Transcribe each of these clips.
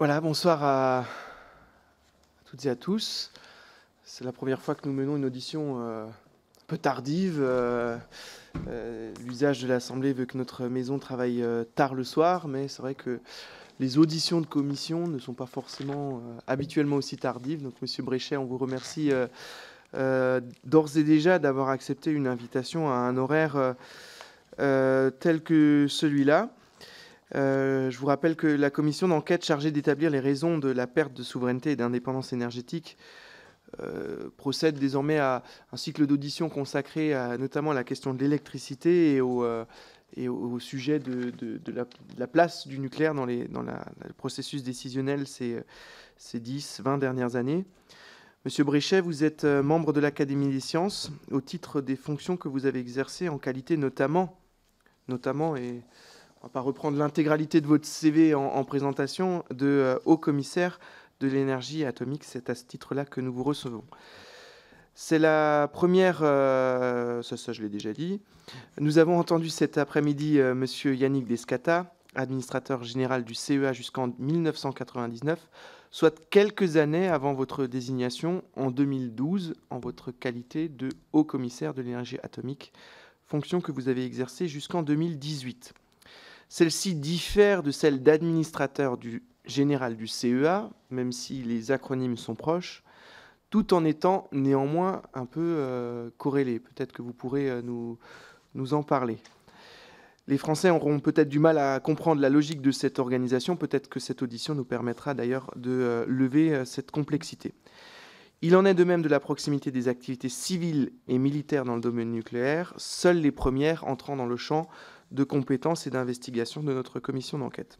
Voilà, bonsoir à, toutes et à tous. C'est la première fois que nous menons une audition euh, un peu tardive. Euh, euh, l'usage de l'Assemblée veut que notre maison travaille tard le soir, mais c'est vrai que les auditions de commission ne sont pas forcément habituellement aussi tardives. Donc, Monsieur Bréchet, on vous remercie d'ores et déjà d'avoir accepté une invitation à un horaire tel que celui-là. Euh, je vous rappelle que la commission d'enquête chargée d'établir les raisons de la perte de souveraineté et d'indépendance énergétique euh, procède désormais à un cycle d'audition consacré notamment à la question de l'électricité et au, euh, sujet de, la, place du nucléaire dans, le processus décisionnel ces, ces 10, 20 dernières années. Monsieur Bréchet, vous êtes membre de l'Académie des sciences au titre des fonctions que vous avez exercées en qualité notamment, notamment et on va pas reprendre l'intégralité de votre CV en, présentation, de euh, haut commissaire de l'énergie atomique. C'est à ce titre-là que nous vous recevons. C'est la première, euh, ça, je l'ai déjà dit. Nous avons entendu cet après-midi. Euh, Monsieur Yannick Descata, administrateur général du CEA jusqu'en 1999, soit quelques années avant votre désignation en 2012 en votre qualité de haut commissaire de l'énergie atomique, fonction que vous avez exercée jusqu'en 2018. Celle-ci diffère de celle d'administrateur du général du CEA, même si les acronymes sont proches, tout en étant néanmoins un peu euh, corrélés. Peut-être que vous pourrez euh, nous, en parler. Les Français auront peut-être du mal à comprendre la logique de cette organisation. Peut-être que cette audition nous permettra d'ailleurs de euh, lever cette complexité. Il en est de même de la proximité des activités civiles et militaires dans le domaine nucléaire, seules les premières entrant dans le champ de compétences et d'investigation de notre commission d'enquête.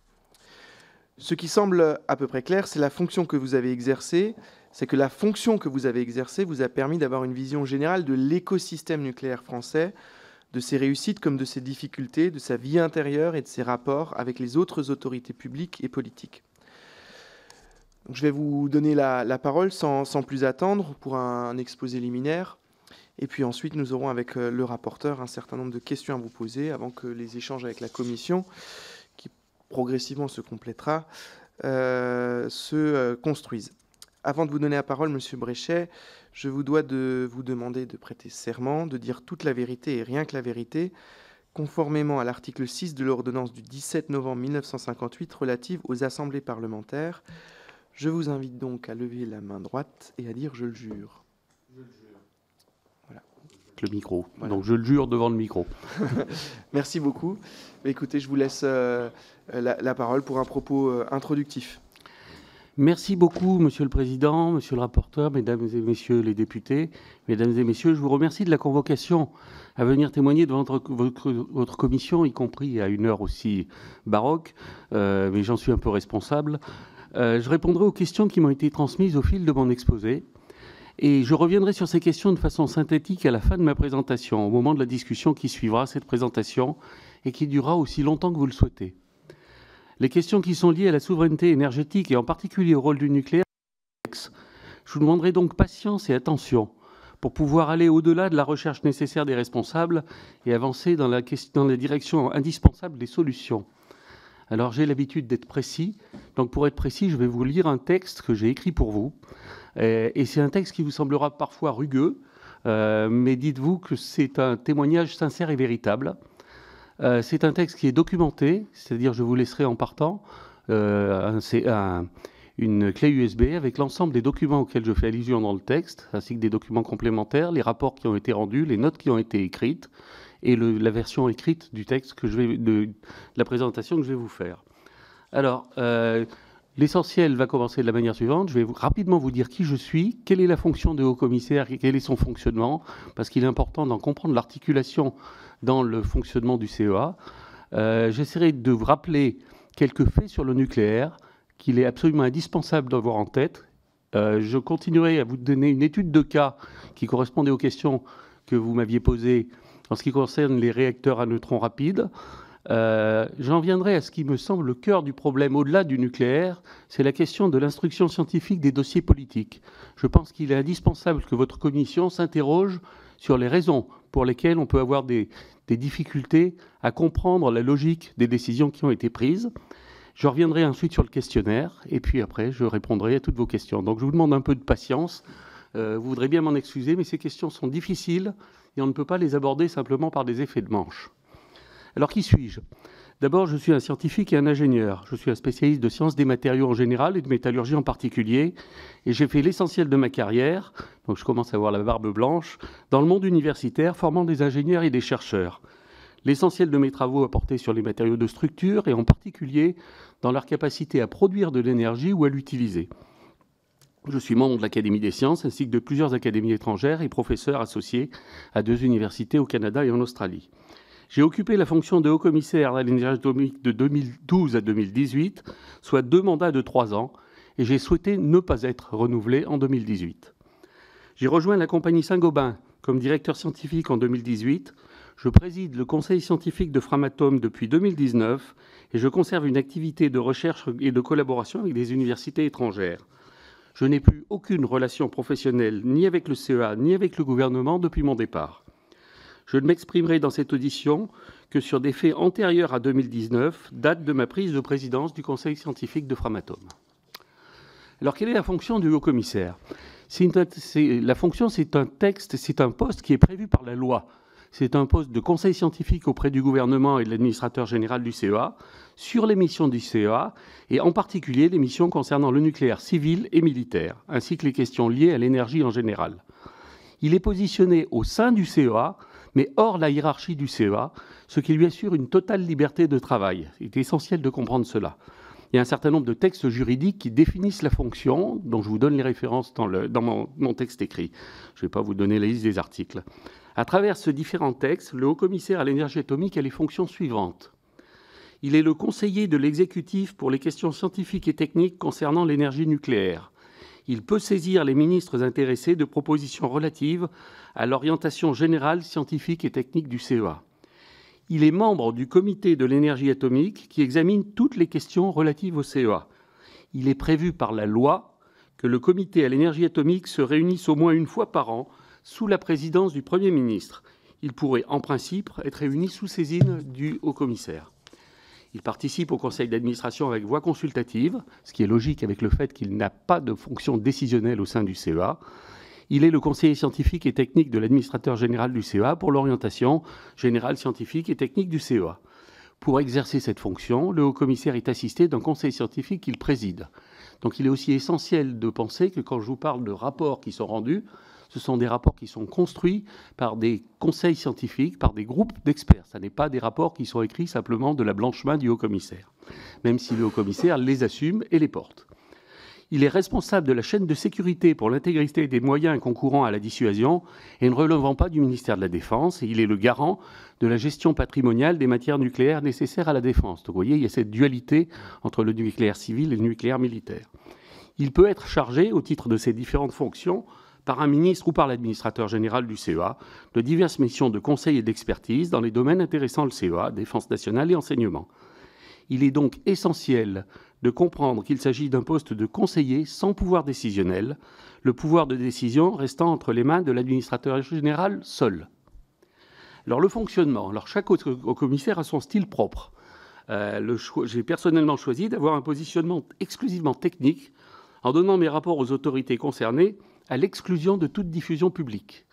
Ce qui semble à peu près clair, c'est la fonction que vous avez exercée, c'est que la fonction que vous avez exercée vous a permis d'avoir une vision générale de l'écosystème nucléaire français, de ses réussites comme de ses difficultés, de sa vie intérieure et de ses rapports avec les autres autorités publiques et politiques. je vais vous donner la, parole sans, plus attendre pour un exposé liminaire. Et puis ensuite, nous aurons avec euh, le rapporteur un certain nombre de questions à vous poser avant que les échanges avec la commission, qui progressivement se complétera, euh, se euh, construisent. Avant de vous donner la parole, Monsieur Bréchet, je vous dois de vous demander de prêter serment, de dire toute la vérité et rien que la vérité, conformément à l'article 6 de l'ordonnance du 17 novembre 1958 relative aux assemblées parlementaires. Je vous invite donc à lever la main droite et à dire je le jure le micro. Donc je le jure devant le micro. Merci beaucoup. Écoutez, je vous laisse euh, la, parole pour un propos euh, introductif. Merci beaucoup, Monsieur le Président, Monsieur le rapporteur, Mesdames et Messieurs les députés, Mesdames et Messieurs, je vous remercie de la convocation à venir témoigner devant votre, commission, y compris à une heure aussi baroque, euh, mais j'en suis un peu responsable. je répondrai aux questions qui m'ont été transmises au fil de mon exposé. Je reviendrai sur ces questions de façon synthétique à la fin de ma présentation, au moment de la discussion qui suivra cette présentation et qui durera aussi longtemps que vous le souhaitez. Les questions qui sont liées à la souveraineté énergétique et en particulier au rôle du nucléaire, je vous demanderai donc patience et attention pour pouvoir aller au-delà de la recherche nécessaire des responsables et avancer dans la direction indispensable des solutions. Alors j'ai l'habitude d'être précis, donc pour être précis, je vais vous lire un texte que j'ai écrit pour vous, euh, et c'est un texte qui vous semblera parfois rugueux, euh, mais dites-vous que c'est un témoignage sincère et véritable. Euh, c'est un texte qui est documenté, c'est-à-dire je vous laisserai en partant une clé USB avec l'ensemble des documents auxquels je fais allusion dans le texte, ainsi que des documents complémentaires, les rapports qui ont été rendus, les notes qui ont été écrites et la version écrite du texte que je vais, de, la présentation que je vais vous faire. Alors, L'essentiel va commencer de la manière suivante. Je vais rapidement vous dire qui je suis, quelle est la fonction de haut-commissaire quel est son fonctionnement, parce qu'il est important d'en comprendre l'articulation dans le fonctionnement du CEA. Euh, j'essaierai de vous rappeler quelques faits sur le nucléaire qu'il est absolument indispensable d'avoir en tête. Euh, je continuerai à vous donner une étude de cas qui correspondait aux questions que vous m'aviez posées en ce qui concerne les réacteurs à neutrons rapides. Euh, j'en viendrai à ce qui me semble le cœur du problème au-delà du nucléaire, c'est la question de l'instruction scientifique des dossiers politiques. Je pense qu'il est indispensable que votre commission s'interroge sur les raisons pour lesquelles on peut avoir des, difficultés à comprendre la logique des décisions qui ont été prises. Je reviendrai ensuite sur le questionnaire et puis après, je répondrai à toutes vos questions. Donc, je vous demande un peu de patience. Euh, vous voudrez bien m'en excuser, mais ces questions sont difficiles et on ne peut pas les aborder simplement par des effets de manche. Alors, qui suis-je? D'abord, je suis un scientifique et un ingénieur. Je suis un spécialiste de sciences des matériaux en général et de métallurgie en particulier. Et j'ai fait l'essentiel de ma carrière, donc je commence à avoir la barbe blanche, dans le monde universitaire, formant des ingénieurs et des chercheurs. L'essentiel de mes travaux a porté sur les matériaux de structure et en particulier dans leur capacité à produire de l'énergie ou à l'utiliser. Je suis membre de l'Académie des sciences ainsi que de plusieurs académies étrangères et professeur associé à deux universités au Canada et en Australie. J'ai occupé la fonction de haut commissaire à l'énergie atomique de 2012 à 2018, soit deux mandats de trois ans, et j'ai souhaité ne pas être renouvelé en 2018. J'ai rejoint la compagnie Saint-Gobain comme directeur scientifique en 2018 je préside le conseil scientifique de Framatome depuis 2019 et je conserve une activité de recherche et de collaboration avec des universités étrangères. Je n'ai plus aucune relation professionnelle ni avec le CEA ni avec le gouvernement depuis mon départ. Je ne m'exprimerai dans cette audition que sur des faits antérieurs à 2019, date de ma prise de présidence du conseil scientifique de Framatome. Alors, quelle est la fonction du haut commissaire? La fonction, c'est un texte, c'est un poste qui est prévu par la loi c'est un poste de conseil scientifique auprès du gouvernement et de l'administrateur général du CEA sur les missions du CEA et en particulier les missions concernant le nucléaire civil et militaire, ainsi que les questions liées à l'énergie en général. Il est positionné au sein du CEA, mais hors la hiérarchie du CEA, ce qui lui assure une totale liberté de travail. Il est essentiel de comprendre cela. Il y a un certain nombre de textes juridiques qui définissent la fonction, dont je vous donne les références dans, mon, texte écrit. Je ne vais pas vous donner la liste des articles. À travers ces différents textes, le haut-commissaire à l'énergie atomique a les fonctions suivantes. Il est le conseiller de l'exécutif pour les questions scientifiques et techniques concernant l'énergie nucléaire. Il peut saisir les ministres intéressés de propositions relatives à l'orientation générale scientifique et technique du CEA. Il est membre du comité de l'énergie atomique qui examine toutes les questions relatives au CEA. Il est prévu par la loi que le comité à l'énergie atomique se réunisse au moins une fois par an sous la présidence du Premier ministre. Il pourrait, en principe, être réuni sous saisine du haut-commissaire. Il participe au conseil d'administration avec voix consultative, ce qui est logique avec le fait qu'il n'a pas de fonction décisionnelle au sein du CEA. Il est le conseiller scientifique et technique de l'administrateur général du CEA pour l'orientation générale scientifique et technique du CEA. Pour exercer cette fonction, le haut-commissaire est assisté d'un conseil scientifique qu'il préside. Donc il est aussi essentiel de penser que quand je vous parle de rapports qui sont rendus, ce sont des rapports qui sont construits par des conseils scientifiques, par des groupes d'experts. Ce n'est pas des rapports qui sont écrits simplement de la blanche main du haut-commissaire, même si le haut-commissaire les assume et les porte. Il est responsable de la chaîne de sécurité pour l'intégrité des moyens concourant à la dissuasion et ne relevant pas du ministère de la Défense. Il est le garant de la gestion patrimoniale des matières nucléaires nécessaires à la défense. Donc vous voyez, il y a cette dualité entre le nucléaire civil et le nucléaire militaire. Il peut être chargé, au titre de ses différentes fonctions, par un ministre ou par l'administrateur général du CEA de diverses missions de conseil et d'expertise dans les domaines intéressant le CEA, défense nationale et enseignement. Il est donc essentiel de comprendre qu'il s'agit d'un poste de conseiller sans pouvoir décisionnel, le pouvoir de décision restant entre les mains de l'administrateur général seul. Alors le fonctionnement, alors chaque commissaire a son style propre. Euh, J'ai personnellement choisi d'avoir un positionnement exclusivement technique en donnant mes rapports aux autorités concernées à l'exclusion de toute diffusion publique.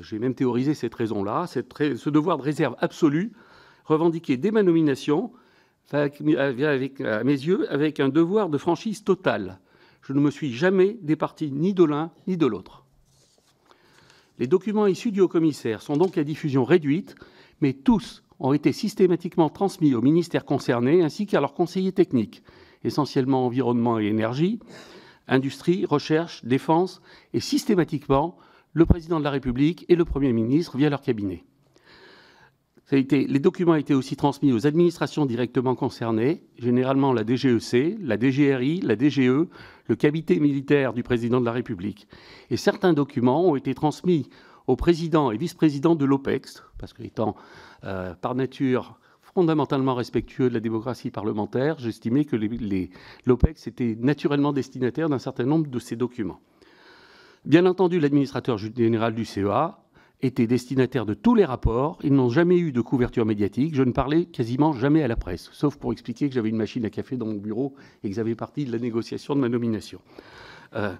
J'ai même théorisé cette raison-là, ce devoir de réserve absolue, revendiqué dès ma nomination, avec, à mes yeux, avec un devoir de franchise totale. Je ne me suis jamais départi ni de l'un ni de l'autre. Les documents issus du haut-commissaire sont donc à diffusion réduite, mais tous ont été systématiquement transmis aux ministères concernés ainsi qu'à leurs conseillers techniques, essentiellement environnement et énergie, industrie, recherche, défense, et systématiquement le président de la République et le Premier ministre via leur cabinet. les documents ont été aussi transmis aux administrations directement concernées, généralement la DGEC, la DGRI, la DGE, le cabinet militaire du président de la République. Et certains documents ont été transmis au président et vice-président de l'OPEX, parce qu'étant euh, par nature fondamentalement respectueux de la démocratie parlementaire, j'estimais que l'OPEX était naturellement destinataire d'un certain nombre de ces documents. Bien entendu, l'administrateur général du CEA été destinataires de tous les rapports. Ils n'ont jamais eu de couverture médiatique. Je ne parlais quasiment jamais à la presse, sauf pour expliquer que j'avais une machine à café dans mon bureau et que j'avais partie de la négociation de ma nomination. Euh,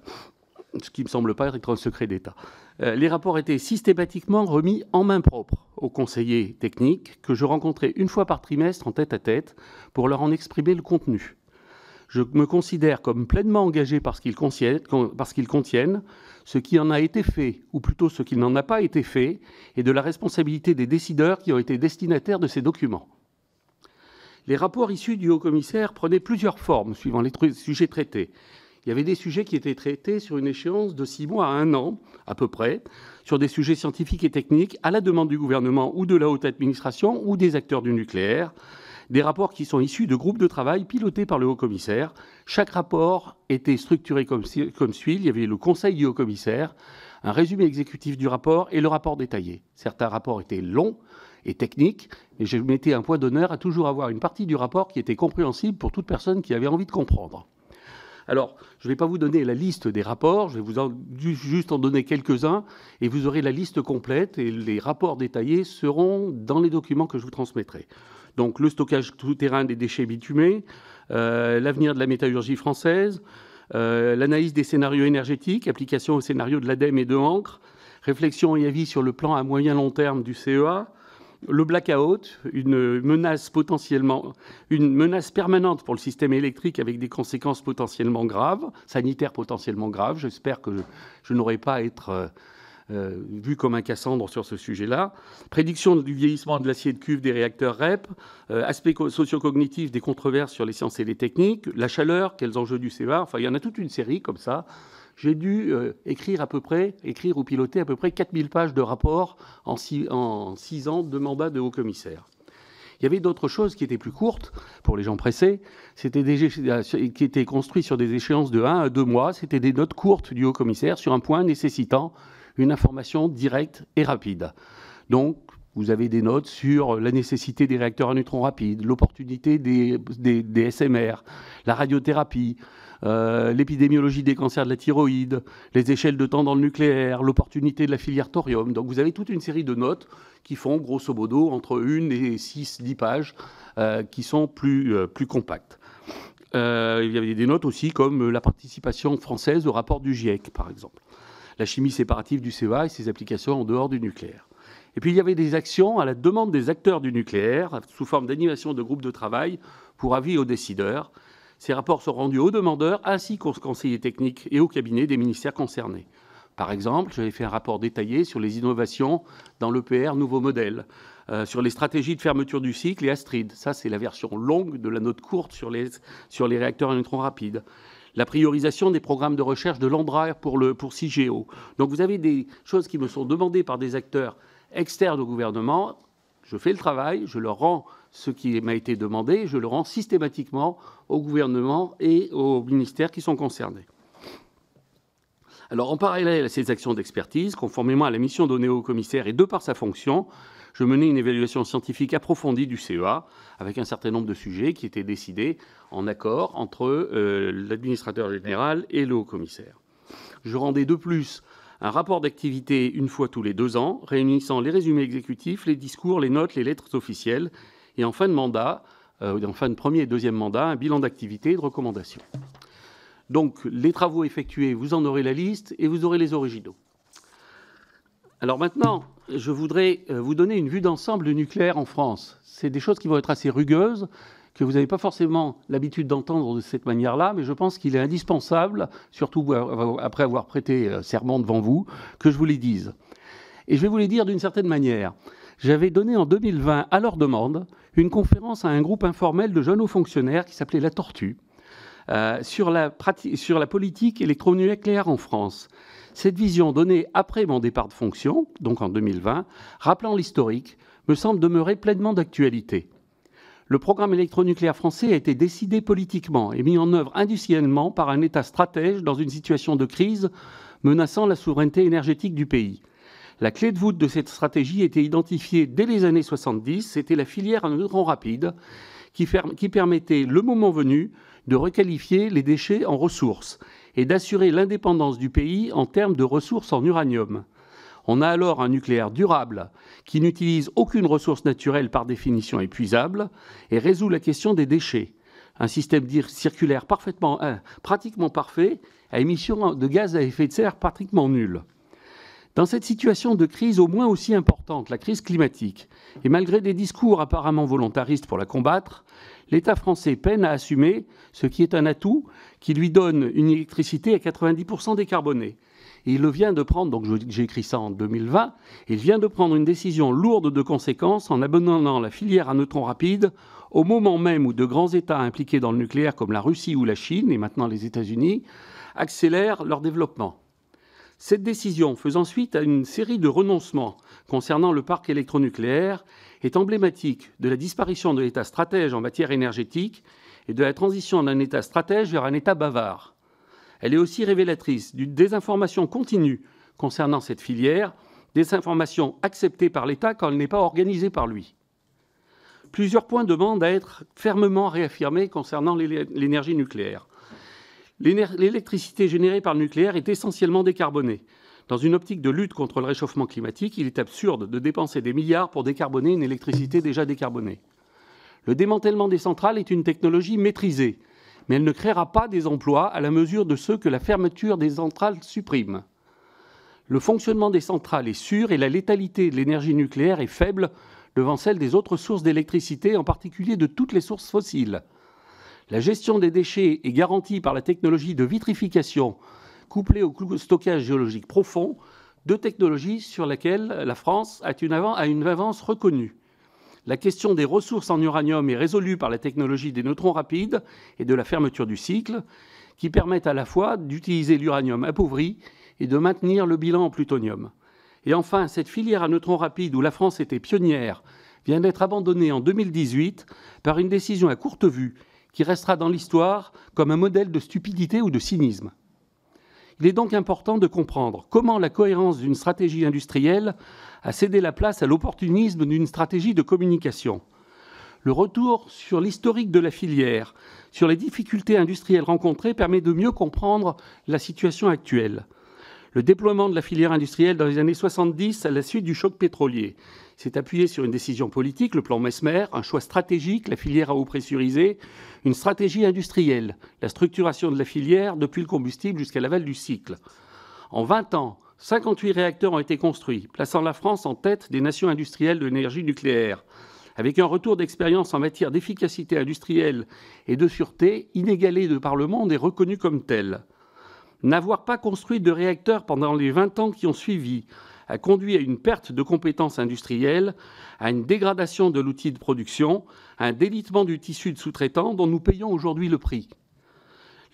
ce qui ne me semble pas être un secret d'État. Euh, les rapports étaient systématiquement remis en main propre aux conseillers techniques que je rencontrais une fois par trimestre en tête à tête pour leur en exprimer le contenu. Je me considère comme pleinement engagé contiennent, parce qu'ils contiennent ce qui en a été fait, ou plutôt ce qui n'en a pas été fait, et de la responsabilité des décideurs qui ont été destinataires de ces documents. Les rapports issus du haut-commissaire prenaient plusieurs formes suivant les sujets traités. Il y avait des sujets qui étaient traités sur une échéance de six mois à un an, à peu près, sur des sujets scientifiques et techniques, à la demande du gouvernement ou de la haute administration ou des acteurs du nucléaire. Des rapports qui sont issus de groupes de travail pilotés par le haut-commissaire. Chaque rapport était structuré comme, suit. Il y avait le conseil du haut-commissaire, un résumé exécutif du rapport et le rapport détaillé. Certains rapports étaient longs, et techniques, mais je mettais un point d'honneur à toujours avoir une partie du rapport qui était compréhensible pour toute personne qui avait envie de comprendre. Alors, je ne vais pas vous donner la liste des rapports, je vais vous juste en donner quelques-uns, et vous aurez la liste complète, et les rapports détaillés seront dans les documents que je vous transmettrai. Donc, le stockage tout-terrain des déchets bitumés, euh, l'avenir de la métallurgie française, euh, l'analyse des scénarios énergétiques, application au scénario de l'ADEME et de Ancre, réflexion et avis sur le plan à moyen long terme du CEA, le blackout, une menace potentiellement, une menace permanente pour le système électrique avec des conséquences potentiellement graves, sanitaires potentiellement graves. J'espère que je, n'aurai pas à être euh, euh, vu comme un Cassandre sur ce sujet-là. Prédiction du vieillissement de l'acier de cuve des réacteurs REP, euh, aspect socio-cognitif des controverses sur les sciences et les techniques, la chaleur, quels enjeux du CEA. Enfin, il y en a toute une série comme ça j'ai dû euh, écrire à peu près, écrire ou piloter à peu près 4000 pages de rapports en six, ans de mandat de haut-commissaire. Il y avait d'autres choses qui étaient plus courtes pour les gens pressés. C'était des qui étaient construits sur des échéances de 1 à 2 mois. C'était des notes courtes du haut-commissaire sur un point nécessitant une information directe et rapide. Donc, vous avez des notes sur la nécessité des réacteurs à neutrons rapides, l'opportunité des, SMR, la radiothérapie, euh, l'épidémiologie des cancers de la thyroïde, les échelles de temps dans le nucléaire, l'opportunité de la filière thorium. Donc vous avez toute une série de notes qui font grosso modo entre une et six, dix pages, euh, qui sont plus, euh, plus compactes. il y avait des notes aussi comme la participation française au rapport du GIEC, par exemple. La chimie séparative du CEA et ses applications en dehors du nucléaire. Et puis il y avait des actions à la demande des acteurs du nucléaire, sous forme d'animation de groupes de travail pour avis aux décideurs. Ces rapports sont rendus aux demandeurs ainsi qu'aux conseillers techniques et aux cabinets des ministères concernés. Par exemple, j'avais fait un rapport détaillé sur les innovations dans l'EPR nouveau modèle, euh, sur les stratégies de fermeture du cycle et Astrid. Ça, c'est la version longue de la note courte sur les, réacteurs à neutrons rapides. La priorisation des programmes de recherche de l'ANDRA pour, le, pour CIGEO. Donc vous avez des choses qui me sont demandées par des acteurs externes au gouvernement. Je fais le travail, je leur rends ce qui m'a été demandé, je le rends systématiquement au gouvernement et aux ministères qui sont concernés. Alors, en parallèle à ces actions d'expertise, conformément à la mission donnée au commissaire et de par sa fonction, je menais une évaluation scientifique approfondie du CEA avec un certain nombre de sujets qui étaient décidés en accord entre euh, l'administrateur général et le haut-commissaire. Je rendais de plus un rapport d'activité une fois tous les deux ans, réunissant les résumés exécutifs, les discours, les notes, les lettres officielles et en fin de mandat, euh, en fin de premier et deuxième mandat, un bilan d'activité et de recommandations. Donc, les travaux effectués, vous en aurez la liste et vous aurez les originaux. Alors maintenant, je voudrais euh, vous donner une vue d'ensemble du nucléaire en France. C'est des choses qui vont être assez rugueuses, que vous n'avez pas forcément l'habitude d'entendre de cette manière-là, mais je pense qu'il est indispensable, surtout après avoir prêté euh, serment devant vous, que je vous les dise. Et je vais vous les dire d'une certaine manière j'avais donné en 2020, à leur demande, une conférence à un groupe informel de jeunes hauts fonctionnaires qui s'appelait La Tortue, euh, sur, la sur la politique électronucléaire en France. Cette vision donnée après mon départ de fonction, donc en 2020, rappelant l'historique, me semble demeurer pleinement d'actualité. Le programme électronucléaire français a été décidé politiquement et mis en œuvre industriellement par un État stratège dans une situation de crise menaçant la souveraineté énergétique du pays. La clé de voûte de cette stratégie était identifiée dès les années 70, c'était la filière en neutrons rapide qui, qui permettait, le moment venu, de requalifier les déchets en ressources et d'assurer l'indépendance du pays en termes de ressources en uranium. On a alors un nucléaire durable qui n'utilise aucune ressource naturelle par définition épuisable et résout la question des déchets. Un système circulaire euh, pratiquement parfait à émission de gaz à effet de serre pratiquement nulle. Dans cette situation de crise au moins aussi importante, la crise climatique, et malgré des discours apparemment volontaristes pour la combattre, l'État français peine à assumer ce qui est un atout qui lui donne une électricité à 90% décarbonée. Il vient de prendre, donc j'ai écrit ça en 2020, il vient de prendre une décision lourde de conséquences en abandonnant la filière à neutrons rapides au moment même où de grands États impliqués dans le nucléaire comme la Russie ou la Chine, et maintenant les États-Unis, accélèrent leur développement. Cette décision, faisant suite à une série de renoncements concernant le parc électronucléaire, est emblématique de la disparition de l'État stratège en matière énergétique et de la transition d'un État stratège vers un État bavard. Elle est aussi révélatrice d'une désinformation continue concernant cette filière, désinformation acceptée par l'État quand elle n'est pas organisée par lui. Plusieurs points demandent à être fermement réaffirmés concernant l'énergie nucléaire. L'électricité générée par le nucléaire est essentiellement décarbonée. Dans une optique de lutte contre le réchauffement climatique, il est absurde de dépenser des milliards pour décarboner une électricité déjà décarbonée. Le démantèlement des centrales est une technologie maîtrisée, mais elle ne créera pas des emplois à la mesure de ceux que la fermeture des centrales supprime. Le fonctionnement des centrales est sûr et la létalité de l'énergie nucléaire est faible devant celle des autres sources d'électricité, en particulier de toutes les sources fossiles. La gestion des déchets est garantie par la technologie de vitrification couplée au stockage géologique profond, deux technologies sur lesquelles la France a une, avance reconnue. La question des ressources en uranium est résolue par la technologie des neutrons rapides et de la fermeture du cycle, qui permettent à la fois d'utiliser l'uranium appauvri et de maintenir le bilan en plutonium. Et enfin, cette filière à neutrons rapides où la France était pionnière vient d'être abandonnée en 2018 par une décision à courte vue qui restera dans l'histoire comme un modèle de stupidité ou de cynisme. Il est donc important de comprendre comment la cohérence d'une stratégie industrielle a cédé la place à l'opportunisme d'une stratégie de communication. Le retour sur l'historique de la filière, sur les difficultés industrielles rencontrées permet de mieux comprendre la situation actuelle. Le déploiement de la filière industrielle dans les années 70 à la suite du choc pétrolier s'est appuyé sur une décision politique, le plan Mesmer, un choix stratégique, la filière à eau pressurisée, une stratégie industrielle, la structuration de la filière depuis le combustible jusqu'à l'aval du cycle. En 20 ans, 58 réacteurs ont été construits, plaçant la France en tête des nations industrielles de l'énergie nucléaire, avec un retour d'expérience en matière d'efficacité industrielle et de sûreté inégalé de par le monde et reconnu comme tel. N'avoir pas construit de réacteurs pendant les 20 ans qui ont suivi a conduit à une perte de compétences industrielles, à une dégradation de l'outil de production, à un délitement du tissu de sous-traitants dont nous payons aujourd'hui le prix.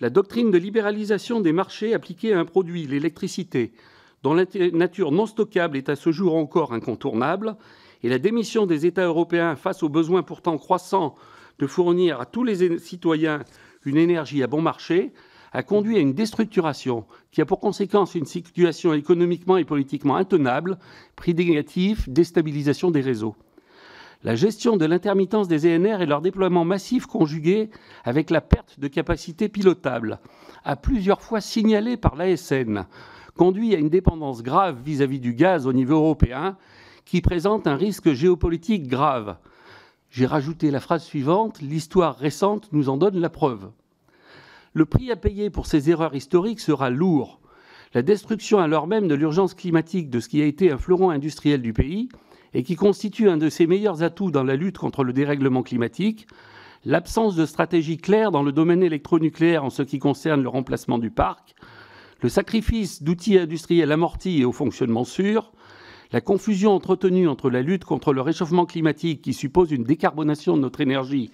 La doctrine de libéralisation des marchés appliquée à un produit, l'électricité, dont la nature non stockable est à ce jour encore incontournable, et la démission des États européens face aux besoins pourtant croissants de fournir à tous les citoyens une énergie à bon marché, a conduit à une déstructuration qui a pour conséquence une situation économiquement et politiquement intenable, prix négatif, déstabilisation des réseaux. La gestion de l'intermittence des ENR et leur déploiement massif conjugué avec la perte de capacité pilotable, à plusieurs fois signalée par l'ASN, conduit à une dépendance grave vis-à-vis -vis du gaz au niveau européen qui présente un risque géopolitique grave. J'ai rajouté la phrase suivante, l'histoire récente nous en donne la preuve. Le prix à payer pour ces erreurs historiques sera lourd. La destruction alors même de l'urgence climatique de ce qui a été un fleuron industriel du pays et qui constitue un de ses meilleurs atouts dans la lutte contre le dérèglement climatique, l'absence de stratégie claire dans le domaine électronucléaire en ce qui concerne le remplacement du parc, le sacrifice d'outils industriels amortis et au fonctionnement sûr, la confusion entretenue entre la lutte contre le réchauffement climatique qui suppose une décarbonation de notre énergie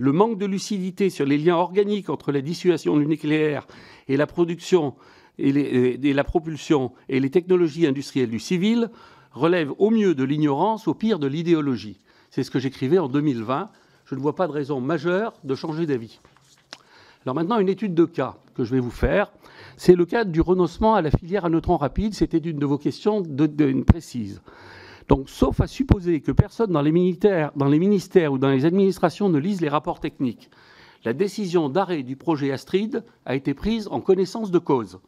le manque de lucidité sur les liens organiques entre la dissuasion nucléaire et la production et, la propulsion et les technologies industrielles du civil relève au mieux de l'ignorance, au pire de l'idéologie. C'est ce que j'écrivais en 2020. Je ne vois pas de raison majeure de changer d'avis. Alors maintenant, une étude de cas que je vais vous faire. C'est le cas du renoncement à la filière à neutrons rapides. C'était une de vos questions de, précise. Donc, sauf à supposer que personne dans les, dans les ministères ou dans les administrations ne lise les rapports techniques, la décision d'arrêt du projet Astrid a été prise en connaissance de cause.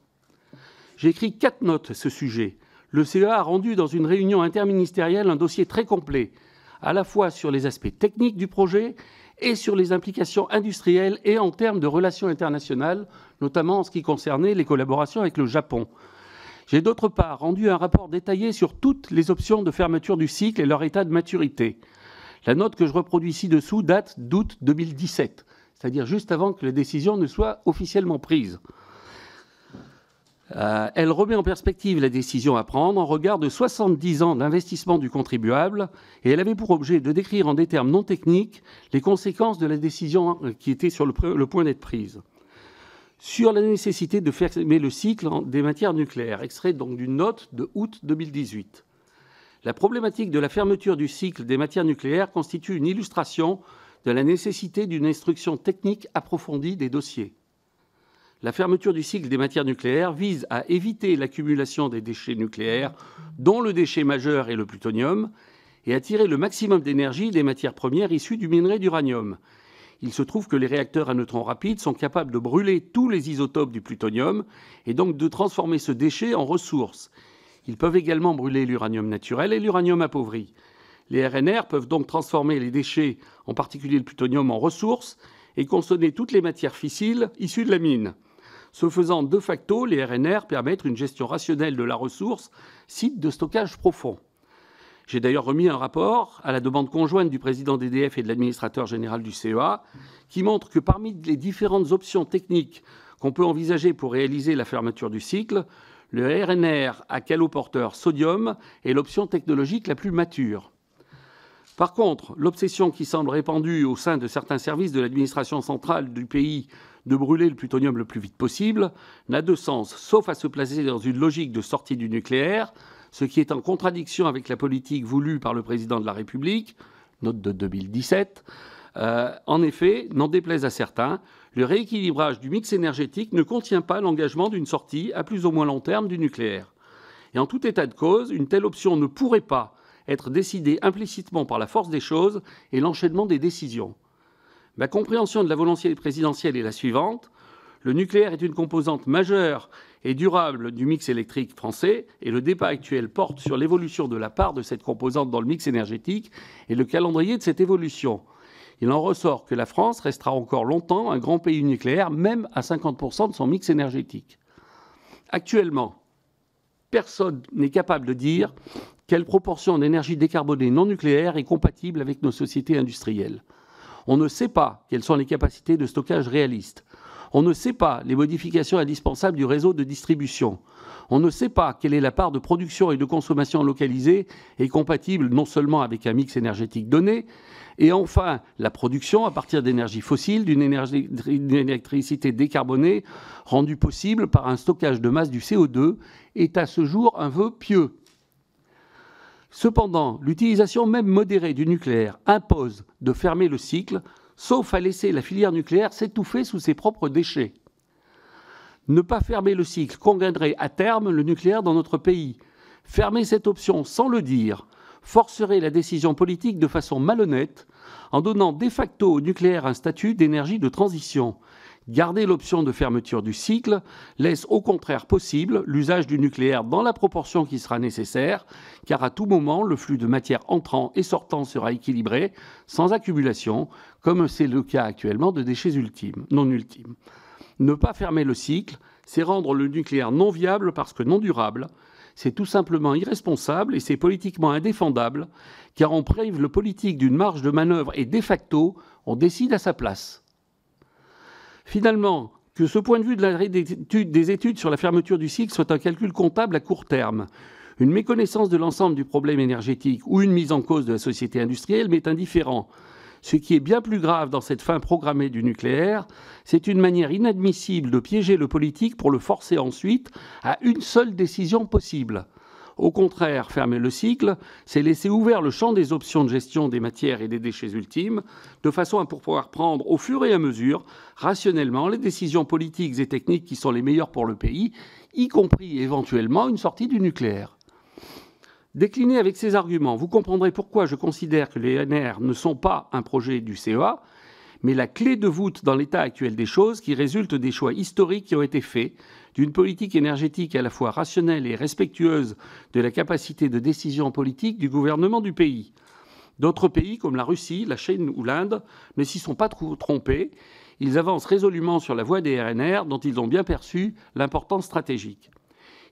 J'ai écrit quatre notes à ce sujet. le CEA a rendu dans une réunion interministérielle un dossier très complet, à la fois sur les aspects techniques du projet et sur les implications industrielles et en termes de relations internationales, notamment en ce qui concernait les collaborations avec le Japon. J'ai d'autre part rendu un rapport détaillé sur toutes les options de fermeture du cycle et leur état de maturité. La note que je reproduis ci-dessous date d'août 2017, c'est-à-dire juste avant que la décision ne soit officiellement prise. Euh, elle remet en perspective la décision à prendre en regard de 70 ans d'investissement du contribuable et elle avait pour objet de décrire en des termes non techniques les conséquences de la décision euh, qui était sur le, le point d'être prise. Sur la nécessité de fermer le cycle des matières nucléaires, extrait donc d'une note de août 2018. La problématique de la fermeture du cycle des matières nucléaires constitue une illustration de la nécessité d'une instruction technique approfondie des dossiers. La fermeture du cycle des matières nucléaires vise à éviter l'accumulation des déchets nucléaires, dont le déchet majeur est le plutonium, et à tirer le maximum d'énergie des matières premières issues du minerai d'uranium. Il se trouve que les réacteurs à neutrons rapides sont capables de brûler tous les isotopes du plutonium et donc de transformer ce déchet en ressources. Ils peuvent également brûler l'uranium naturel et l'uranium appauvri. Les RNR peuvent donc transformer les déchets, en particulier le plutonium, en ressources et consommer toutes les matières fissiles issues de la mine. Ce faisant, de facto, les RNR permettent une gestion rationnelle de la ressource, site de stockage profond. J'ai d'ailleurs remis un rapport à la demande conjointe du président d'EDF et de l'administrateur général du CEA qui montre que parmi les différentes options techniques qu'on peut envisager pour réaliser la fermeture du cycle, le RNR à caloporteur sodium est l'option technologique la plus mature. Par contre, l'obsession qui semble répandue au sein de certains services de l'administration centrale du pays de brûler le plutonium le plus vite possible n'a de sens, sauf à se placer dans une logique de sortie du nucléaire, ce qui est en contradiction avec la politique voulue par le président de la République, note de 2017. Euh, en effet, n'en déplaise à certains, le rééquilibrage du mix énergétique ne contient pas l'engagement d'une sortie à plus ou moins long terme du nucléaire. Et en tout état de cause, une telle option ne pourrait pas être décidée implicitement par la force des choses et l'enchaînement des décisions. Ma compréhension de la volonté présidentielle est la suivante. Le nucléaire est une composante majeure et durable du mix électrique français et le débat actuel porte sur l'évolution de la part de cette composante dans le mix énergétique et le calendrier de cette évolution. Il en ressort que la France restera encore longtemps un grand pays nucléaire, même à 50% de son mix énergétique. Actuellement, personne n'est capable de dire quelle proportion d'énergie décarbonée non nucléaire est compatible avec nos sociétés industrielles. On ne sait pas quelles sont les capacités de stockage réalistes. On ne sait pas les modifications indispensables du réseau de distribution. On ne sait pas quelle est la part de production et de consommation localisée et compatible non seulement avec un mix énergétique donné, et enfin la production à partir d'énergie fossile, d'une électricité décarbonée rendue possible par un stockage de masse du CO2 est à ce jour un vœu pieux. Cependant, l'utilisation même modérée du nucléaire impose de fermer le cycle, sauf à laisser la filière nucléaire s'étouffer sous ses propres déchets. Ne pas fermer le cycle conviendrait à terme le nucléaire dans notre pays. Fermer cette option sans le dire forcerait la décision politique de façon malhonnête en donnant de facto au nucléaire un statut d'énergie de transition Garder l'option de fermeture du cycle laisse au contraire possible l'usage du nucléaire dans la proportion qui sera nécessaire, car à tout moment, le flux de matière entrant et sortant sera équilibré, sans accumulation, comme c'est le cas actuellement de déchets non ultimes. Ne pas fermer le cycle, c'est rendre le nucléaire non viable parce que non durable. C'est tout simplement irresponsable et c'est politiquement indéfendable, car on prive le politique d'une marge de manœuvre et de facto, on décide à sa place. Finalement, que ce point de vue des études sur la fermeture du cycle soit un calcul comptable à court terme, une méconnaissance de l'ensemble du problème énergétique ou une mise en cause de la société industrielle m'est indifférent. Ce qui est bien plus grave dans cette fin programmée du nucléaire, c'est une manière inadmissible de piéger le politique pour le forcer ensuite à une seule décision possible. Au contraire, fermer le cycle, c'est laisser ouvert le champ des options de gestion des matières et des déchets ultimes, de façon à pouvoir prendre au fur et à mesure, rationnellement, les décisions politiques et techniques qui sont les meilleures pour le pays, y compris éventuellement une sortie du nucléaire. Décliné avec ces arguments, vous comprendrez pourquoi je considère que les NR ne sont pas un projet du CEA, mais la clé de voûte dans l'état actuel des choses qui résulte des choix historiques qui ont été faits, d'une politique énergétique à la fois rationnelle et respectueuse de la capacité de décision politique du gouvernement du pays. D'autres pays, comme la Russie, la Chine ou l'Inde, ne s'y sont pas trompés. Ils avancent résolument sur la voie des RNR, dont ils ont bien perçu l'importance stratégique.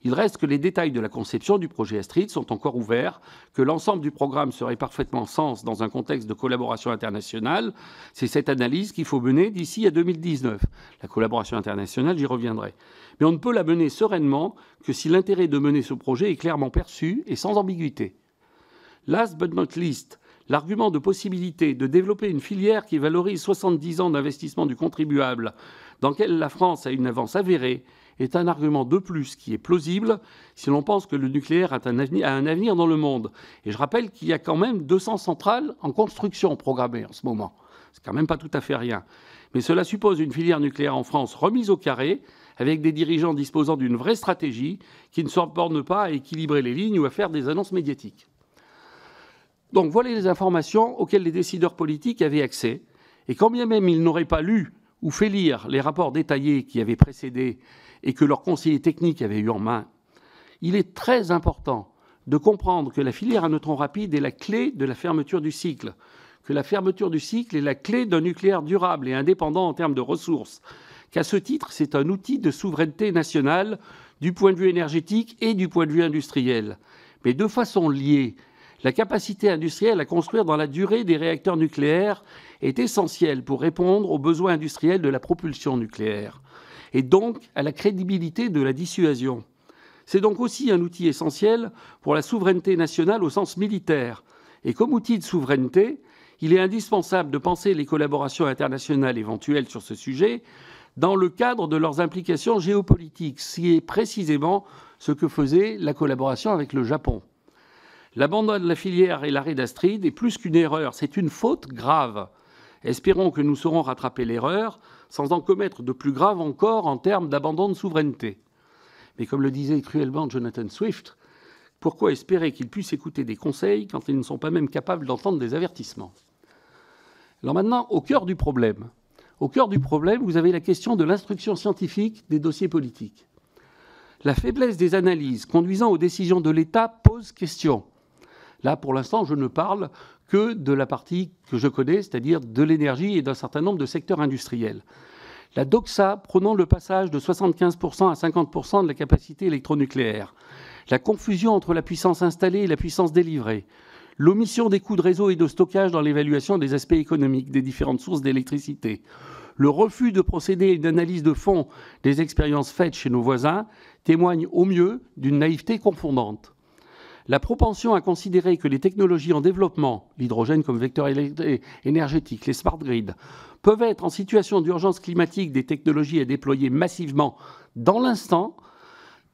Il reste que les détails de la conception du projet Astrid sont encore ouverts, que l'ensemble du programme serait parfaitement sens dans un contexte de collaboration internationale. C'est cette analyse qu'il faut mener d'ici à 2019. La collaboration internationale, j'y reviendrai. Mais on ne peut la mener sereinement que si l'intérêt de mener ce projet est clairement perçu et sans ambiguïté. Last but not least, l'argument de possibilité de développer une filière qui valorise 70 ans d'investissement du contribuable, dans laquelle la France a une avance avérée, est un argument de plus qui est plausible si l'on pense que le nucléaire a un, avenir, dans le monde. Et je rappelle qu'il y a quand même 200 centrales en construction programmées en ce moment. C'est quand même pas tout à fait rien. Mais cela suppose une filière nucléaire en France remise au carré, avec des dirigeants disposant d'une vraie stratégie, qui ne se bornent pas à équilibrer les lignes ou à faire des annonces médiatiques. Donc voilà les informations auxquelles les décideurs politiques avaient accès. Et quand bien même ils n'auraient pas lu ou fait lire les rapports détaillés qui avaient précédé et que leurs conseillers techniques avaient eu en main, il est très important de comprendre que la filière à neutrons rapides est la clé de la fermeture du cycle, que la fermeture du cycle est la clé d'un nucléaire durable et indépendant en termes de ressources, qu'à ce titre, c'est un outil de souveraineté nationale du point de vue énergétique et du point de vue industriel. Mais de façon liée, la capacité industrielle à construire dans la durée des réacteurs nucléaires est essentielle pour répondre aux besoins industriels de la propulsion nucléaire et donc à la crédibilité de la dissuasion. C'est donc aussi un outil essentiel pour la souveraineté nationale au sens militaire. Et comme outil de souveraineté, il est indispensable de penser les collaborations internationales éventuelles sur ce sujet dans le cadre de leurs implications géopolitiques, ce qui est précisément ce que faisait la collaboration avec le Japon. L'abandon de la filière et l'arrêt d'Astrid est plus qu'une erreur, c'est une faute grave. Espérons que nous saurons rattraper l'erreur sans en commettre de plus graves encore en termes d'abandon de souveraineté. Mais comme le disait cruellement Jonathan Swift, pourquoi espérer qu'ils puissent écouter des conseils quand ils ne sont pas même capables d'entendre des avertissements? Alors maintenant, au cœur du problème. Au cœur du problème, vous avez la question de l'instruction scientifique des dossiers politiques. La faiblesse des analyses conduisant aux décisions de l'État pose question. Là, pour l'instant, je ne parle que de la partie que je connais, c'est-à-dire de l'énergie et d'un certain nombre de secteurs industriels. La DOXA prenant le passage de 75% à 50% de la capacité électronucléaire, la confusion entre la puissance installée et la puissance délivrée, l'omission des coûts de réseau et de stockage dans l'évaluation des aspects économiques des différentes sources d'électricité, le refus de procéder à une analyse de fond des expériences faites chez nos voisins témoignent au mieux d'une naïveté confondante la propension à considérer que les technologies en développement, l'hydrogène comme vecteur énergétique, les smart grids, peuvent être en situation d'urgence climatique des technologies à déployer massivement dans l'instant,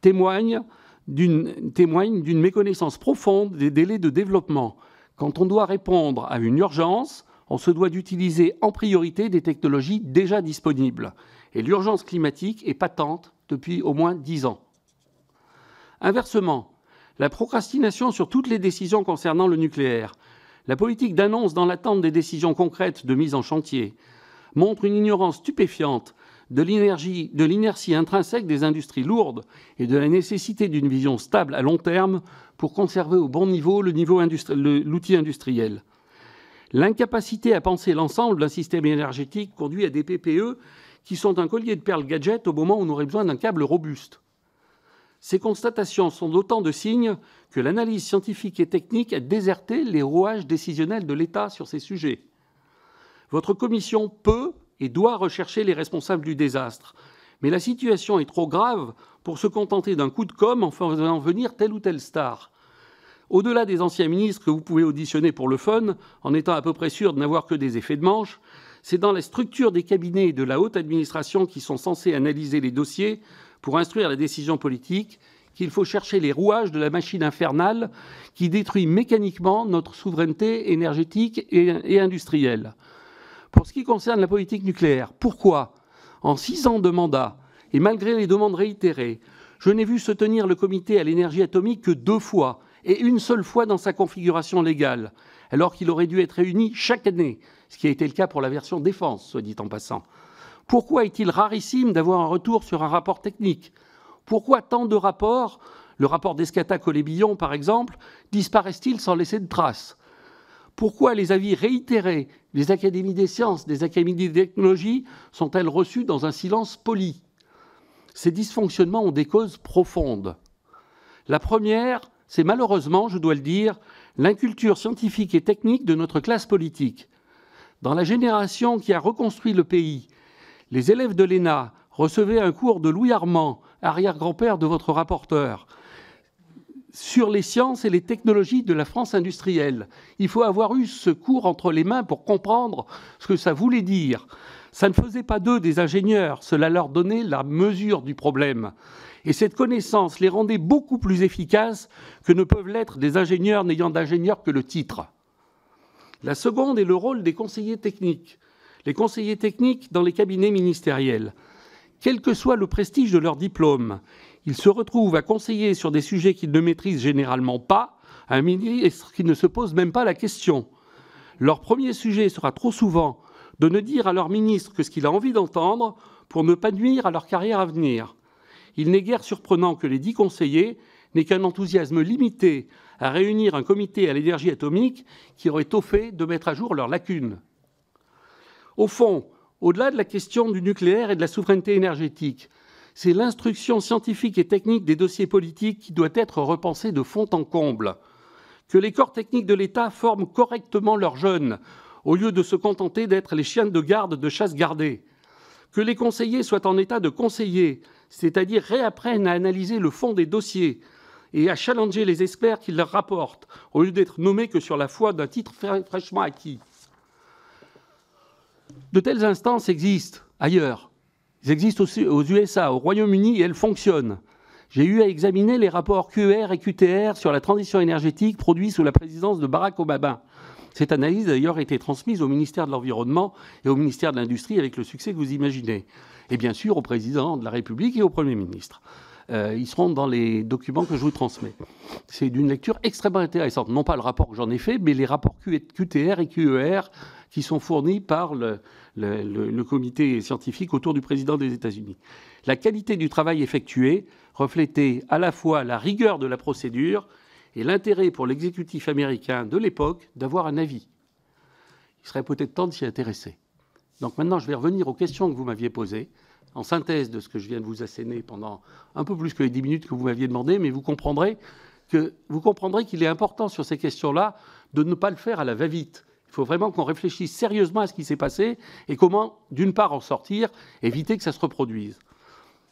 témoigne d'une méconnaissance profonde des délais de développement. Quand on doit répondre à une urgence, on se doit d'utiliser en priorité des technologies déjà disponibles. Et l'urgence climatique est patente depuis au moins dix ans. Inversement, la procrastination sur toutes les décisions concernant le nucléaire, la politique d'annonce dans l'attente des décisions concrètes de mise en chantier, montre une ignorance stupéfiante de l'inertie intrinsèque des industries lourdes et de la nécessité d'une vision stable à long terme pour conserver au bon niveau l'outil industriel. L'incapacité à penser l'ensemble d'un système énergétique conduit à des PPE qui sont un collier de perles gadgets au moment où on aurait besoin d'un câble robuste. Ces constatations sont autant de signes que l'analyse scientifique et technique a déserté les rouages décisionnels de l'État sur ces sujets. Votre commission peut et doit rechercher les responsables du désastre, mais la situation est trop grave pour se contenter d'un coup de com' en faisant venir telle ou telle star. Au-delà des anciens ministres que vous pouvez auditionner pour le fun, en étant à peu près sûr de n'avoir que des effets de manche, c'est dans la structure des cabinets et de la haute administration qui sont censés analyser les dossiers pour instruire la décision politique qu'il faut chercher les rouages de la machine infernale qui détruit mécaniquement notre souveraineté énergétique et, industrielle. Pour ce qui concerne la politique nucléaire, pourquoi, en six ans de mandat, et malgré les demandes réitérées, je n'ai vu se tenir le comité à l'énergie atomique que deux fois, et une seule fois dans sa configuration légale, alors qu'il aurait dû être réuni chaque année, ce qui a été le cas pour la version défense, soit dit en passant. Pourquoi est-il rarissime d'avoir un retour sur un rapport technique? Pourquoi tant de rapports, le rapport d'Escata Colébillon par exemple, disparaissent-ils sans laisser de traces? Pourquoi les avis réitérés des académies des sciences, des académies des technologies sont-elles reçues dans un silence poli? Ces dysfonctionnements ont des causes profondes. La première, c'est malheureusement, je dois le dire, l'inculture scientifique et technique de notre classe politique. Dans la génération qui a reconstruit le pays, les élèves de l'ENA recevaient un cours de Louis Armand, arrière-grand-père de votre rapporteur, sur les sciences et les technologies de la France industrielle. Il faut avoir eu ce cours entre les mains pour comprendre ce que ça voulait dire. Ça ne faisait pas d'eux des ingénieurs, cela leur donnait la mesure du problème. Et cette connaissance les rendait beaucoup plus efficaces que ne peuvent l'être des ingénieurs n'ayant d'ingénieur que le titre. La seconde est le rôle des conseillers techniques. Les conseillers techniques dans les cabinets ministériels. Quel que soit le prestige de leur diplôme, ils se retrouvent à conseiller sur des sujets qu'ils ne maîtrisent généralement pas, un ministre qui ne se pose même pas la question. Leur premier sujet sera trop souvent de ne dire à leur ministre que ce qu'il a envie d'entendre pour ne pas nuire à leur carrière à venir. Il n'est guère surprenant que les dix conseillers n'aient qu'un enthousiasme limité à réunir un comité à l'énergie atomique qui aurait tôt fait de mettre à jour leurs lacunes. Au fond, au-delà de la question du nucléaire et de la souveraineté énergétique, c'est l'instruction scientifique et technique des dossiers politiques qui doit être repensée de fond en comble. Que les corps techniques de l'État forment correctement leurs jeunes, au lieu de se contenter d'être les chiens de garde de chasse gardée. Que les conseillers soient en état de conseiller, c'est-à-dire réapprennent à analyser le fond des dossiers, et à challenger les experts qui leur rapportent, au lieu d'être nommés que sur la foi d'un titre fraîchement acquis. De telles instances existent ailleurs. Elles existent aussi aux USA, au Royaume-Uni, et elles fonctionnent. J'ai eu à examiner les rapports QR et QTR sur la transition énergétique produits sous la présidence de Barack Obama. Cette analyse a d'ailleurs été transmise au ministère de l'Environnement et au ministère de l'Industrie avec le succès que vous imaginez. Et bien sûr au président de la République et au Premier ministre. Euh, ils seront dans les documents que je vous transmets. C'est d'une lecture extrêmement intéressante. Non pas le rapport que j'en ai fait, mais les rapports QTR et QER qui sont fournis par le, comité scientifique autour du président des États-Unis. La qualité du travail effectué reflétait à la fois la rigueur de la procédure et l'intérêt pour l'exécutif américain de l'époque d'avoir un avis. Il serait peut-être temps de s'y intéresser. Donc maintenant, je vais revenir aux questions que vous m'aviez posées en synthèse de ce que je viens de vous asséner pendant un peu plus que les dix minutes que vous m'aviez demandé, mais vous comprendrez qu'il est important sur ces questions-là de ne pas le faire à la va-vite. Il faut vraiment qu'on réfléchisse sérieusement à ce qui s'est passé et comment, d'une part, en sortir, éviter que ça se reproduise.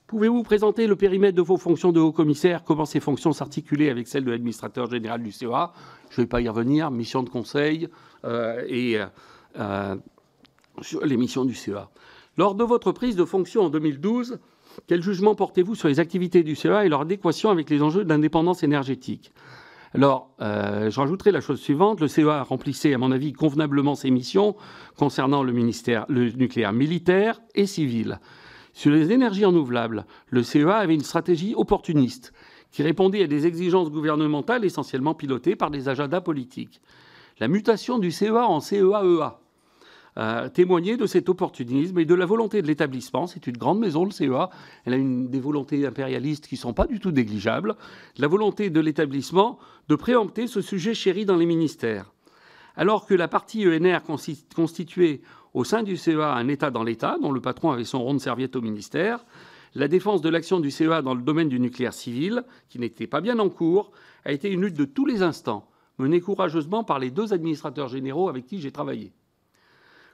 Pouvez-vous présenter le périmètre de vos fonctions de haut commissaire Comment ces fonctions s'articulaient avec celles de l'administrateur général du CEA Je ne vais pas y revenir. Mission de conseil euh, et euh, sur les missions du CEA. Lors de votre prise de fonction en 2012, quel jugement portez-vous sur les activités du CEA et leur adéquation avec les enjeux d'indépendance énergétique? Alors, euh, je rajouterai la chose suivante. Le CEA remplissait, à mon avis, convenablement ses missions concernant le, ministère, le nucléaire militaire et civil. Sur les énergies renouvelables, le CEA avait une stratégie opportuniste qui répondait à des exigences gouvernementales essentiellement pilotées par des agendas politiques. La mutation du CEA en CEA-EA témoigner de cet opportunisme et de la volonté de l'établissement. C'est une grande maison, le CEA. Elle a des volontés impérialistes qui ne sont pas du tout négligeables. La volonté de l'établissement de préempter ce sujet chéri dans les ministères. Alors que la partie ENR constituait au sein du CEA un État dans l'État, dont le patron avait son rond de serviette au ministère, la défense de l'action du CEA dans le domaine du nucléaire civil, qui n'était pas bien en cours, a été une lutte de tous les instants, menée courageusement par les deux administrateurs généraux avec qui j'ai travaillé.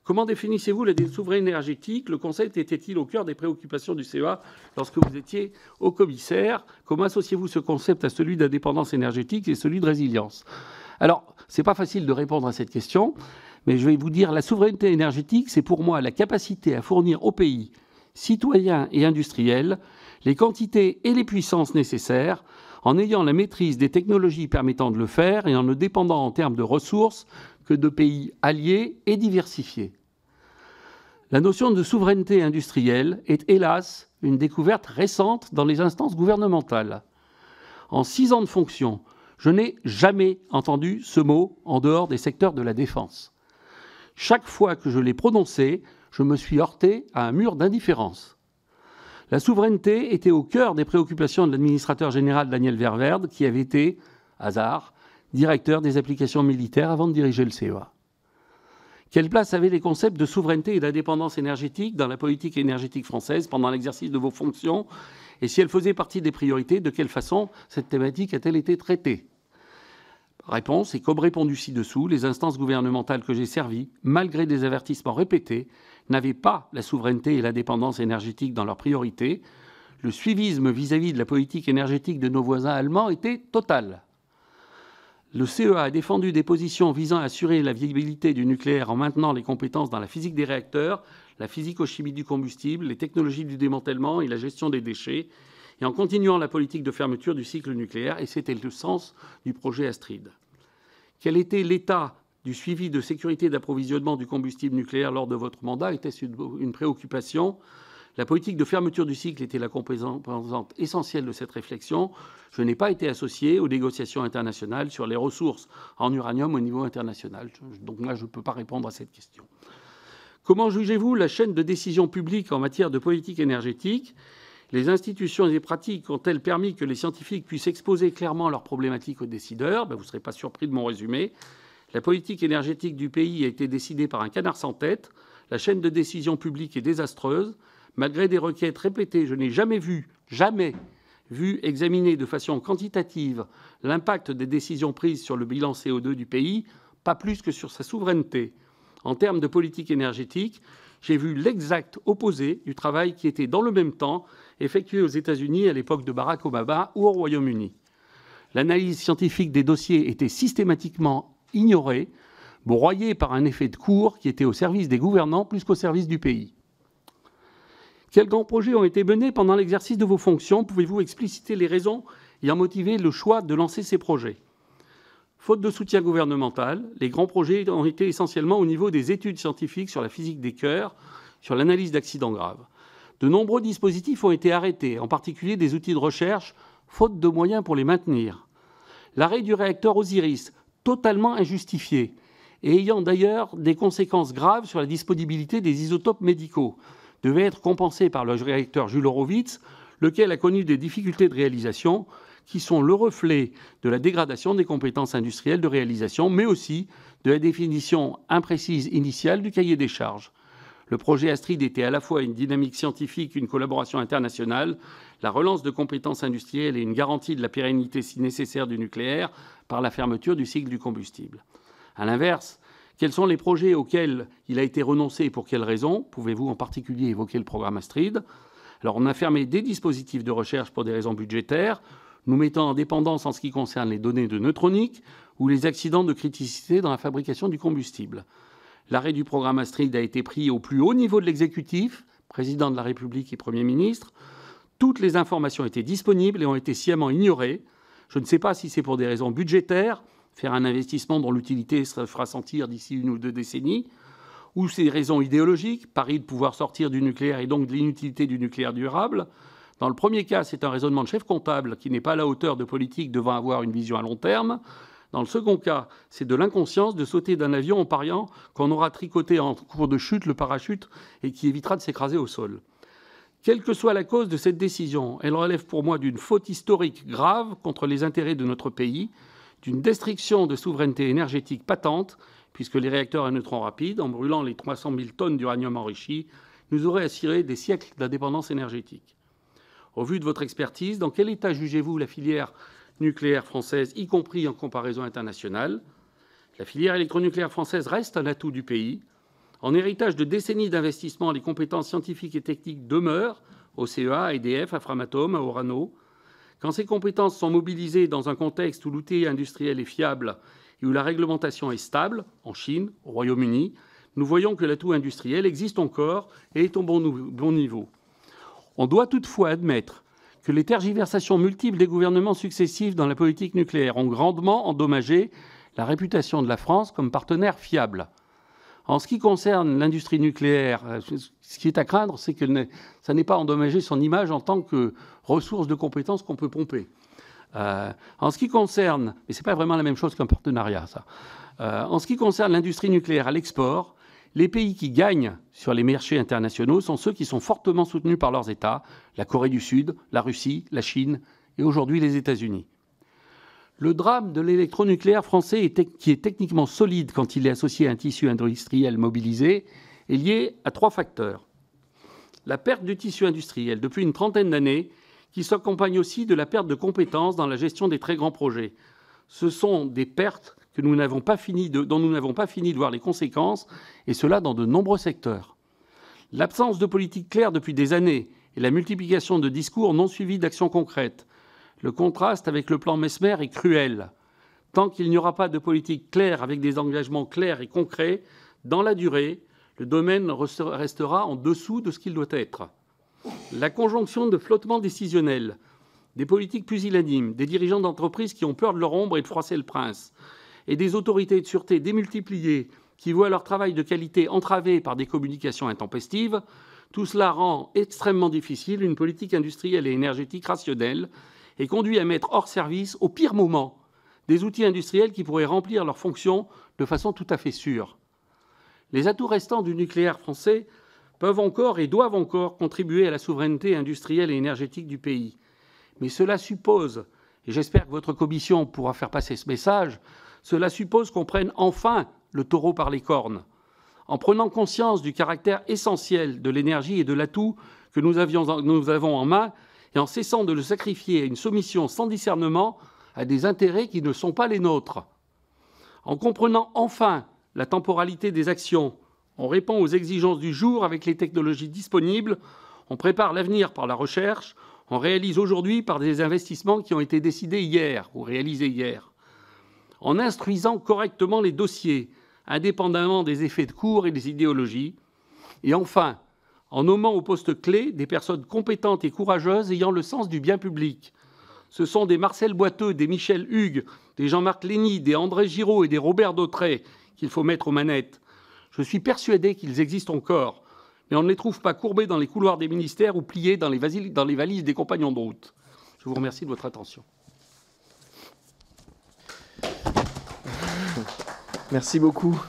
Comment définissez-vous la souveraineté énergétique Le concept était-il au cœur des préoccupations du CEA lorsque vous étiez au commissaire? Comment associez-vous ce concept à celui d'indépendance énergétique et celui de résilience? Alors, ce n'est pas facile de répondre à cette question, mais je vais vous dire, la souveraineté énergétique, c'est pour moi la capacité à fournir au pays, citoyens et industriels, les quantités et les puissances nécessaires en ayant la maîtrise des technologies permettant de le faire et en ne dépendant en termes de ressources que de pays alliés et diversifiés. La notion de souveraineté industrielle est hélas une découverte récente dans les instances gouvernementales. En six ans de fonction, je n'ai jamais entendu ce mot en dehors des secteurs de la défense. Chaque fois que je l'ai prononcé, je me suis heurté à un mur d'indifférence. La souveraineté était au cœur des préoccupations de l'administrateur général Daniel Ververde, qui avait été, hasard, directeur des applications militaires avant de diriger le CEA. Quelle place avaient les concepts de souveraineté et d'indépendance énergétique dans la politique énergétique française pendant l'exercice de vos fonctions Et si elle faisait partie des priorités, de quelle façon cette thématique a-t-elle été traitée? Réponse, et comme répondu ci-dessous, les instances gouvernementales que j'ai servies, malgré des avertissements répétés, n'avaient pas la souveraineté et l'indépendance énergétique dans leurs priorités. Le suivisme vis-à-vis -vis de la politique énergétique de nos voisins allemands était total. Le CEA a défendu des positions visant à assurer la viabilité du nucléaire en maintenant les compétences dans la physique des réacteurs, la physico-chimie du combustible, les technologies du démantèlement et la gestion des déchets, et en continuant la politique de fermeture du cycle nucléaire, et c'était le sens du projet Astrid. Quel était l'état du suivi de sécurité d'approvisionnement du combustible nucléaire lors de votre mandat Était-ce une préoccupation la politique de fermeture du cycle était la composante essentielle de cette réflexion. Je n'ai pas été associé aux négociations internationales sur les ressources en uranium au niveau international. Donc là, je ne peux pas répondre à cette question. Comment jugez-vous la chaîne de décision publique en matière de politique énergétique? Les institutions et les pratiques ont-elles permis que les scientifiques puissent exposer clairement leurs problématiques aux décideurs? Ben, Vous ne serez pas surpris de mon résumé. La politique énergétique du pays a été décidée par un canard sans tête. La chaîne de décision publique est désastreuse. Malgré des requêtes répétées, je n'ai jamais vu, jamais vu examiner de façon quantitative l'impact des décisions prises sur le bilan CO2 du pays, pas plus que sur sa souveraineté. En termes de politique énergétique, j'ai vu l'exact opposé du travail qui était dans le même temps effectué aux États-Unis à l'époque de Barack Obama ou au Royaume-Uni. L'analyse scientifique des dossiers était systématiquement ignorée, broyée par un effet de cours qui était au service des gouvernants plus qu'au service du pays. Quels grands projets ont été menés pendant l'exercice de vos fonctions? Pouvez-vous expliciter les raisons ayant motivé le choix de lancer ces projets? Faute de soutien gouvernemental, les grands projets ont été essentiellement au niveau des études scientifiques sur la physique des cœurs, sur l'analyse d'accidents graves. De nombreux dispositifs ont été arrêtés, en particulier des outils de recherche, faute de moyens pour les maintenir. L'arrêt du réacteur Osiris, totalement injustifié, et ayant d'ailleurs des conséquences graves sur la disponibilité des isotopes médicaux, devait être compensé par le réacteur Jules Horowitz, lequel a connu des difficultés de réalisation qui sont le reflet de la dégradation des compétences industrielles de réalisation, mais aussi de la définition imprécise initiale du cahier des charges. Le projet Astrid était à la fois une dynamique scientifique, une collaboration internationale, la relance de compétences industrielles et une garantie de la pérennité si nécessaire du nucléaire par la fermeture du cycle du combustible. À l'inverse, quels sont les projets auxquels il a été renoncé et pour quelles raisons Pouvez-vous en particulier évoquer le programme Astrid Alors, on a fermé des dispositifs de recherche pour des raisons budgétaires, nous mettant en dépendance en ce qui concerne les données de neutronique ou les accidents de criticité dans la fabrication du combustible. L'arrêt du programme Astrid a été pris au plus haut niveau de l'exécutif, président de la République et Premier ministre. Toutes les informations étaient disponibles et ont été sciemment ignorées. Je ne sais pas si c'est pour des raisons budgétaires faire un investissement dont l'utilité se fera sentir d'ici une ou deux décennies, ou ces raisons idéologiques, pari de pouvoir sortir du nucléaire et donc de l'inutilité du nucléaire durable. Dans le premier cas, c'est un raisonnement de chef comptable qui n'est pas à la hauteur de politique devant avoir une vision à long terme. Dans le second cas, c'est de l'inconscience de sauter d'un avion en pariant qu'on aura tricoté en cours de chute le parachute et qui évitera de s'écraser au sol. Quelle que soit la cause de cette décision, elle relève pour moi d'une faute historique grave contre les intérêts de notre pays d'une destruction de souveraineté énergétique patente, puisque les réacteurs à neutrons rapides, en brûlant les 300 000 tonnes d'uranium enrichi, nous auraient assuré des siècles d'indépendance énergétique. Au vu de votre expertise, dans quel état jugez-vous la filière nucléaire française, y compris en comparaison internationale? La filière électronucléaire française reste un atout du pays. En héritage de décennies d'investissement, les compétences scientifiques et techniques demeurent au CEA, à EDF, à Framatome, à Orano. Quand ces compétences sont mobilisées dans un contexte où l'outil industriel est fiable et où la réglementation est stable, en Chine, au Royaume-Uni, nous voyons que l'atout industriel existe encore et est au bon, niveau. On doit toutefois admettre que les tergiversations multiples des gouvernements successifs dans la politique nucléaire ont grandement endommagé la réputation de la France comme partenaire fiable. En ce qui concerne l'industrie nucléaire, euh, ce qui est à craindre, c'est que ça n'ait pas endommagé son image en tant que ressource de compétences qu'on peut pomper. Euh, en ce qui concerne, mais ce n'est pas vraiment la même chose qu'un partenariat, ça. Euh, en ce qui concerne l'industrie nucléaire à l'export, Les pays qui gagnent sur les marchés internationaux sont ceux qui sont fortement soutenus par leurs États, la Corée du Sud, la Russie, la Chine et aujourd'hui les États-Unis. Le drame de l'électronucléaire français, qui est techniquement solide quand il est associé à un tissu industriel mobilisé, est lié à trois facteurs. La perte du tissu industriel depuis une trentaine d'années, qui s'accompagne aussi de la perte de compétences dans la gestion des très grands projets. Ce sont des pertes que nous n'avons pas fini de, dont nous n'avons pas fini de voir les conséquences, et cela dans de nombreux secteurs. L'absence de politique claire depuis des années et la multiplication de discours non suivis d'actions concrètes. Le contraste avec le plan Mesmer est cruel. Tant qu'il n'y aura pas de politique claire avec des engagements clairs et concrets, dans la durée, le domaine restera en dessous de ce qu'il doit être. La conjonction de flottements décisionnels, des politiques pusillanimes, des dirigeants d'entreprises qui ont peur de leur ombre et de froisser le prince, et des autorités de sûreté démultipliées qui voient leur travail de qualité entravé par des communications intempestives, tout cela rend extrêmement difficile une politique industrielle et énergétique rationnelle et conduit à mettre hors service, au pire moment, des outils industriels qui pourraient remplir leurs fonctions de façon tout à fait sûre. Les atouts restants du nucléaire français peuvent encore et doivent encore contribuer à la souveraineté industrielle et énergétique du pays. Mais cela suppose, et j'espère que votre commission pourra faire passer ce message, cela suppose qu'on prenne enfin le taureau par les cornes. En prenant conscience du caractère essentiel de l'énergie et de l'atout que nous, avons en main, et en cessant de le sacrifier à une soumission sans discernement à des intérêts qui ne sont pas les nôtres. En comprenant enfin la temporalité des actions, on répond aux exigences du jour avec les technologies disponibles, on prépare l'avenir par la recherche, on réalise aujourd'hui par des investissements qui ont été décidés hier ou réalisés hier en instruisant correctement les dossiers, indépendamment des effets de cours et des idéologies, et enfin, en nommant au poste clé des personnes compétentes et courageuses ayant le sens du bien public. Ce sont des Marcel Boiteux, des Michel Hugues, des Jean-Marc Lény, des André Giraud et des Robert Dautrey qu'il faut mettre aux manettes. Je suis persuadé qu'ils existent encore, mais on ne les trouve pas courbés dans les couloirs des ministères ou pliés dans les, valises des compagnons de route. Je vous remercie de votre attention. Merci beaucoup.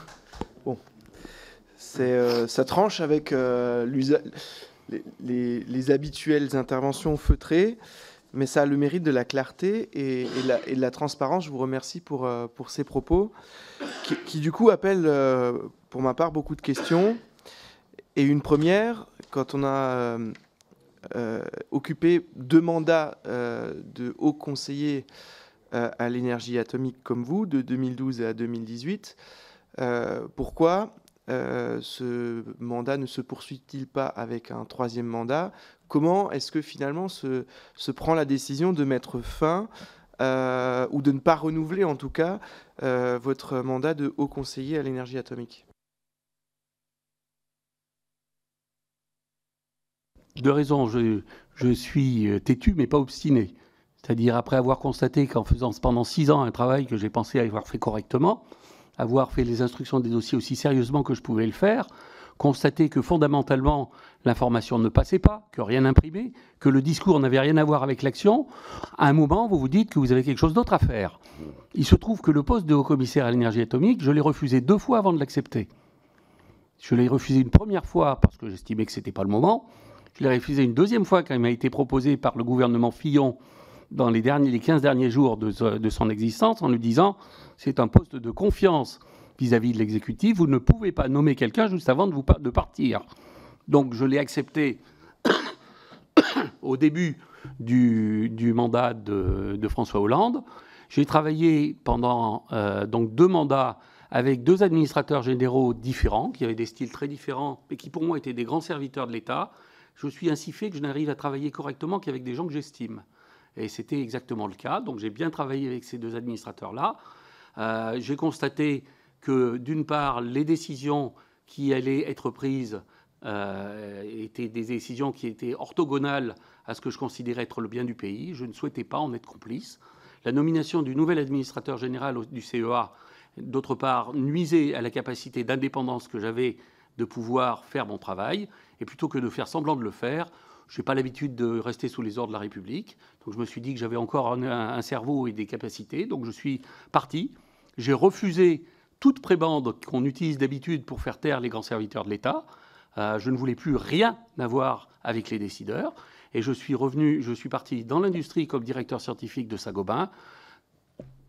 Euh, ça tranche avec euh, les, habituelles interventions feutrées, mais ça a le mérite de la clarté et, de la transparence. Je vous remercie pour, euh, pour ces propos, qui, du coup appellent, pour ma part, beaucoup de questions. Et une première, quand on a occupé deux mandats de haut conseiller à l'énergie atomique comme vous, de 2012 à 2018. Euh, pourquoi euh, ce mandat ne se poursuit-il pas avec un troisième mandat? Comment est-ce que finalement se, prend la décision de mettre fin ou de ne pas renouveler en tout cas votre mandat de haut conseiller à l'énergie atomique? Deux raisons. Je, je, suis têtu mais pas obstiné. C'est-à-dire après avoir constaté qu'en faisant pendant six ans un travail que j'ai pensé avoir fait correctement, avoir fait les instructions des dossiers aussi sérieusement que je pouvais le faire, constater que fondamentalement l'information ne passait pas, que rien n'imprimait, que le discours n'avait rien à voir avec l'action, à un moment vous vous dites que vous avez quelque chose d'autre à faire. Il se trouve que le poste de haut-commissaire à l'énergie atomique, je l'ai refusé deux fois avant de l'accepter. Je l'ai refusé une première fois parce que j'estimais que ce n'était pas le moment. Je l'ai refusé une deuxième fois quand il m'a été proposé par le gouvernement Fillon dans les, derniers, les 15 derniers jours de, son existence en lui disant c'est un poste de confiance vis-à-vis de l'exécutif, vous ne pouvez pas nommer quelqu'un juste avant de, vous, de partir. Donc je l'ai accepté au début du, mandat de, François Hollande. J'ai travaillé pendant euh, donc deux mandats avec deux administrateurs généraux différents, qui avaient des styles très différents, mais qui pour moi étaient des grands serviteurs de l'État. Je suis ainsi fait que je n'arrive à travailler correctement qu'avec des gens que j'estime. Et c'était exactement le cas. Donc j'ai bien travaillé avec ces deux administrateurs-là. Euh, j'ai constaté que, d'une part, les décisions qui allaient être prises euh, étaient des décisions qui étaient orthogonales à ce que je considérais être le bien du pays. Je ne souhaitais pas en être complice. La nomination du nouvel administrateur général du CEA, d'autre part, nuisait à la capacité d'indépendance que j'avais de pouvoir faire mon travail. Et plutôt que de faire semblant de le faire, je n'ai pas l'habitude de rester sous les ordres de la République. Donc je me suis dit que j'avais encore un, cerveau et des capacités. Donc je suis parti. J'ai refusé toute prébande qu'on utilise d'habitude pour faire taire les grands serviteurs de l'État. Euh, je ne voulais plus rien avoir avec les décideurs. Et je suis revenu, je suis parti dans l'industrie comme directeur scientifique de Saint-Gobain,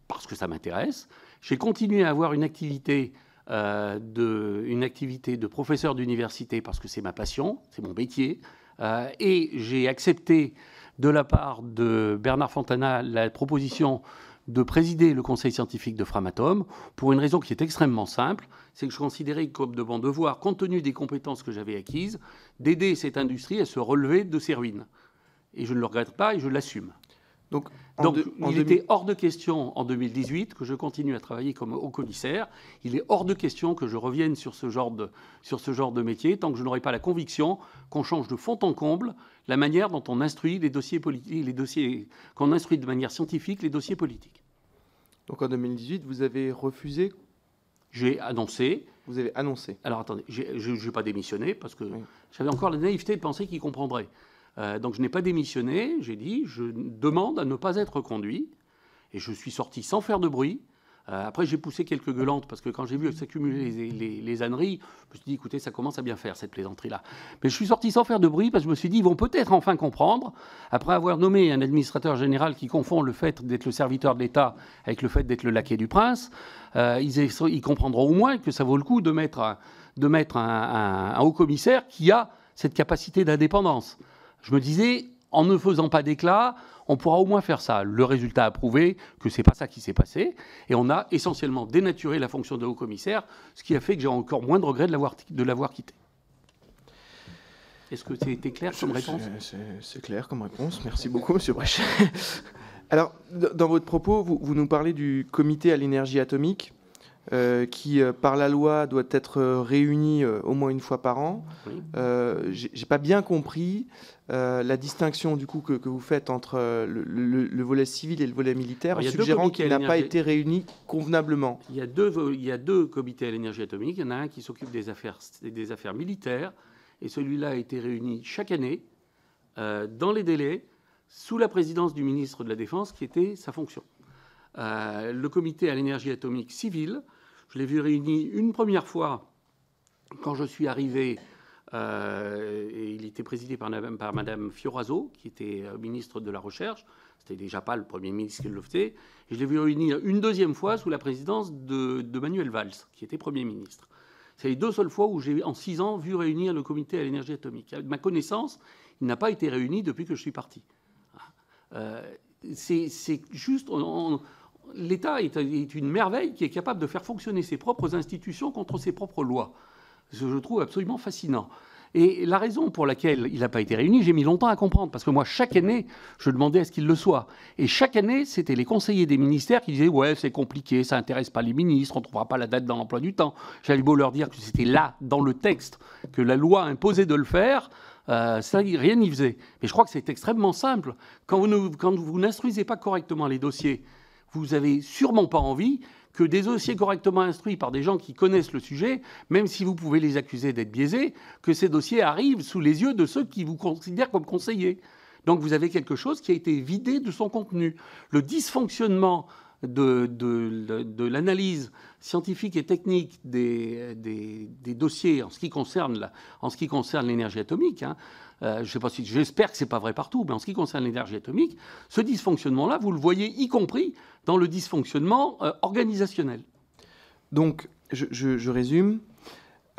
parce que ça m'intéresse. J'ai continué à avoir une activité, euh, de, une activité de professeur d'université, parce que c'est ma passion, c'est mon métier. Euh, et j'ai accepté de la part de Bernard Fontana la proposition de présider le conseil scientifique de Framatome pour une raison qui est extrêmement simple, c'est que je considérais comme de mon devoir, compte tenu des compétences que j'avais acquises, d'aider cette industrie à se relever de ses ruines. Et je ne le regrette pas et je l'assume. Donc, il était hors de question en 2018 que je continue à travailler comme haut commissaire. Il est hors de question que je revienne sur ce genre de, sur ce genre de métier tant que je n'aurai pas la conviction qu'on change de fond en comble la manière dont on instruit les dossiers politiques, les dossiers, qu'on instruit de manière scientifique les dossiers politiques. Donc en 2018, vous avez refusé J'ai annoncé. Vous avez annoncé Alors attendez, je n'ai pas démissionné parce que j'avais encore la naïveté de penser qu'il comprendrait. Euh, donc je n'ai pas démissionné, j'ai dit, je demande à ne pas être conduit. Et je suis sorti sans faire de bruit. Euh, après, j'ai poussé quelques gueulantes parce que quand j'ai vu s'accumuler les, les, âneries, je me suis dit, écoutez, ça commence à bien faire cette plaisanterie-là. Mais je suis sorti sans faire de bruit parce que je me suis dit, ils vont peut-être enfin comprendre, après avoir nommé un administrateur général qui confond le fait d'être le serviteur de l'État avec le fait d'être le laquais du prince, euh, ils, comprendront au moins que ça vaut le coup de mettre, de mettre un haut commissaire qui a cette capacité d'indépendance. Je me disais, en ne faisant pas d'éclat, on pourra au moins faire ça. Le résultat a prouvé que c'est pas ça qui s'est passé, et on a essentiellement dénaturé la fonction de haut commissaire, ce qui a fait que j'ai encore moins de regrets de l'avoir quitté. Est-ce que c'était clair comme réponse? C'est clair comme réponse. Merci beaucoup, Monsieur Brechet. Alors, dans votre propos, vous nous parlez du comité à l'énergie atomique. Euh, qui, euh, par la loi, doit être euh, réuni au moins une fois par an. Je J'ai pas bien compris la distinction du coup que, vous faites entre le, volet civil et le volet militaire, en suggérant qu'il n'a pas été réuni convenablement. Il y a deux, il y a deux comités à l'énergie atomique. Il y en a un qui s'occupe des affaires, des affaires militaires, et celui-là a été réuni chaque année, dans les délais, sous la présidence du ministre de la Défense, qui était sa fonction. Le comité à l'énergie atomique civile, je l'ai vu réuni une première fois quand je suis arrivé, euh, et il était présidé par, par Madame Fioraso, qui était euh, ministre de la Recherche. C'était déjà pas le Premier ministre qui le faisait. Et je l'ai vu réunir une deuxième fois sous la présidence de, Manuel Valls, qui était Premier ministre. C'est les deux seules fois où j'ai, en six ans, vu réunir le comité à l'énergie atomique. Avec ma connaissance, il n'a pas été réuni depuis que je suis parti. Euh, c'est juste l'État est, une merveille qui est capable de faire fonctionner ses propres institutions contre ses propres lois. Que je trouve absolument fascinant. Et la raison pour laquelle il n'a pas été réuni, j'ai mis longtemps à comprendre, parce que moi, chaque année, je demandais à ce qu'il le soit. Et chaque année, c'était les conseillers des ministères qui disaient Ouais, c'est compliqué, ça n'intéresse pas les ministres, on ne trouvera pas la date dans l'emploi du temps. J'allais beau leur dire que c'était là, dans le texte, que la loi imposait de le faire. Euh, rien n'y faisait. Mais je crois que c'est extrêmement simple. Quand vous n'instruisez pas correctement les dossiers, vous n'avez sûrement pas envie que des dossiers correctement instruits par des gens qui connaissent le sujet, même si vous pouvez les accuser d'être biaisés, que ces dossiers arrivent sous les yeux de ceux qui vous considèrent comme conseillers. Donc vous avez quelque chose qui a été vidé de son contenu. Le dysfonctionnement de, l'analyse scientifique et technique des, des, dossiers en ce qui concerne, en ce qui concerne l'énergie atomique, hein, euh, je sais pas si, j'espère que c'est pas vrai partout, mais en ce qui concerne l'énergie atomique, ce dysfonctionnement-là, vous le voyez y compris dans le dysfonctionnement euh, organisationnel. Donc, je, résume.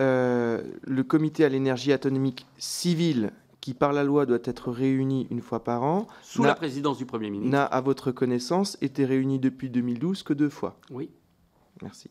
Euh, le comité à l'énergie atomique civile, qui par la loi doit être réuni une fois par an, sous la présidence du Premier ministre, n'a, à votre connaissance, été réuni depuis 2012 que deux fois. Oui. Merci.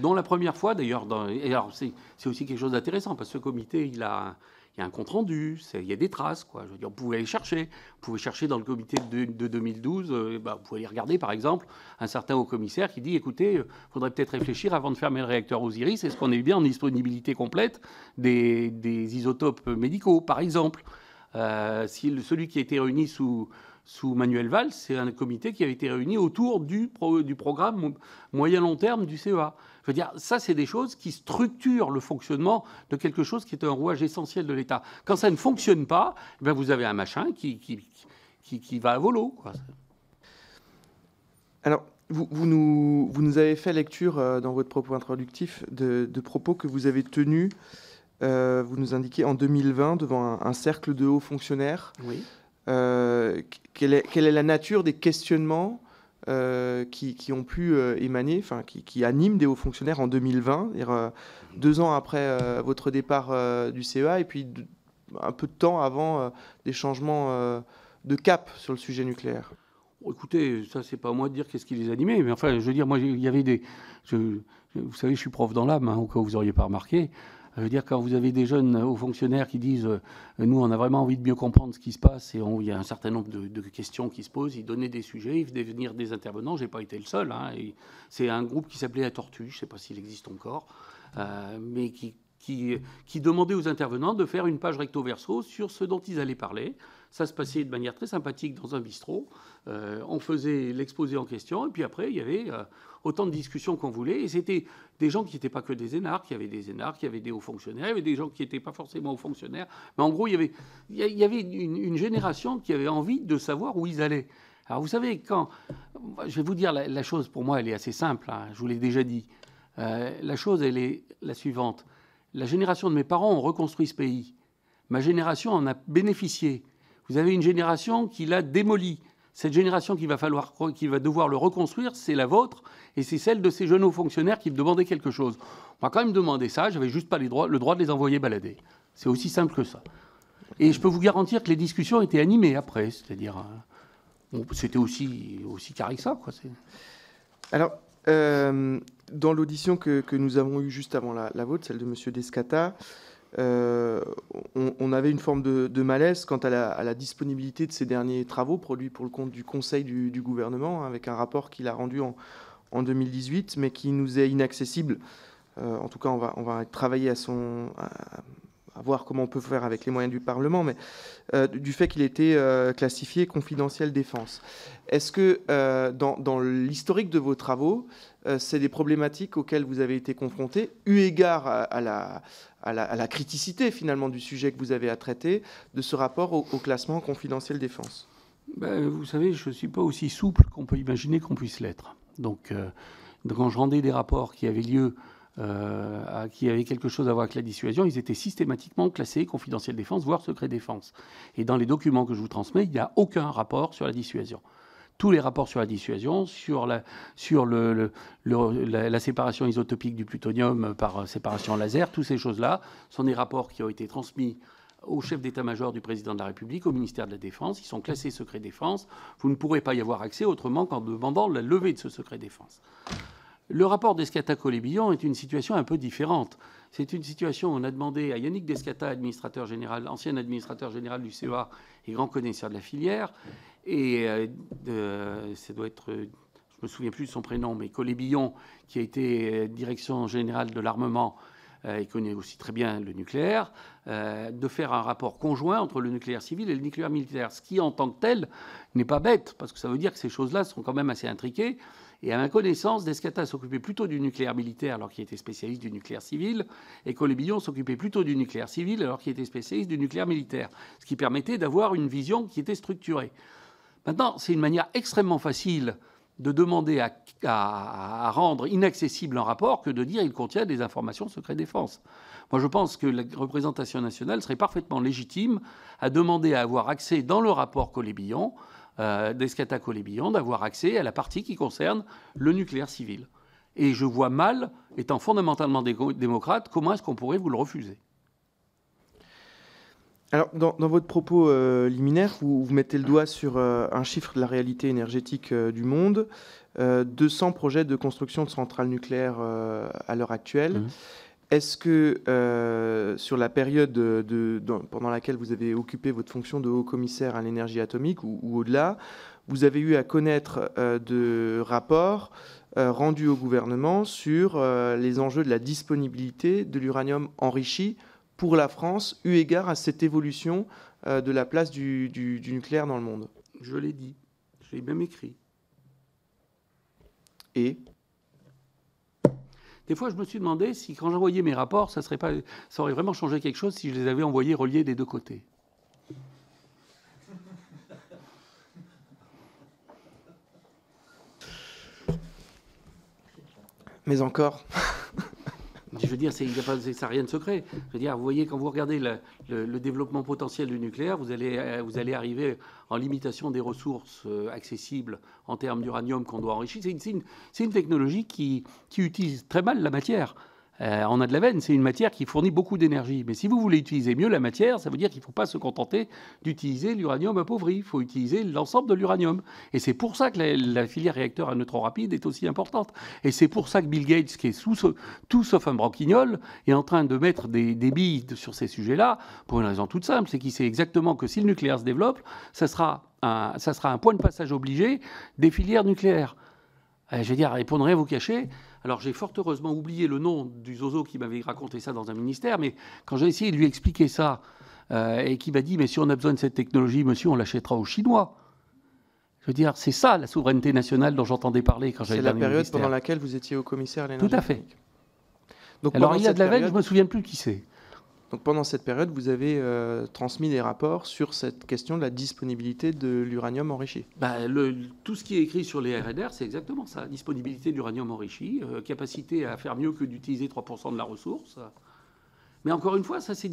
Dont la première fois, d'ailleurs, alors c'est, c'est aussi quelque chose d'intéressant, parce que ce comité, il a il y a un compte rendu, il y a des traces. Quoi. Je veux dire, vous pouvez aller chercher. Vous pouvez chercher dans le comité de, 2012, euh, bah, vous pouvez aller regarder par exemple un certain haut commissaire qui dit écoutez, il euh, faudrait peut-être réfléchir avant de fermer le réacteur Osiris, est-ce qu'on est bien en disponibilité complète des, isotopes médicaux, par exemple? Euh, si Celui qui a été réuni sous, sous Manuel Valls, c'est un comité qui avait été réuni autour du, du programme moyen-long terme du CEA. Je veux dire, ça, c'est des choses qui structurent le fonctionnement de quelque chose qui est un rouage essentiel de l'État. Quand ça ne fonctionne pas, eh vous avez un machin qui, qui, qui, va à volo. Quoi. Alors, vous, nous, vous, nous, avez fait lecture dans votre propos introductif de, propos que vous avez tenus, vous nous indiquez, en 2020 devant un, cercle de hauts fonctionnaires. Oui. Quelle est, quelle, est, la nature des questionnements qui, qui, ont pu émaner, enfin qui, animent des hauts fonctionnaires en 2020, deux ans après votre départ du CEA et puis un peu de temps avant des changements de cap sur le sujet nucléaire? Écoutez, ça, c'est pas à moi de dire qu'est-ce qui les animait, mais enfin, je veux dire, moi, il y avait des. vous savez, je suis prof dans l'âme, hein, au cas où vous n'auriez pas remarqué. Je veux dire, quand vous avez des jeunes hauts fonctionnaires qui disent euh, Nous, on a vraiment envie de mieux comprendre ce qui se passe, et il y a un certain nombre de, questions qui se posent, ils donnaient des sujets, ils venaient venir des intervenants, je n'ai pas été le seul. Hein, c'est un groupe qui s'appelait La Tortue, je ne sais pas s'il existe encore, euh, mais qui demandait aux intervenants de faire une page recto-verso sur ce dont ils allaient parler. Ça se passait de manière très sympathique dans un bistrot. Euh, on faisait l'exposé en question, et puis après, il y avait euh, autant de discussions qu'on voulait. Et c'était des gens qui n'étaient pas que des énarques, il y avait des énarques, il y avait des hauts fonctionnaires, il y avait des gens qui n'étaient pas forcément hauts fonctionnaires. Mais en gros, il y avait, une, génération qui avait envie de savoir où ils allaient. Alors vous savez, quand. Je vais vous dire, la, chose pour moi, elle est assez simple, hein, je vous l'ai déjà dit. Euh, la chose, elle est la suivante. La génération de mes parents ont reconstruit ce pays. Ma génération en a bénéficié. Vous avez une génération qui l'a démoli. Cette génération qui va, falloir, qui va devoir le reconstruire, c'est la vôtre, et c'est celle de ces jeunes hauts fonctionnaires qui me demandaient quelque chose. On va quand même demander ça, j'avais juste pas le droit de les envoyer balader. C'est aussi simple que ça. Et je peux vous garantir que les discussions étaient animées après, c'est-à-dire, euh, c'était aussi, aussi carré que ça. Alors, euh, dans l'audition que, nous avons eue juste avant la, la vôtre, celle de M. Descata, euh, on, avait une forme de, malaise quant à la, disponibilité de ces derniers travaux produits pour le compte du Conseil du, gouvernement, avec un rapport qu'il a rendu en, 2018, mais qui nous est inaccessible. Euh, en tout cas, on va, travailler à, son, voir comment on peut faire avec les moyens du Parlement, mais euh, du fait qu'il était classifié confidentiel défense. Est-ce que dans, dans l'historique de vos travaux, c'est des problématiques auxquelles vous avez été confrontés, eu égard à la, à la, criticité finalement du sujet que vous avez à traiter, de ce rapport au, classement confidentiel défense? Ben, Vous savez, je ne suis pas aussi souple qu'on peut imaginer qu'on puisse l'être. Donc, euh, quand je rendais des rapports qui avaient lieu, euh, qui avaient quelque chose à voir avec la dissuasion, ils étaient systématiquement classés confidentiel défense, voire secret défense. Et dans les documents que je vous transmets, il n'y a aucun rapport sur la dissuasion tous les rapports sur la dissuasion, sur la, séparation isotopique du plutonium par séparation laser, toutes ces choses-là sont des rapports qui ont été transmis au chef d'état-major du président de la République, au ministère de la Défense. Ils sont classés secret défense. Vous ne pourrez pas y avoir accès autrement qu'en demandant la levée de ce secret défense. Le rapport d'Escata-Colébillon est une situation un peu différente. C'est une situation où on a demandé à Yannick Descata, administrateur général, ancien administrateur général du CEA et grand connaisseur de la filière, et euh, ça doit être, je me souviens plus de son prénom, mais Colébillon, qui a été euh, direction générale de l'armement euh, et connaît aussi très bien le nucléaire, de faire un rapport conjoint entre le nucléaire civil et le nucléaire militaire, ce qui en tant que tel n'est pas bête, parce que ça veut dire que ces choses-là sont quand même assez intriquées. Et à ma connaissance, Descata s'occupait plutôt du nucléaire militaire alors qu'il était spécialiste du nucléaire civil, et Colébillon s'occupait plutôt du nucléaire civil alors qu'il était spécialiste du nucléaire militaire, ce qui permettait d'avoir une vision qui était structurée. Maintenant, c'est une manière extrêmement facile de demander à, rendre inaccessible un rapport que de dire qu'il contient des informations secret défense. Moi, je pense que la représentation nationale serait parfaitement légitime à demander à avoir accès dans le rapport Colébillon, euh, d'Escata Colébillon, d'avoir accès à la partie qui concerne le nucléaire civil. Et je vois mal, étant fondamentalement démocrate, comment est-ce qu'on pourrait vous le refuser? Alors, dans, votre propos euh, liminaire, vous, mettez le doigt sur euh, un chiffre de la réalité énergétique euh, du monde. 200 projets de construction de centrales nucléaires à l'heure actuelle. Est-ce que sur la période de, pendant laquelle vous avez occupé votre fonction de haut commissaire à l'énergie atomique ou, ou au-delà, vous avez eu à connaître de rapports rendus au gouvernement sur les enjeux de la disponibilité de l'uranium enrichi pour la France, eu égard à cette évolution euh, de la place du, nucléaire dans le monde? Je l'ai dit, je l'ai même écrit. Et? Des fois, je me suis demandé si, quand j'envoyais mes rapports, ça, serait pas, ça aurait vraiment changé quelque chose si je les avais envoyés reliés des deux côtés. Mais encore. Je veux dire, c'est, ça n'a rien de secret. Je veux dire, vous voyez, quand vous regardez le, développement potentiel du nucléaire, vous allez, euh, vous allez arriver en limitation des ressources euh, accessibles en termes d'uranium qu'on doit enrichir. C'est une, technologie qui utilise très mal la matière. Euh, on a de la veine, c'est une matière qui fournit beaucoup d'énergie. Mais si vous voulez utiliser mieux la matière, ça veut dire qu'il ne faut pas se contenter d'utiliser l'uranium appauvri. Il faut utiliser l'ensemble de l'uranium. Et c'est pour ça que la, filière réacteur à neutrons rapide est aussi importante. Et c'est pour ça que Bill Gates, qui est sous, tout sauf un branquignol, est en train de mettre des, billes sur ces sujets-là pour une raison toute simple, c'est qu'il sait exactement que si le nucléaire se développe, ça sera un, ça sera un point de passage obligé des filières nucléaires. Euh, je veux dire, ne rien vous cacher, alors j'ai fort heureusement oublié le nom du zozo qui m'avait raconté ça dans un ministère, mais quand j'ai essayé de lui expliquer ça, euh, et qui m'a dit, mais si on a besoin de cette technologie, monsieur, on l'achètera aux Chinois. Je veux dire, c'est ça la souveraineté nationale dont j'entendais parler quand j'avais C'est la période pendant laquelle vous étiez au commissaire à l'énergie. Tout à fait. Donc, Alors il y a de la veille, je ne me souviens plus qui c'est. Donc pendant cette période, vous avez euh, transmis des rapports sur cette question de la disponibilité de l'uranium enrichi. Bah, tout ce qui est écrit sur les RNR, c'est exactement ça. Disponibilité de l'uranium enrichi, euh, capacité à faire mieux que d'utiliser 3% de la ressource. Mais encore une fois, ça c'est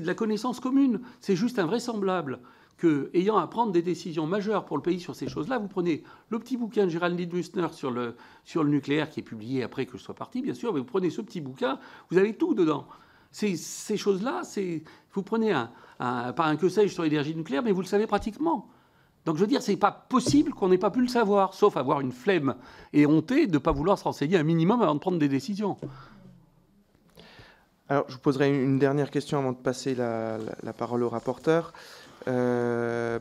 de la connaissance commune. C'est juste invraisemblable que, ayant à prendre des décisions majeures pour le pays sur ces choses-là, vous prenez le petit bouquin de Gérald Mussner sur le, sur le nucléaire, qui est publié après que je sois parti, bien sûr, mais vous prenez ce petit bouquin, vous avez tout dedans. Ces, choses-là, vous prenez un, pas un que sais-je sur l'énergie nucléaire, mais vous le savez pratiquement. Donc je veux dire, c'est pas possible qu'on n'ait pas pu le savoir, sauf avoir une flemme et honte de ne pas vouloir se renseigner un minimum avant de prendre des décisions. Alors, je vous poserai une dernière question avant de passer la, parole au rapporteur. Euh,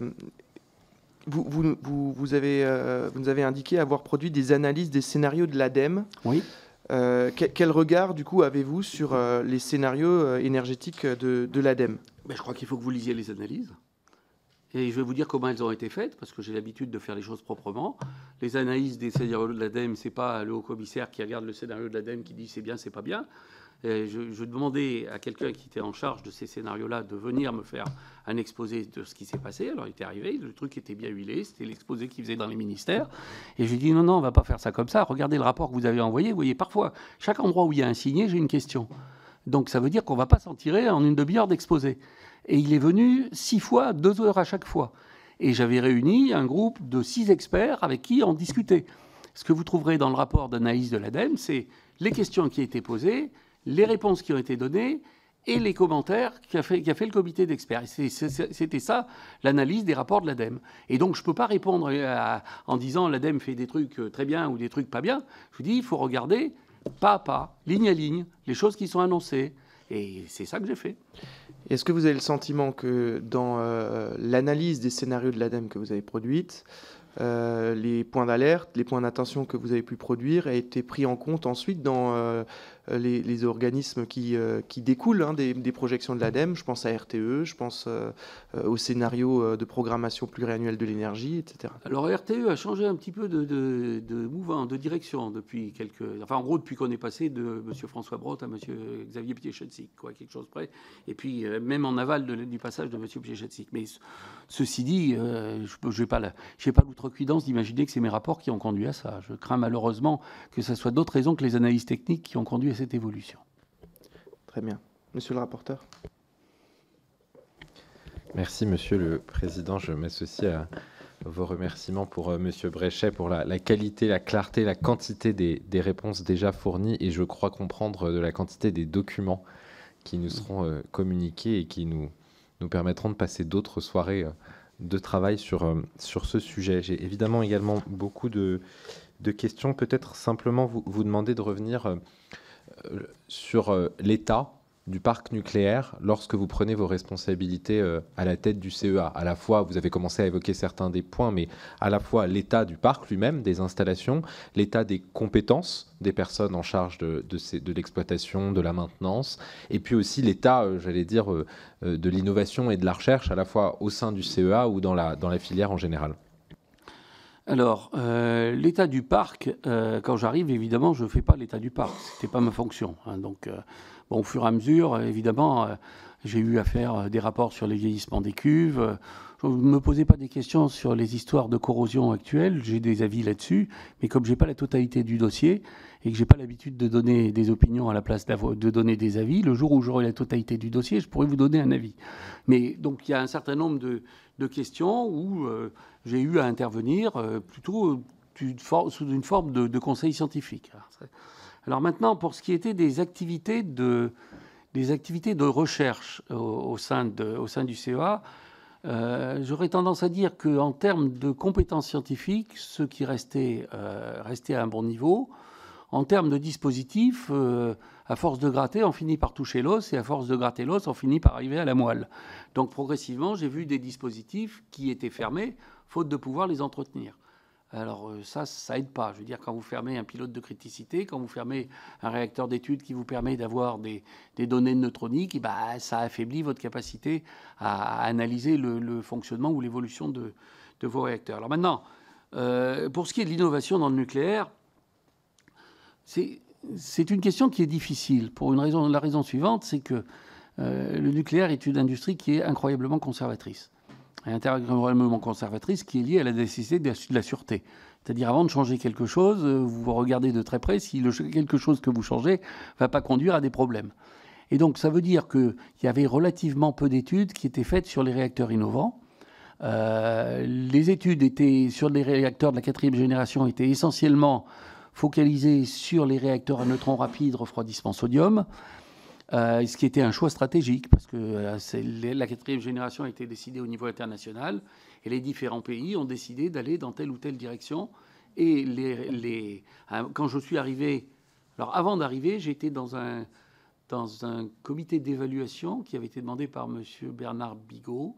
vous, vous, vous, avez, euh, vous, avez, indiqué avoir produit des analyses des scénarios de l'ADEME. Oui. Euh, quel, regard, du coup, avez-vous sur euh, les scénarios euh, énergétiques de, l'ADEME ben, Je crois qu'il faut que vous lisiez les analyses. Et je vais vous dire comment elles ont été faites, parce que j'ai l'habitude de faire les choses proprement. Les analyses des scénarios de l'ADEME, ce n'est pas le haut-commissaire qui regarde le scénario de l'ADEME qui dit c'est bien, c'est pas bien je, demandais à quelqu'un qui était en charge de ces scénarios-là de venir me faire un exposé de ce qui s'est passé. Alors il était arrivé, le truc était bien huilé, c'était l'exposé qu'il faisait dans les ministères. Et je lui ai dit non, non, on va pas faire ça comme ça. Regardez le rapport que vous avez envoyé. Vous voyez, parfois, chaque endroit où il y a un signé, j'ai une question. Donc ça veut dire qu'on ne va pas s'en tirer en une demi-heure d'exposé. Et il est venu six fois, deux heures à chaque fois. Et j'avais réuni un groupe de six experts avec qui on discutait. Ce que vous trouverez dans le rapport d'analyse de l'ADEME, c'est les questions qui étaient posées, les réponses qui ont été données et les commentaires qu'a fait, fait, le comité d'experts. C'était ça l'analyse des rapports de l'ADEME. Et donc je ne peux pas répondre en disant l'ADEME fait des trucs euh, très bien ou des trucs pas bien. Je vous dis, il faut regarder pas à pas, ligne à ligne, les choses qui sont annoncées. Et c'est ça que j'ai fait. Est-ce que vous avez le sentiment que dans euh, l'analyse des scénarios de l'ADEME que vous avez produite, euh, les points d'alerte, les points d'attention que vous avez pu produire a été pris en compte ensuite dans euh, les, organismes qui, euh, qui découlent hein, des, projections de l'ADEME. Je pense à RTE, je pense au scénario de programmation pluriannuelle de l'énergie, etc. Alors RTE a changé un petit peu de, mouvement, de direction depuis quelques... Enfin en gros depuis qu'on est passé de M. François Brotte à M. Xavier Piechetzik, quoi, quelque chose près. Et puis même en aval du passage de M. Piechetzik. Mais ceci dit, je n'ai pas l'outre cuidance d'imaginer que c'est mes rapports qui ont conduit à ça. Je crains malheureusement que ce soit d'autres raisons que les analyses techniques qui ont conduit cette évolution. Très bien. Monsieur le rapporteur. Merci, Monsieur le Président. Je m'associe à vos remerciements pour euh, Monsieur Bréchet pour la, qualité, la clarté, la quantité des, réponses déjà fournies et je crois comprendre de la quantité des documents qui nous seront euh, communiqués et qui nous, nous permettront de passer d'autres soirées. Euh, de travail sur, euh, sur ce sujet. J'ai évidemment également beaucoup de, de questions. Peut-être simplement vous, vous demander de revenir euh, sur euh, l'état du parc nucléaire lorsque vous prenez vos responsabilités euh, à la tête du CEA À la fois, vous avez commencé à évoquer certains des points, mais à la fois l'état du parc lui-même, des installations, l'état des compétences des personnes en charge de, l'exploitation, de la maintenance, et puis aussi l'état, euh, j'allais dire, de l'innovation et de la recherche, à la fois au sein du CEA ou dans dans la filière en général. Alors, l'état du parc, quand j'arrive, évidemment, je ne fais pas l'état du parc. Ce n'était pas ma fonction. Hein, donc, Bon, au fur et à mesure, évidemment, j'ai eu à faire des rapports sur les vieillissements des cuves. Je ne me posais pas des questions sur les histoires de corrosion actuelles, j'ai des avis là-dessus, mais comme je n'ai pas la totalité du dossier et que je n'ai pas l'habitude de donner des opinions à la place de donner des avis, le jour où j'aurai la totalité du dossier, je pourrais vous donner un avis. Mais donc il y a un certain nombre de, questions où euh, j'ai eu à intervenir euh, plutôt sous une forme de, conseil scientifique. Alors maintenant, pour ce qui était des activités de, des activités de recherche au, sein, de, au sein du CEA, euh, j'aurais tendance à dire qu'en termes de compétences scientifiques, ce qui restait, euh, restait à un bon niveau. En termes de dispositifs, euh, à force de gratter, on finit par toucher l'os, et à force de gratter l'os, on finit par arriver à la moelle. Donc progressivement, j'ai vu des dispositifs qui étaient fermés, faute de pouvoir les entretenir. Alors euh, ça, ça aide pas. Je veux dire, quand vous fermez un pilote de criticité, quand vous fermez un réacteur d'études qui vous permet d'avoir des, données neutroniques, bah, ça affaiblit votre capacité à, analyser le, fonctionnement ou l'évolution de, vos réacteurs. Alors maintenant, euh, pour ce qui est de l'innovation dans le nucléaire, c'est une question qui est difficile pour une raison, la raison suivante, c'est que euh, le nucléaire est une industrie qui est incroyablement conservatrice intergouvernementement conservatrice qui est liée à la nécessité de la sûreté. C'est-à-dire, avant de changer quelque chose, euh, vous regardez de très près si quelque chose que vous changez ne va pas conduire à des problèmes. Et donc, ça veut dire qu'il y avait relativement peu d'études qui étaient faites sur les réacteurs innovants. Euh, les études étaient sur les réacteurs de la quatrième génération étaient essentiellement focalisées sur les réacteurs à neutrons rapides refroidissement sodium. Euh, ce qui était un choix stratégique, parce que euh, la quatrième génération a été décidée au niveau international, et les différents pays ont décidé d'aller dans telle ou telle direction. Et les, euh, quand je suis arrivé, alors avant d'arriver, j'étais dans un, dans un comité d'évaluation qui avait été demandé par M. Bernard Bigot,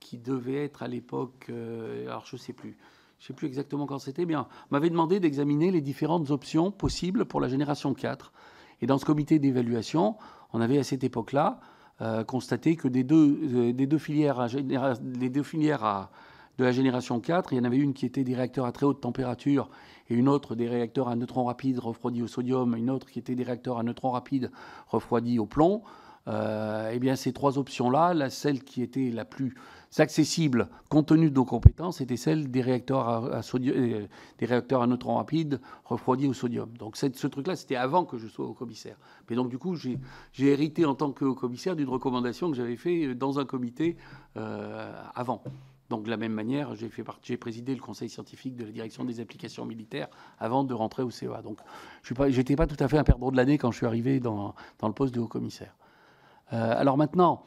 qui devait être à l'époque, alors je ne sais plus, je ne sais plus exactement quand c'était, mais on m'avait demandé d'examiner les différentes options possibles pour la génération 4. Et dans ce comité d'évaluation, on avait à cette époque-là euh, constaté que des deux, euh, filières de la génération 4, il y en avait une qui était des réacteurs à très haute température et une autre des réacteurs à neutrons rapides refroidis au sodium, une autre qui était des réacteurs à neutrons rapides refroidis au plomb. Euh, eh bien, ces trois options-là, la celle qui était la plus accessible compte tenu de nos compétences était celle des réacteurs à, euh, des réacteurs à neutrons rapides refroidis au sodium. Donc ce truc-là, c'était avant que je sois au commissaire. Mais donc du coup, j'ai hérité en tant que commissaire d'une recommandation que j'avais fait dans un comité euh, avant. Donc de la même manière, j'ai présidé le conseil scientifique de la direction des applications militaires avant de rentrer au CEA. Donc je n'étais pas, tout à fait un perdreau de l'année quand je suis arrivé dans, le poste de haut commissaire. Euh, alors maintenant,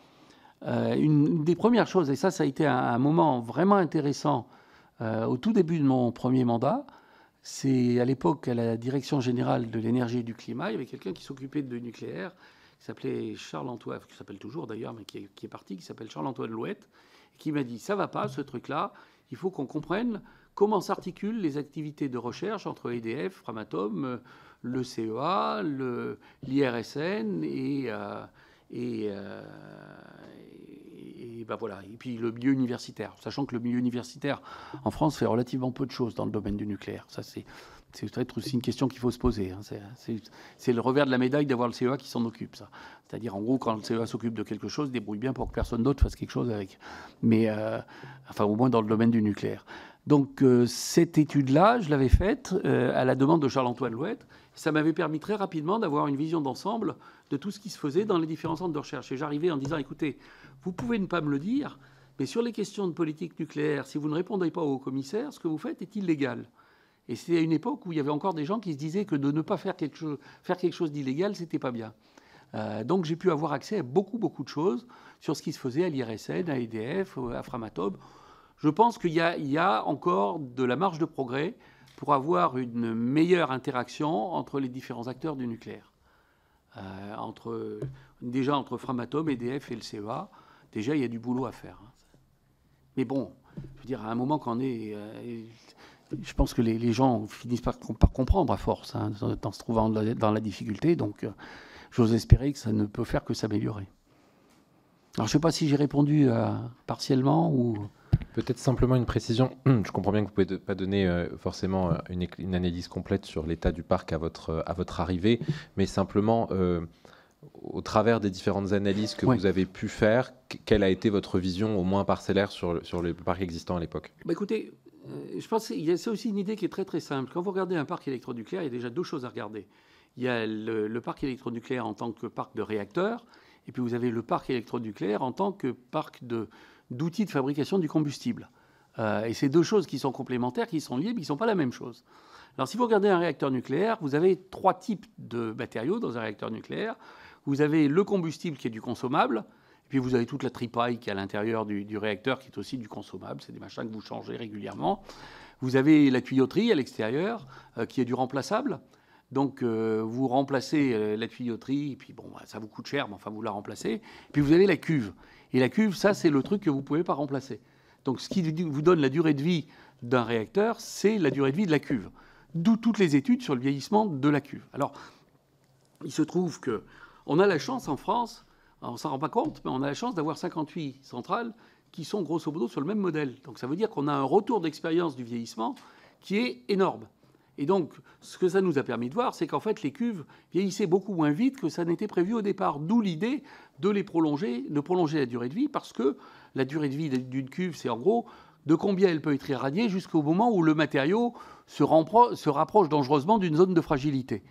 euh, une, des premières choses, et ça, ça a été un, moment vraiment intéressant euh, au tout début de mon premier mandat, c'est à l'époque à la direction générale de l'énergie et du climat, il y avait quelqu'un qui s'occupait de nucléaire, qui s'appelait Charles-Antoine, qui s'appelle toujours d'ailleurs, mais qui est, parti, qui s'appelle Charles-Antoine Louette, qui m'a dit, ça va pas ce truc-là, il faut qu'on comprenne comment s'articulent les activités de recherche entre EDF, Framatome, le CEA, l'IRSN et, euh, et, ben. Et puis le milieu universitaire, sachant que le milieu universitaire en France fait relativement peu de choses dans le domaine du nucléaire. Ça, c'est peut-être aussi une question qu'il faut se poser. Hein. C'est le revers de la médaille d'avoir le CEA qui s'en occupe, ça. C'est-à-dire, en gros, quand le CEA s'occupe de quelque chose, débrouille bien pour que personne d'autre fasse quelque chose avec. Mais, euh, enfin, au moins dans le domaine du nucléaire. Donc, euh, cette étude-là, je l'avais faite à la demande de Charles-Antoine Louette. Ça m'avait permis très rapidement d'avoir une vision d'ensemble de tout ce qui se faisait dans les différents centres de recherche. Et j'arrivais en disant, écoutez, vous pouvez ne pas me le dire, mais sur les questions de politique nucléaire, si vous ne répondez pas au commissaire, ce que vous faites est illégal. Et c'était à une époque où il y avait encore des gens qui se disaient que de ne pas faire quelque chose, faire quelque chose d'illégal, c'était pas bien. Euh, donc j'ai pu avoir accès à beaucoup, beaucoup de choses sur ce qui se faisait à l'IRSN, à EDF, à Framatome. Je pense qu'il y, y, a encore de la marge de progrès pour avoir une meilleure interaction entre les différents acteurs du nucléaire. Euh, entre, déjà entre Framatome, EDF et le CEA, déjà il y a du boulot à faire. Hein. Mais bon, je veux dire, à un moment qu'on est. Euh, je pense que les, gens finissent par, comprendre à force, hein, en se trouvant dans la difficulté. Donc, euh, j'ose espérer que ça ne peut faire que s'améliorer. Alors, je ne sais pas si j'ai répondu partiellement ou. Peut-être simplement une précision. Je comprends bien que vous ne pouvez pas donner euh, forcément euh, une, analyse complète sur l'état du parc à votre, arrivée, mais simplement, euh, au travers des différentes analyses que vous avez pu faire, quelle a été votre vision au moins parcellaire sur, sur le parc existant à l'époque? Bah Écoutez, euh, je pense qu'il y a aussi une idée qui est très très simple. Quand vous regardez un parc électronucléaire, il y a déjà deux choses à regarder. Il y a le, parc électronucléaire en tant que parc de réacteurs, et puis vous avez le parc électronucléaire en tant que parc d'outils de, fabrication du combustible. Euh, et c'est deux choses qui sont complémentaires, qui sont liées, mais qui ne sont pas la même chose. Alors si vous regardez un réacteur nucléaire, vous avez trois types de matériaux dans un réacteur nucléaire. Vous avez le combustible qui est du consommable, et puis vous avez toute la tripaille qui est à l'intérieur du, réacteur qui est aussi du consommable. C'est des machins que vous changez régulièrement. Vous avez la tuyauterie à l'extérieur euh, qui est du remplaçable. Donc euh, vous remplacez euh, la tuyauterie, et puis bon, bah, ça vous coûte cher, mais enfin vous la remplacez. Puis vous avez la cuve. Et la cuve, ça c'est le truc que vous ne pouvez pas remplacer. Donc ce qui vous donne la durée de vie d'un réacteur, c'est la durée de vie de la cuve. D'où toutes les études sur le vieillissement de la cuve. Alors, il se trouve que on a la chance en France, on s'en rend pas compte, mais on a la chance d'avoir 58 centrales qui sont grosso modo sur le même modèle. Donc ça veut dire qu'on a un retour d'expérience du vieillissement qui est énorme. Et donc, ce que ça nous a permis de voir, c'est qu'en fait, les cuves vieillissaient beaucoup moins vite que ça n'était prévu au départ. D'où l'idée de les prolonger, de prolonger la durée de vie, parce que la durée de vie d'une cuve, c'est en gros de combien elle peut être irradiée jusqu'au moment où le matériau se, se rapproche dangereusement d'une zone de fragilité.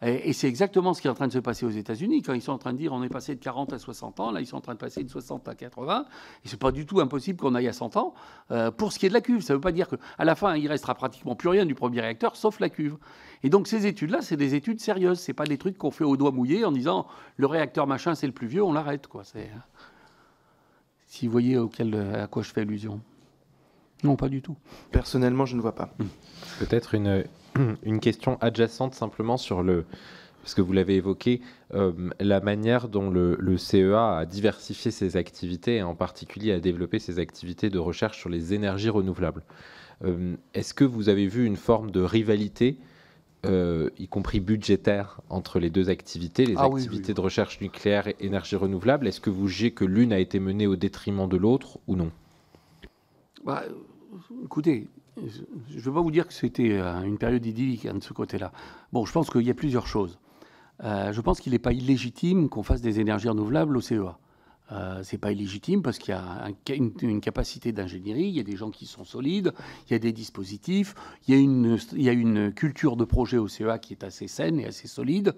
Et, c'est exactement ce qui est en train de se passer aux États-Unis. Quand ils sont en train de dire on est passé de 40 à 60 ans, là ils sont en train de passer de 60 à 80. Et c'est pas du tout impossible qu'on aille à 100 ans. Euh, pour ce qui est de la cuve, ça ne veut pas dire qu'à la fin il restera pratiquement plus rien du premier réacteur sauf la cuve. Et donc ces études-là, c'est des études sérieuses. C'est pas des trucs qu'on fait au doigt mouillé en disant le réacteur machin c'est le plus vieux, on l'arrête quoi. Hein. si vous voyez auquel, à quoi je fais allusion. Non, pas du tout. Personnellement, je ne vois pas. Peut-être une, une question adjacente simplement sur le, parce que vous l'avez évoqué, euh, la manière dont le, CEA a diversifié ses activités, et en particulier a développé ses activités de recherche sur les énergies renouvelables. Euh, est-ce que vous avez vu une forme de rivalité, euh, y compris budgétaire, entre les deux activités, les ah activités de recherche nucléaire et énergie renouvelable? Est-ce que vous jugez que l'une a été menée au détriment de l'autre ou non? Bah, Écoutez, je ne veux pas vous dire que c'était euh, une période idyllique hein, de ce côté-là. Bon, je pense qu'il y a plusieurs choses. Euh, je pense qu'il n'est pas illégitime qu'on fasse des énergies renouvelables au CEA. Euh, c'est pas illégitime parce qu'il y a une, capacité d'ingénierie, il y a des gens qui sont solides, il y a des dispositifs, il y a une, il y a une culture de projet au CEA qui est assez saine et assez solide.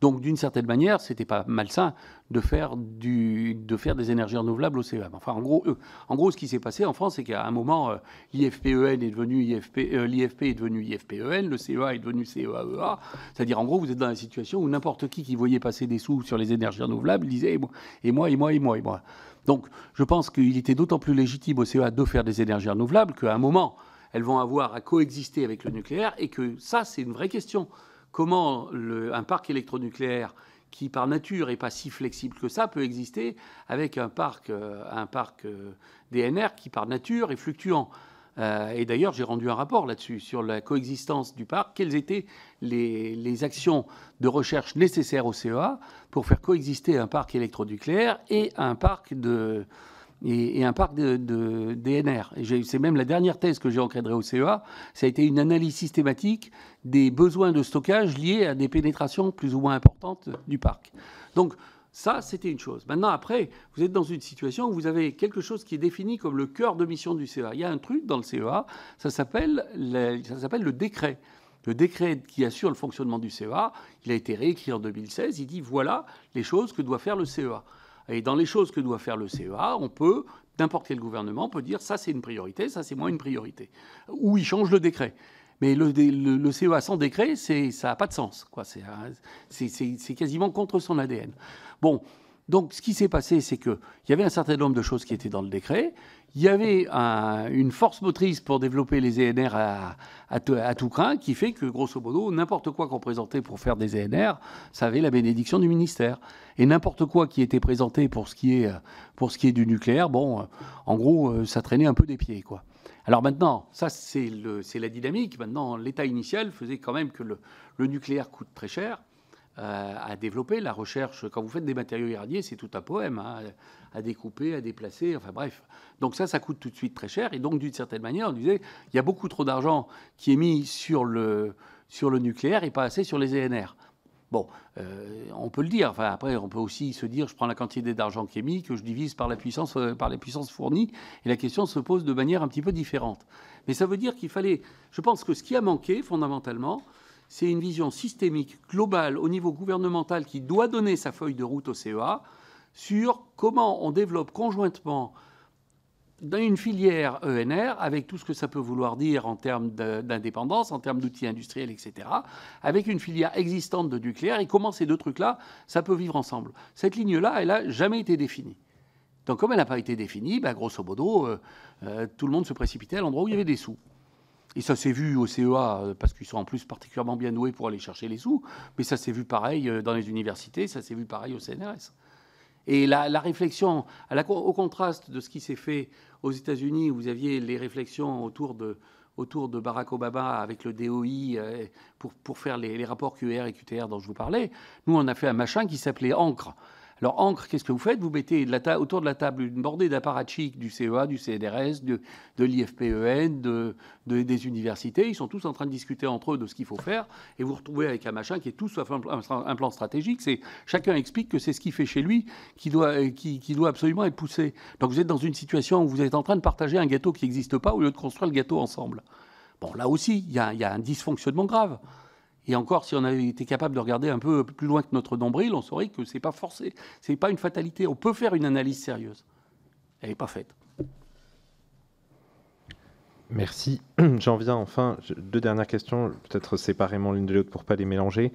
Donc, d'une certaine manière, c'était pas malsain de faire, de faire des énergies renouvelables au CEA. Enfin, en gros, en gros ce qui s'est passé en France, c'est qu'à un moment, euh, l'IFPEN est devenu IFP, euh, l'IFP est devenu IFPEN, le CEA est devenu CEAEA. C'est-à-dire, en gros, vous êtes dans la situation où n'importe qui qui voyait passer des sous sur les énergies renouvelables disait moi, et moi, et moi, et moi. Et moi. Donc, je pense qu'il était d'autant plus légitime au CEA de faire des énergies renouvelables qu'à un moment, elles vont avoir à coexister avec le nucléaire et que ça, c'est une vraie question comment un parc électronucléaire qui par nature n'est pas si flexible que ça peut exister avec un parc, euh, un parc euh, DNR qui par nature est fluctuant. Euh, et d'ailleurs, j'ai rendu un rapport là-dessus, sur la coexistence du parc, quelles étaient les, les, actions de recherche nécessaires au CEA pour faire coexister un parc électronucléaire et un parc de, et, un parc de, DNR. C'est même la dernière thèse que j'ai encadrée au CEA. Ça a été une analyse systématique des besoins de stockage liés à des pénétrations plus ou moins importantes du parc. Donc, ça, c'était une chose. Maintenant, après, vous êtes dans une situation où vous avez quelque chose qui est défini comme le cœur de mission du CEA. Il y a un truc dans le CEA, ça s'appelle le décret. Le décret qui assure le fonctionnement du CEA, il a été réécrit en 2016. Il dit voilà les choses que doit faire le CEA. Et dans les choses que doit faire le CEA, on peut, n'importe quel gouvernement peut dire ça c'est une priorité, ça c'est moins une priorité. Ou il change le décret. Mais le, le, CEA sans décret, ça n'a pas de sens. C'est quasiment contre son ADN. Bon, donc ce qui s'est passé, c'est qu'il y avait un certain nombre de choses qui étaient dans le décret. Il y avait une force motrice pour développer les ENR à, tout craint, qui fait que, grosso modo, n'importe quoi qu'on présentait pour faire des ENR, ça avait la bénédiction du ministère. Et n'importe quoi qui était présenté pour ce qui est, du nucléaire, bon, en gros, euh, ça traînait un peu des pieds, quoi. Alors maintenant, ça c'est la dynamique. Maintenant, l'état initial faisait quand même que le nucléaire coûte très cher. Euh, à développer. La recherche, quand vous faites des matériaux irradiés, c'est tout un poème, hein, à découper, à déplacer, enfin bref. Donc ça, ça coûte tout de suite très cher. Et donc, d'une certaine manière, on disait, il y a beaucoup trop d'argent qui est mis sur le, sur le nucléaire et pas assez sur les ENR. Bon, on peut le dire. Enfin, après, on peut aussi se dire, je prends la quantité d'argent qui est mis, que je divise par la puissance, par les puissances fournies, et la question se pose de manière un petit peu différente. Mais ça veut dire qu'il fallait. Je pense que ce qui a manqué, fondamentalement, c'est une vision systémique, globale, au niveau gouvernemental, qui doit donner sa feuille de route au CEA sur comment on développe conjointement dans une filière ENR, avec tout ce que ça peut vouloir dire en termes d'indépendance, en termes d'outils industriels, etc., avec une filière existante de nucléaire, et comment ces deux trucs-là, ça peut vivre ensemble. Cette ligne-là, elle n'a jamais été définie. Donc comme elle n'a pas été définie, ben, grosso modo, euh, euh, tout le monde se précipitait à l'endroit où il y avait des sous. Et ça s'est vu au CEA, euh, parce qu'ils sont en plus particulièrement bien doués pour aller chercher les sous, mais ça s'est vu pareil dans les universités, ça s'est vu pareil au CNRS. Et la, réflexion, au contraste de ce qui s'est fait aux États-Unis, où vous aviez les réflexions autour de, autour de Barack Obama avec le DOI euh, pour, pour faire les, les, rapports QR et QTR dont je vous parlais, nous, on a fait un machin qui s'appelait Ancre. Alors, Ancre, qu'est-ce que vous faites? Vous mettez autour de la table une bordée d'apparatchiks du CEA, du CNRS, de, l'IFPEN, de, des universités. Ils sont tous en train de discuter entre eux de ce qu'il faut faire. Et vous retrouvez avec un machin qui est tout sauf un, un plan stratégique. C'est Chacun explique que c'est ce qu'il fait chez lui qui doit, absolument être poussé. Donc, vous êtes dans une situation où vous êtes en train de partager un gâteau qui n'existe pas au lieu de construire le gâteau ensemble. Bon, là aussi, il y a un dysfonctionnement grave. Et encore, si on avait été capable de regarder un peu plus loin que notre nombril, on saurait que ce n'est pas forcé, ce n'est pas une fatalité. On peut faire une analyse sérieuse. Elle n'est pas faite. Merci. J'en viens enfin. Deux dernières questions, peut-être séparément l'une de l'autre pour ne pas les mélanger.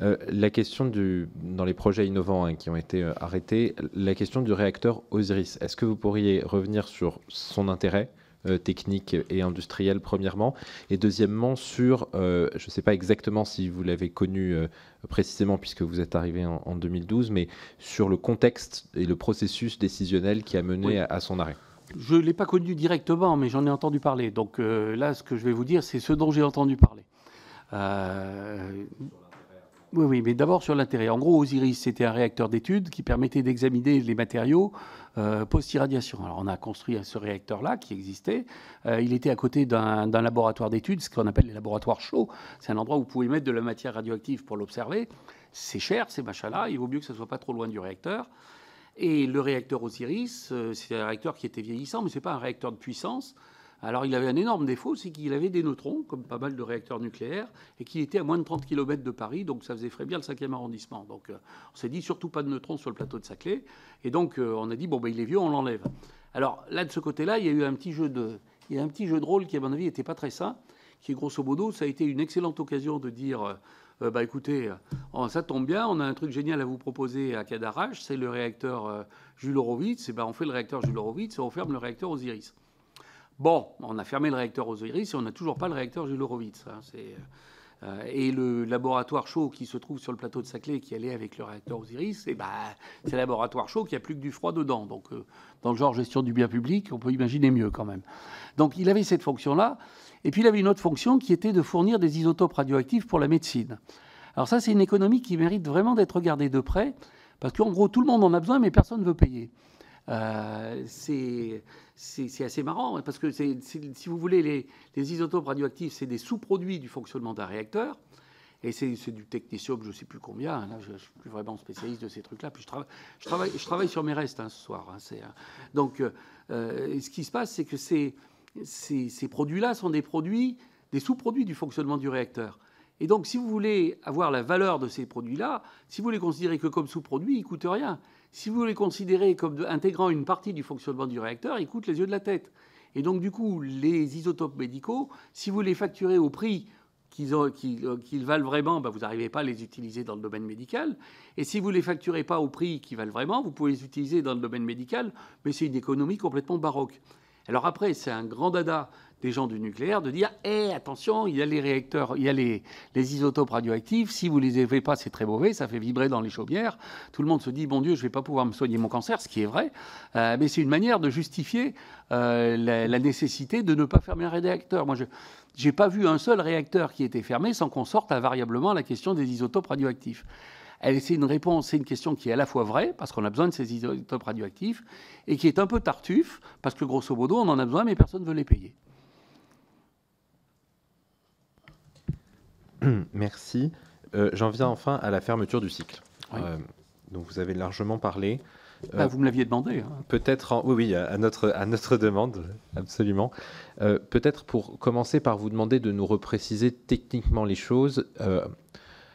Euh, la question du, dans les projets innovants hein, qui ont été euh, arrêtés, la question du réacteur Osiris. Est-ce que vous pourriez revenir sur son intérêt euh, technique et industrielle, premièrement, et deuxièmement sur, euh, je ne sais pas exactement si vous l'avez connu euh, précisément puisque vous êtes arrivé en, 2012, mais sur le contexte et le processus décisionnel qui a mené à, son arrêt. Je ne l'ai pas connu directement, mais j'en ai entendu parler. Donc là, ce que je vais vous dire, c'est ce dont j'ai entendu parler. Oui, mais d'abord sur l'intérêt. En gros, Osiris, c'était un réacteur d'études qui permettait d'examiner les matériaux euh, post-irradiation. Alors, on a construit ce réacteur-là qui existait. Euh, il était à côté d'un laboratoire d'études, ce qu'on appelle les laboratoires chauds. C'est un endroit où vous pouvez mettre de la matière radioactive pour l'observer. C'est cher, ces machins-là. Il vaut mieux que ça soit pas trop loin du réacteur. Et le réacteur Osiris, euh, c'est un réacteur qui était vieillissant, mais ce n'est pas un réacteur de puissance. Alors il avait un énorme défaut, c'est qu'il avait des neutrons, comme pas mal de réacteurs nucléaires, et qu'il était à moins de 30 km de Paris, donc ça faisait frais bien le 5e arrondissement. Donc euh, on s'est dit surtout pas de neutrons sur le plateau de Saclay, et donc euh, on a dit bon ben il est vieux, on l'enlève. Alors là de ce côté-là, il y a eu un petit jeu de, il y a un petit jeu rôle qui à mon avis n'était pas très sain, qui grosso modo, ça a été une excellente occasion de dire euh, bah écoutez, ça tombe bien, on a un truc génial à vous proposer à Cadarache, c'est le réacteur Jules Horowitz, et ben on fait le réacteur Jules Horowitz et on ferme le réacteur Osiris. Bon, on a fermé le réacteur Osiris et on n'a toujours pas le réacteur Jules Horowitz. Hein, euh, et le laboratoire chaud qui se trouve sur le plateau de Saclay qui allait avec le réacteur Osiris, eh ben, c'est laboratoire chaud qui a plus que du froid dedans. Donc, euh, dans le genre gestion du bien public, on peut imaginer mieux quand même. Donc, il avait cette fonction-là. Et puis, il avait une autre fonction qui était de fournir des isotopes radioactifs pour la médecine. Alors, ça, c'est une économie qui mérite vraiment d'être regardée de près, parce qu'en gros, tout le monde en a besoin, mais personne ne veut payer. Euh, c'est assez marrant, hein, parce que si vous voulez, les, isotopes radioactifs, c'est des sous-produits du fonctionnement d'un réacteur. Et c'est du technétium, je ne sais plus combien. Là, je ne suis plus vraiment spécialiste de ces trucs-là. Puis je travaille, sur mes restes hein, ce soir. Hein, donc, euh, euh, ce qui se passe, c'est que ces produits-là sont des produits, des sous-produits du fonctionnement du réacteur. Et donc, si vous voulez avoir la valeur de ces produits-là, si vous les considérez que comme sous-produits, ils ne coûtent rien. Si vous les considérez comme intégrant une partie du fonctionnement du réacteur, ils coûtent les yeux de la tête. Et donc, du coup, les isotopes médicaux, si vous les facturez au prix qu'ils valent vraiment, ben, vous n'arrivez pas à les utiliser dans le domaine médical. Et si vous ne les facturez pas au prix qu'ils valent vraiment, vous pouvez les utiliser dans le domaine médical, mais c'est une économie complètement baroque. Alors après, c'est un grand dada des gens du nucléaire de dire Eh, attention, il y a les réacteurs, il y a les, isotopes radioactifs, si vous les avez pas, c'est très mauvais, ça fait vibrer dans les chaumières. Tout le monde se dit Bon Dieu, je ne vais pas pouvoir me soigner mon cancer, ce qui est vrai, euh, mais c'est une manière de justifier euh, la, nécessité de ne pas fermer un réacteur. Moi, je n'ai pas vu un seul réacteur qui était fermé sans qu'on sorte invariablement la question des isotopes radioactifs. C'est une réponse, c'est une question qui est à la fois vraie, parce qu'on a besoin de ces isotopes radioactifs, et qui est un peu tartuffe, parce que grosso modo, on en a besoin, mais personne ne veut les payer. Merci. Euh, j'en viens enfin à la fermeture du cycle. donc vous avez largement parlé. Bah, vous me l'aviez demandé. Hein. Peut-être, oui, oui, à notre, à notre demande, absolument. Peut-être pour commencer par vous demander de nous repréciser techniquement les choses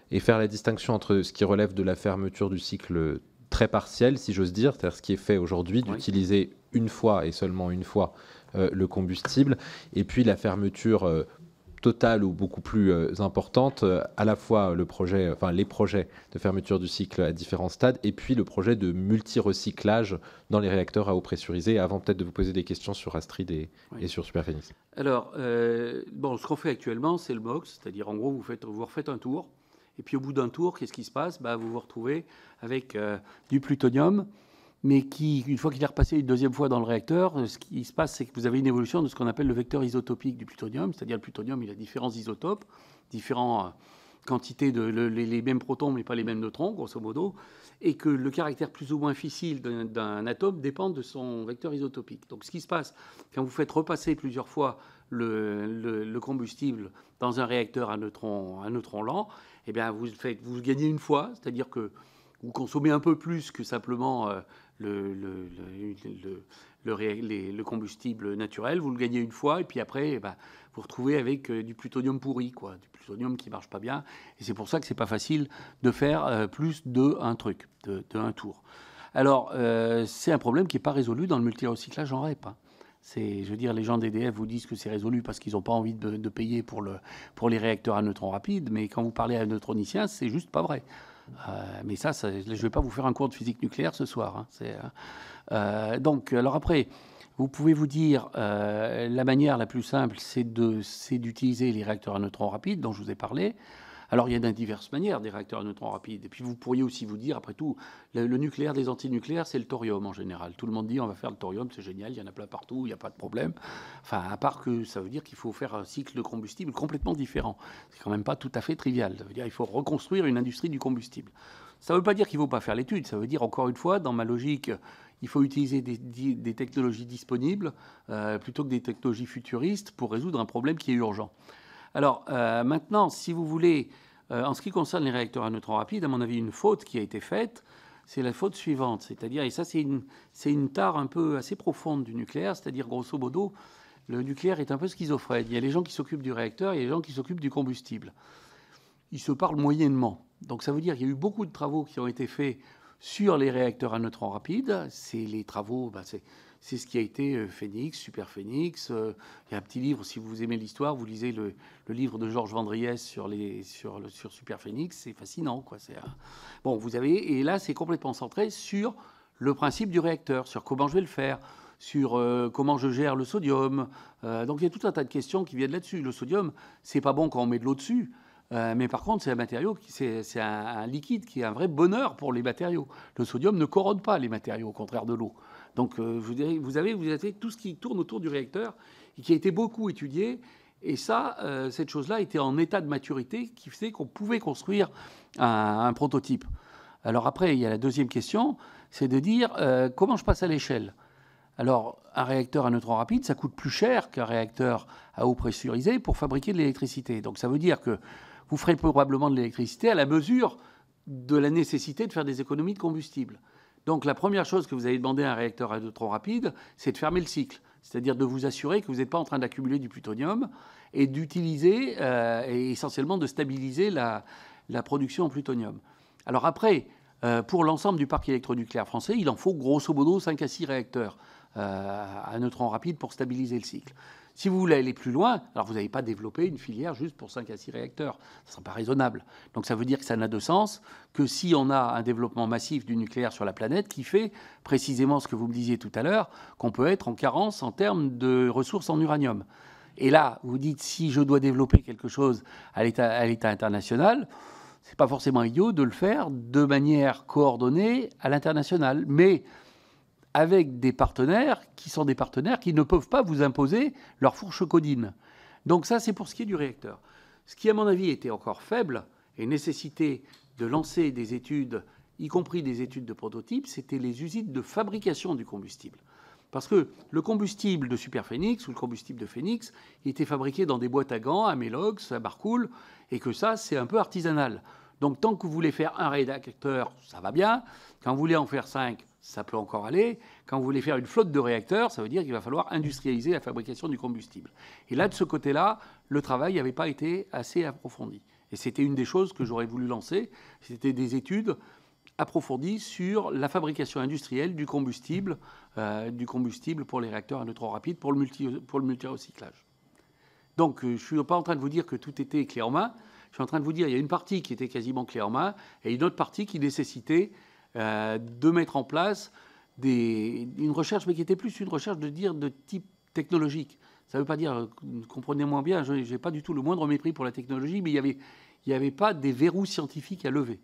et faire la distinction entre ce qui relève de la fermeture du cycle très partiel, si j'ose dire, c'est-à-dire ce qui est fait aujourd'hui, d'utiliser une fois et seulement une fois euh, le combustible, et puis la fermeture euh, totale ou beaucoup plus euh, importante, à la fois le projet, enfin les projets de fermeture du cycle à différents stades, et puis le projet de multi-recyclage dans les réacteurs à eau pressurisée, avant peut-être de vous poser des questions sur Astrid et, sur Superphénix. Alors, bon, ce qu'on fait actuellement, c'est le MOX, c'est-à-dire en gros, vous, faites, vous refaites un tour, et puis au bout d'un tour, qu'est-ce qui se passe? Bah, Vous vous retrouvez avec euh, du plutonium, mais qui, une fois qu'il est repassé une deuxième fois dans le réacteur, euh, ce qui se passe, c'est que vous avez une évolution de ce qu'on appelle le vecteur isotopique du plutonium, c'est-à-dire le plutonium, il a différents isotopes, différentes euh, quantités de les, mêmes protons, mais pas les mêmes neutrons, grosso modo, et que le caractère plus ou moins fissile d'un atome dépend de son vecteur isotopique. Donc ce qui se passe, quand vous faites repasser plusieurs fois le, le combustible dans un réacteur à neutrons, à neutrons lents, eh bien, vous gagnez une fois, c'est-à-dire que vous consommez un peu plus que simplement euh, le, le, le, combustible naturel, vous le gagnez une fois, et puis après, eh ben, vous retrouvez avec euh, du plutonium pourri, quoi, du plutonium qui marche pas bien. Et c'est pour ça que c'est pas facile de faire euh, plus de un truc, de, tour. Alors, c'est un problème qui n'est pas résolu dans le multi-recyclage en REP. Hein je veux dire, les gens d'EDF vous disent que c'est résolu parce qu'ils n'ont pas envie de, payer pour, le, pour les réacteurs à neutrons rapides, mais quand vous parlez à un neutronicien, c'est juste pas vrai. Euh, mais ça, je ne vais pas vous faire un cours de physique nucléaire ce soir. Hein. Euh, euh, donc, alors après, vous pouvez vous dire, la manière la plus simple, c'est d'utiliser les réacteurs à neutrons rapides dont je vous ai parlé. Alors il y a de diverses manières des réacteurs à neutrons rapides. Et puis vous pourriez aussi vous dire, après tout, le, nucléaire des antinucléaires, c'est le thorium en général. Tout le monde dit on va faire le thorium, c'est génial, il y en a plein partout, il n'y a pas de problème. Enfin, à part que ça veut dire qu'il faut faire un cycle de combustible complètement différent. C'est quand même pas tout à fait trivial. Ça veut dire qu'il faut reconstruire une industrie du combustible. Ça ne veut pas dire qu'il ne faut pas faire l'étude. Ça veut dire, encore une fois, dans ma logique, il faut utiliser des, technologies disponibles euh, plutôt que des technologies futuristes pour résoudre un problème qui est urgent. Alors euh, maintenant, si vous voulez, euh, en ce qui concerne les réacteurs à neutrons rapides, à mon avis, une faute qui a été faite, c'est la faute suivante. C'est-à-dire, et ça c'est une, une tare un peu assez profonde du nucléaire, c'est-à-dire grosso modo, le nucléaire est un peu schizophrène. Il y a les gens qui s'occupent du réacteur, il y a les gens qui s'occupent du combustible. Ils se parlent moyennement. Donc ça veut dire qu'il y a eu beaucoup de travaux qui ont été faits sur les réacteurs à neutrons rapides. C'est les travaux, c'est ce qui a été euh, Phoenix, Super Phoenix. Euh, il y a un petit livre, si vous aimez l'histoire, vous lisez le, livre de Georges Vendriès sur, Super Phoenix, c'est fascinant. Bon, vous avez, et là, c'est complètement centré sur le principe du réacteur, sur comment je vais le faire, sur euh, comment je gère le sodium. donc il y a tout un tas de questions qui viennent là-dessus. Le sodium, c'est pas bon quand on met de l'eau dessus. mais par contre, c'est un matériau, c'est un, liquide qui est un vrai bonheur pour les matériaux. Le sodium ne corrode pas les matériaux, au contraire de l'eau. Donc euh, vous avez, tout ce qui tourne autour du réacteur et qui a été beaucoup étudié. Et ça, euh, cette chose-là était en état de maturité qui faisait qu'on pouvait construire un, prototype. Alors après, il y a la deuxième question, c'est de dire euh, comment je passe à l'échelle? Alors, un réacteur à neutrons rapides, ça coûte plus cher qu'un réacteur à eau pressurisée pour fabriquer de l'électricité. Donc ça veut dire que vous ferez probablement de l'électricité à la mesure de la nécessité de faire des économies de combustible. Donc la première chose que vous allez demander à un réacteur à neutrons rapides, c'est de fermer le cycle, c'est-à-dire de vous assurer que vous n'êtes pas en train d'accumuler du plutonium et d'utiliser euh, essentiellement de stabiliser la, production en plutonium. Alors après, euh, pour l'ensemble du parc électronucléaire français, il en faut grosso modo 5 à 6 réacteurs euh, à neutrons rapides pour stabiliser le cycle. Si vous voulez aller plus loin, alors vous n'avez pas développé une filière juste pour 5 à 6 réacteurs. Ce ne pas raisonnable. Donc ça veut dire que ça n'a de sens que si on a un développement massif du nucléaire sur la planète qui fait précisément ce que vous me disiez tout à l'heure, qu'on peut être en carence en termes de ressources en uranium. Et là, vous dites, si je dois développer quelque chose à l'état international, ce n'est pas forcément idiot de le faire de manière coordonnée à l'international. Mais avec des partenaires qui sont des partenaires qui ne peuvent pas vous imposer leur fourche codine. Donc ça, c'est pour ce qui est du réacteur. Ce qui, à mon avis, était encore faible et nécessité de lancer des études, y compris des études de prototype, c'était les usines de fabrication du combustible. Parce que le combustible de Superphénix ou le combustible de Phoenix était fabriqué dans des boîtes à gants, à Melox, à Barcoul, et que ça, c'est un peu artisanal. Donc tant que vous voulez faire un réacteur, ça va bien. Quand vous voulez en faire cinq, ça peut encore aller. Quand vous voulez faire une flotte de réacteurs, ça veut dire qu'il va falloir industrialiser la fabrication du combustible. Et là, de ce côté-là, le travail n'avait pas été assez approfondi. Et c'était une des choses que j'aurais voulu lancer. C'était des études approfondies sur la fabrication industrielle du combustible, euh, du combustible pour les réacteurs à neutrons rapides, pour le, multi, pour le multi-recyclage. Donc, euh, je ne suis pas en train de vous dire que tout était clé en main. Je suis en train de vous dire qu'il y a une partie qui était quasiment clé en main et une autre partie qui nécessitait euh, de mettre en place une recherche, mais qui était plus une recherche de dire de type technologique. Ça ne veut pas dire, comprenez-moi bien, je n'ai pas du tout le moindre mépris pour la technologie, mais il n'y avait, il avait pas des verrous scientifiques à lever.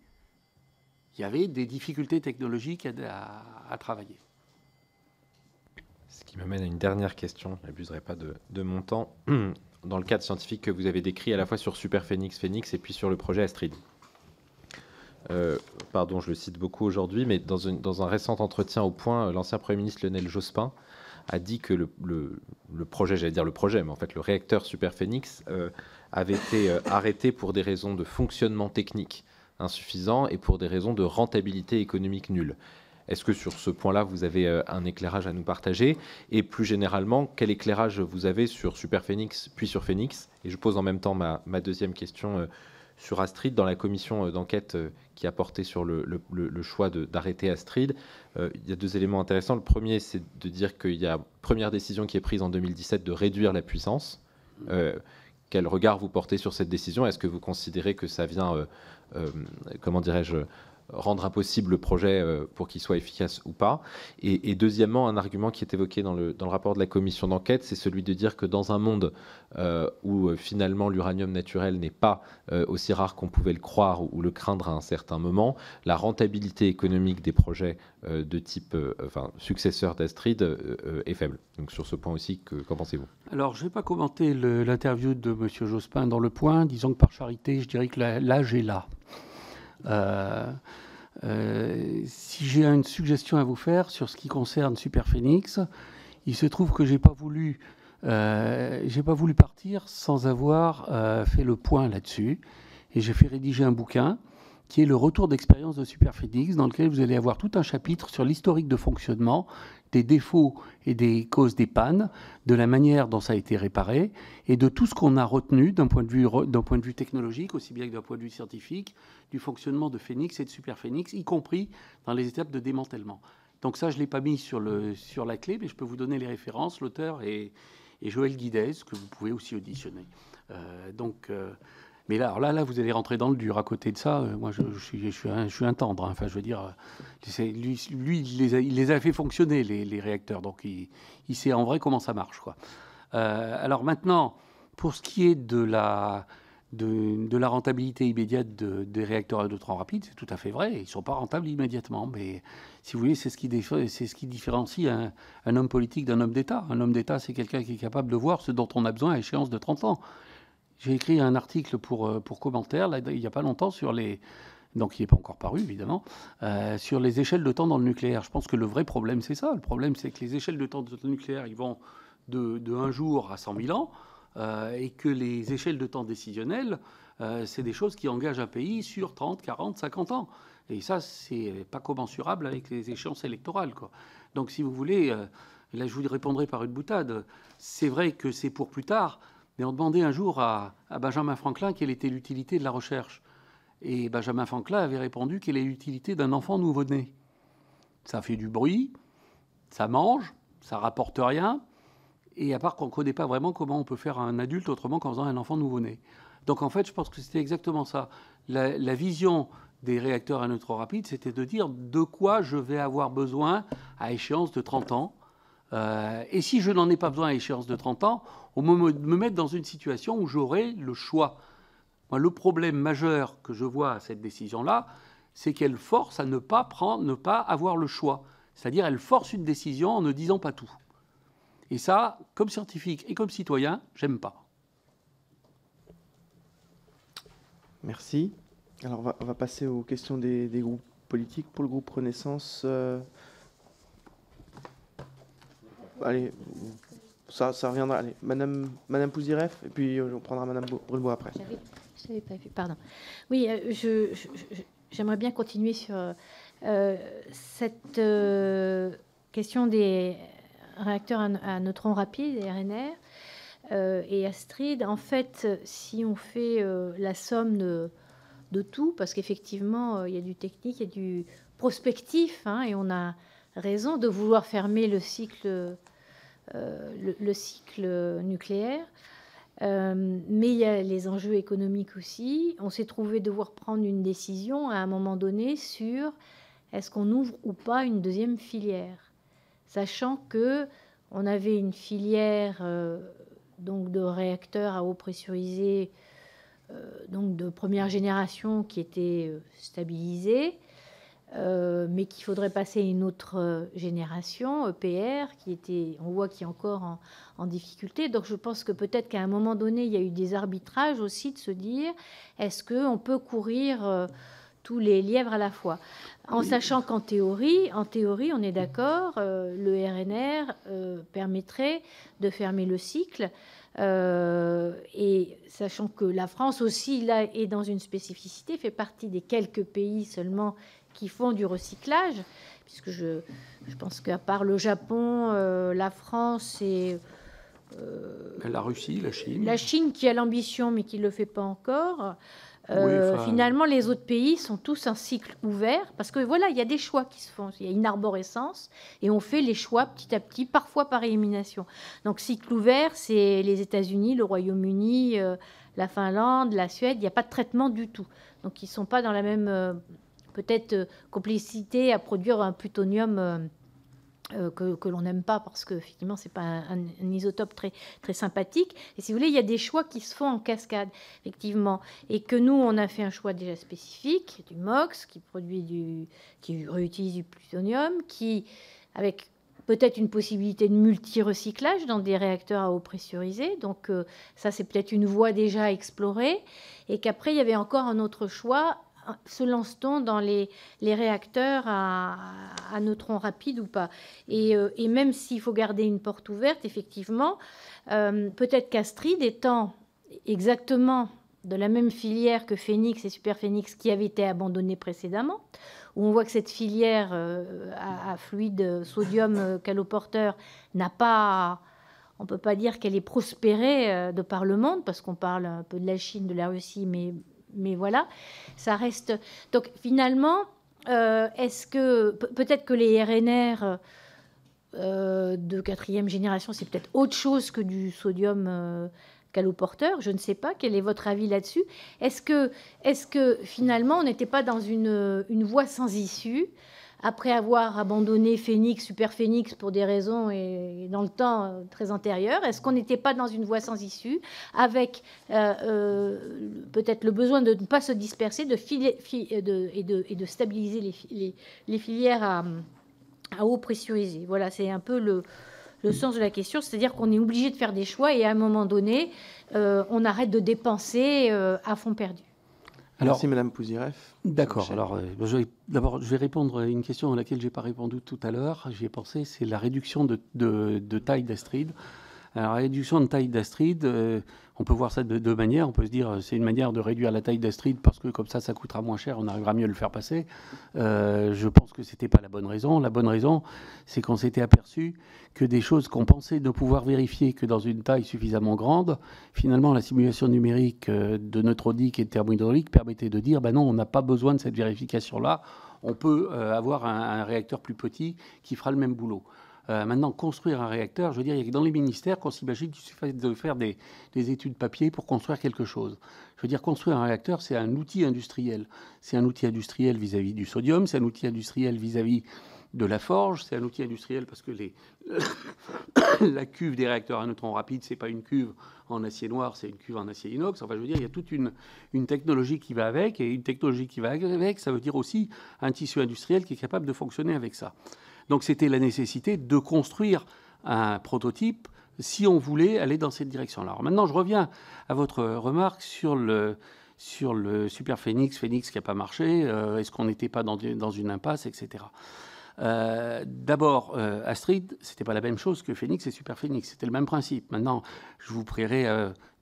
Il y avait des difficultés technologiques à, à, travailler. Ce qui m'amène à une dernière question, je n'abuserai pas de, de, mon temps. Dans le cadre scientifique que vous avez décrit à la fois sur Super Phoenix, Phoenix et puis sur le projet Astrid. Euh, pardon, je le cite beaucoup aujourd'hui, mais dans, un récent entretien au point, l'ancien Premier ministre Lionel Jospin a dit que le, projet, j'allais dire le projet, mais en fait le réacteur Super Phoenix euh, avait été euh, arrêté pour des raisons de fonctionnement technique insuffisant et pour des raisons de rentabilité économique nulle. Est-ce que sur ce point-là, vous avez un éclairage à nous partager? Et plus généralement, quel éclairage vous avez sur Super Phoenix, puis sur Phoenix? Et je pose en même temps ma deuxième question sur Astrid, dans la commission euh, d'enquête euh, qui a porté sur le, choix d'arrêter Astrid, euh, il y a deux éléments intéressants. Le premier, c'est de dire qu'il y a première décision qui est prise en 2017 de réduire la puissance. quel regard vous portez sur cette décision? Est-ce que vous considérez que ça vient, comment dirais-je, rendre impossible le projet euh, pour qu'il soit efficace ou pas. Et, deuxièmement, un argument qui est évoqué dans le, dans le rapport de la commission d'enquête, c'est celui de dire que dans un monde euh, où euh, finalement l'uranium naturel n'est pas aussi rare qu'on pouvait le croire ou, le craindre à un certain moment, la rentabilité économique des projets de type enfin, successeur d'Astrid est faible. Donc sur ce point aussi, qu'en pensez-vous? Alors je ne vais pas commenter l'interview de M. Jospin dans le point, disons que par charité, je dirais que l'âge est là. Euh, euh, si j'ai une suggestion à vous faire sur ce qui concerne Super Phoenix, il se trouve que j'ai pas voulu, euh, j'ai pas voulu partir sans avoir fait le point là-dessus, et j'ai fait rédiger un bouquin qui est le retour d'expérience de Super Phoenix, dans lequel vous allez avoir tout un chapitre sur l'historique de fonctionnement des défauts et des causes des pannes, de la manière dont ça a été réparé et de tout ce qu'on a retenu d'un point, de vue, point de vue technologique, aussi bien que d'un point de vue scientifique, du fonctionnement de Phoenix et de Super Phoenix, y compris dans les étapes de démantèlement. Donc ça, je ne l'ai pas mis sur, le, sur la clé, mais je peux vous donner les références. L'auteur est, Joël Guidez, que vous pouvez aussi auditionner. Euh, donc, euh, mais là, alors là, là, vous allez rentrer dans le dur. À côté de ça, euh, moi, je, suis, je, suis un, tendre. Hein. Enfin, je veux dire, euh, lui, il, les a, fait fonctionner, les, réacteurs. Donc, il, sait en vrai comment ça marche. Euh, alors maintenant, pour ce qui est de la, de, la rentabilité immédiate de, des réacteurs à neutrons rapides, c'est tout à fait vrai. Ils ne sont pas rentables immédiatement. Mais si vous voulez, c'est ce qui, c'est ce qui différencie un homme politique d'un homme d'État. Un homme d'État, c'est quelqu'un qui est capable de voir ce dont on a besoin à échéance de 30 ans. J'ai écrit un article pour, euh, pour commentaire, là, il n'y a pas longtemps, sur les. Donc, il n'est pas encore paru, évidemment, euh, sur les échelles de temps dans le nucléaire. Je pense que le vrai problème, c'est ça. Le problème, c'est que les échelles de temps dans le nucléaire, ils vont de, de un jour à 100 000 ans, euh, et que les échelles de temps décisionnelles, c'est des choses qui engagent un pays sur 30, 40, 50 ans. Et ça, c'est pas commensurable avec les échéances électorales. Quoi. Donc, si vous voulez, là, je vous répondrai par une boutade. C'est vrai que c'est pour plus tard, mais on demandait un jour à, Benjamin Franklin quelle était l'utilité de la recherche. Et Benjamin Franklin avait répondu quelle est l'utilité d'un enfant nouveau-né. Ça fait du bruit, ça mange, ça rapporte rien, et à part qu'on ne connaît pas vraiment comment on peut faire un adulte autrement qu'en faisant un enfant nouveau-né. Donc en fait, je pense que c'était exactement ça. La, la, vision des réacteurs à neutrons rapides, c'était de dire de quoi je vais avoir besoin à échéance de 30 ans euh, et si je n'en ai pas besoin à échéance de 30 ans, on me, me mettre dans une situation où j'aurai le choix. Le problème majeur que je vois à cette décision-là, c'est qu'elle force à ne pas prendre, ne pas avoir le choix. C'est-à-dire, elle force une décision en ne disant pas tout. Et ça, comme scientifique et comme citoyen, j'aime pas. Merci. Alors, on va, passer aux questions des, groupes politiques. Pour le groupe Renaissance, euh, allez, ça, reviendra. Allez, Madame, Madame Pouziref, et puis on prendra Madame Brulebois après. Je n'avais pas vu, pardon. Oui, j'aimerais bien continuer sur cette question des réacteurs à, neutrons rapides, RNR, et Astrid. En fait, si on fait la somme de, de tout, parce qu'effectivement, il y a du technique, il y a du prospectif, hein, et on a raison de vouloir fermer le cycle, euh, le, cycle nucléaire. Euh, mais il y a les enjeux économiques aussi. On s'est trouvé devoir prendre une décision à un moment donné sur est-ce qu'on ouvre ou pas une deuxième filière, sachant que on avait une filière euh, donc de réacteurs à eau pressurisée, donc de première génération qui était stabilisée, euh, mais qu'il faudrait passer à une autre euh, génération, EPR, qui était, on voit qui est encore en, difficulté. Donc je pense que peut-être qu'à un moment donné, il y a eu des arbitrages aussi de se dire, est-ce qu'on peut courir euh, tous les lièvres à la fois? En sachant qu'en théorie, en théorie, on est d'accord, le RNR permettrait de fermer le cycle. et sachant que la France aussi là est dans une spécificité, fait partie des quelques pays seulement qui font du recyclage, puisque je, je pense qu'à part le Japon, euh, la France et euh, la Russie, la Chine. La Chine qui a l'ambition mais qui ne le fait pas encore. Euh, finalement, les autres pays sont tous un cycle ouvert parce que voilà, il y a des choix qui se font. Il y a une arborescence et on fait les choix petit à petit, parfois par élimination. Donc, cycle ouvert, c'est les États-Unis, le Royaume-Uni, la Finlande, la Suède. Il n'y a pas de traitement du tout. Donc, ils ne sont pas dans la même peut-être euh, complicité à produire un plutonium euh, euh, que, l'on n'aime pas parce que effectivement c'est pas un, isotope très très sympathique et si vous voulez il y a des choix qui se font en cascade effectivement et que nous on a fait un choix déjà spécifique du MOX qui produit du qui réutilise du plutonium qui avec peut-être une possibilité de multi-recyclage dans des réacteurs à eau pressurisée. Donc ça, c'est peut-être une voie déjà explorée. Et qu'après, il y avait encore un autre choix se lance-t-on dans les, réacteurs à, neutrons rapides ou pas. Euh, et, même s'il faut garder une porte ouverte, effectivement, euh, peut-être qu'Astrid étant exactement de la même filière que Phoenix et Super Phoenix qui avait été abandonnée précédemment, où on voit que cette filière euh, à, fluide sodium caloporteur n'a pas on ne peut pas dire qu'elle est prospérée de par le monde, parce qu'on parle un peu de la Chine, de la Russie, mais mais voilà, ça reste. Donc finalement, euh, est-ce que peut-être que les RNR euh, de quatrième génération, c'est peut-être autre chose que du sodium euh, caloporteur Je ne sais pas. Quel est votre avis là-dessus? Est-ce que, est que finalement, on n'était pas dans une, une voie sans issue? Après avoir abandonné Phoenix, Super Phoenix, pour des raisons et dans le temps euh, très antérieures Est-ce qu'on n'était pas dans une voie sans issue, avec euh, euh, peut-être le besoin de ne pas se disperser de de, et, de, stabiliser les, filières à, eau pressurisée Voilà, c'est un peu le, le sens de la question, c'est-à-dire qu'on est obligé de faire des choix et à un moment donné, on arrête de dépenser à fond perdu. Merci Madame Pouziref. D'accord. Alors, euh, d'abord, je vais répondre à une question à laquelle je n'ai pas répondu tout à l'heure. J'y ai pensé, c'est la réduction de, de taille d'Astrid. Alors, la réduction de taille d'Astrid, euh, on peut voir ça de deux manières. On peut se dire euh, c'est une manière de réduire la taille d'Astrid parce que comme ça, ça coûtera moins cher, on arrivera mieux à le faire passer. Euh, je pense que ce n'était pas la bonne raison. La bonne raison, c'est qu'on s'était aperçu que des choses qu'on pensait ne pouvoir vérifier que dans une taille suffisamment grande, finalement, la simulation numérique de neutronique et de thermohydraulique permettait de dire ben non, on n'a pas besoin de cette vérification-là. On peut avoir un réacteur plus petit qui fera le même boulot. Euh, maintenant, construire un réacteur, je veux dire, dans les ministères qu'on s'imagine qu'il suffit de faire des, études papier pour construire quelque chose. Je veux dire, construire un réacteur, c'est un outil industriel. C'est un outil industriel vis-à-vis du sodium, c'est un outil industriel vis-à-vis de la forge, c'est un outil industriel parce que la cuve des réacteurs à neutrons rapides, c'est pas une cuve en acier noir, c'est une cuve en acier inox. Enfin, je veux dire, il y a toute une technologie qui va avec, et une technologie qui va avec, ça veut dire aussi un tissu industriel qui est capable de fonctionner avec ça. Donc c'était la nécessité de construire un prototype si on voulait aller dans cette direction-là. Maintenant, je reviens à votre remarque sur le, sur le Super Phoenix, Phoenix qui n'a pas marché, euh, est-ce qu'on n'était pas dans, dans, une impasse, etc. D'abord, Astrid, c'était pas la même chose que Phoenix et Super Phoenix. C'était le même principe. Maintenant, je vous prierai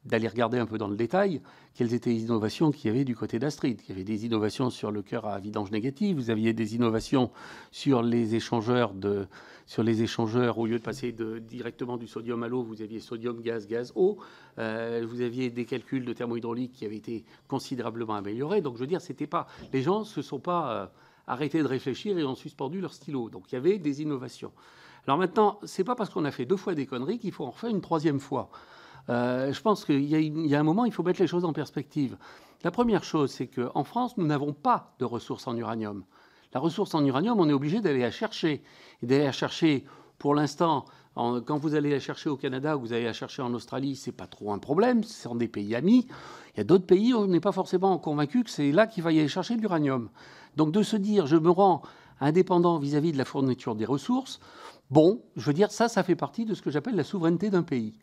d'aller regarder un peu dans le détail quelles étaient les innovations qu'il y avait du côté d'Astrid. Il y avait des innovations sur le cœur à vidange négative, vous aviez des innovations sur les échangeurs, de, sur les échangeurs au lieu de passer directement du sodium à l'eau, vous aviez sodium, gaz, gaz, eau. Euh, vous aviez des calculs de thermohydraulique qui avaient été considérablement améliorés. Donc je veux dire, c'était pas, les gens se sont pas euh, arrêtés de réfléchir et ont suspendu leur stylo. Donc il y avait des innovations. Alors maintenant, c'est pas parce qu'on a fait deux fois des conneries qu'il faut en faire une troisième fois. Euh, je pense qu'il y, a un moment, il faut mettre les choses en perspective. La première chose, c'est qu'en France, nous n'avons pas de ressources en uranium. La ressource en uranium, on est obligé d'aller la chercher. Et d'aller la chercher, pour l'instant, quand vous allez la chercher au Canada ou vous allez la chercher en Australie, ce n'est pas trop un problème, ce sont des pays amis. Il y a d'autres pays où on n'est pas forcément convaincu que c'est là qu'il va y aller chercher l'uranium. Donc de se dire, je me rends indépendant vis à -vis de la fourniture des ressources, bon, je veux dire, ça, ça fait partie de ce que j'appelle la souveraineté d'un pays.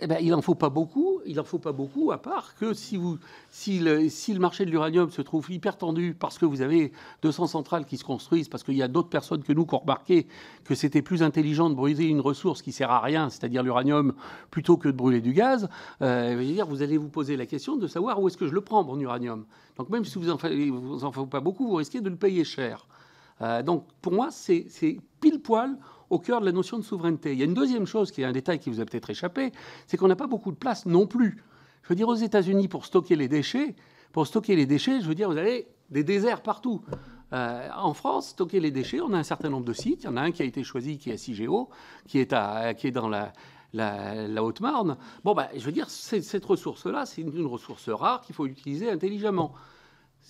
Eh ben, il n'en faut pas beaucoup. Il en faut pas beaucoup, à part que si, vous, si, le, marché de l'uranium se trouve hyper tendu parce que vous avez 200 centrales qui se construisent, parce qu'il y a d'autres personnes que nous qui ont remarqué que c'était plus intelligent de brûler une ressource qui sert à rien, c'est-à-dire l'uranium, plutôt que de brûler du gaz, euh, dire, vous allez vous poser la question de savoir où est-ce que je le prends, mon uranium. Donc même si vous n'en vous en faites pas beaucoup, vous risquez de le payer cher. Euh, donc pour moi, c'est pile poil au cœur de la notion de souveraineté. Il y a une deuxième chose qui est un détail qui vous a peut-être échappé, c'est qu'on n'a pas beaucoup de place non plus. Je veux dire, aux États-Unis, pour stocker les déchets, pour stocker les déchets, je veux dire, vous avez des déserts partout. Euh, en France, stocker les déchets, on a un certain nombre de sites. Il y en a un qui a été choisi, qui est à Cigéo, qui est, à, qui est dans la, Haute-Marne. Bon, ben, je veux dire, cette ressource-là, c'est une ressource rare qu'il faut utiliser intelligemment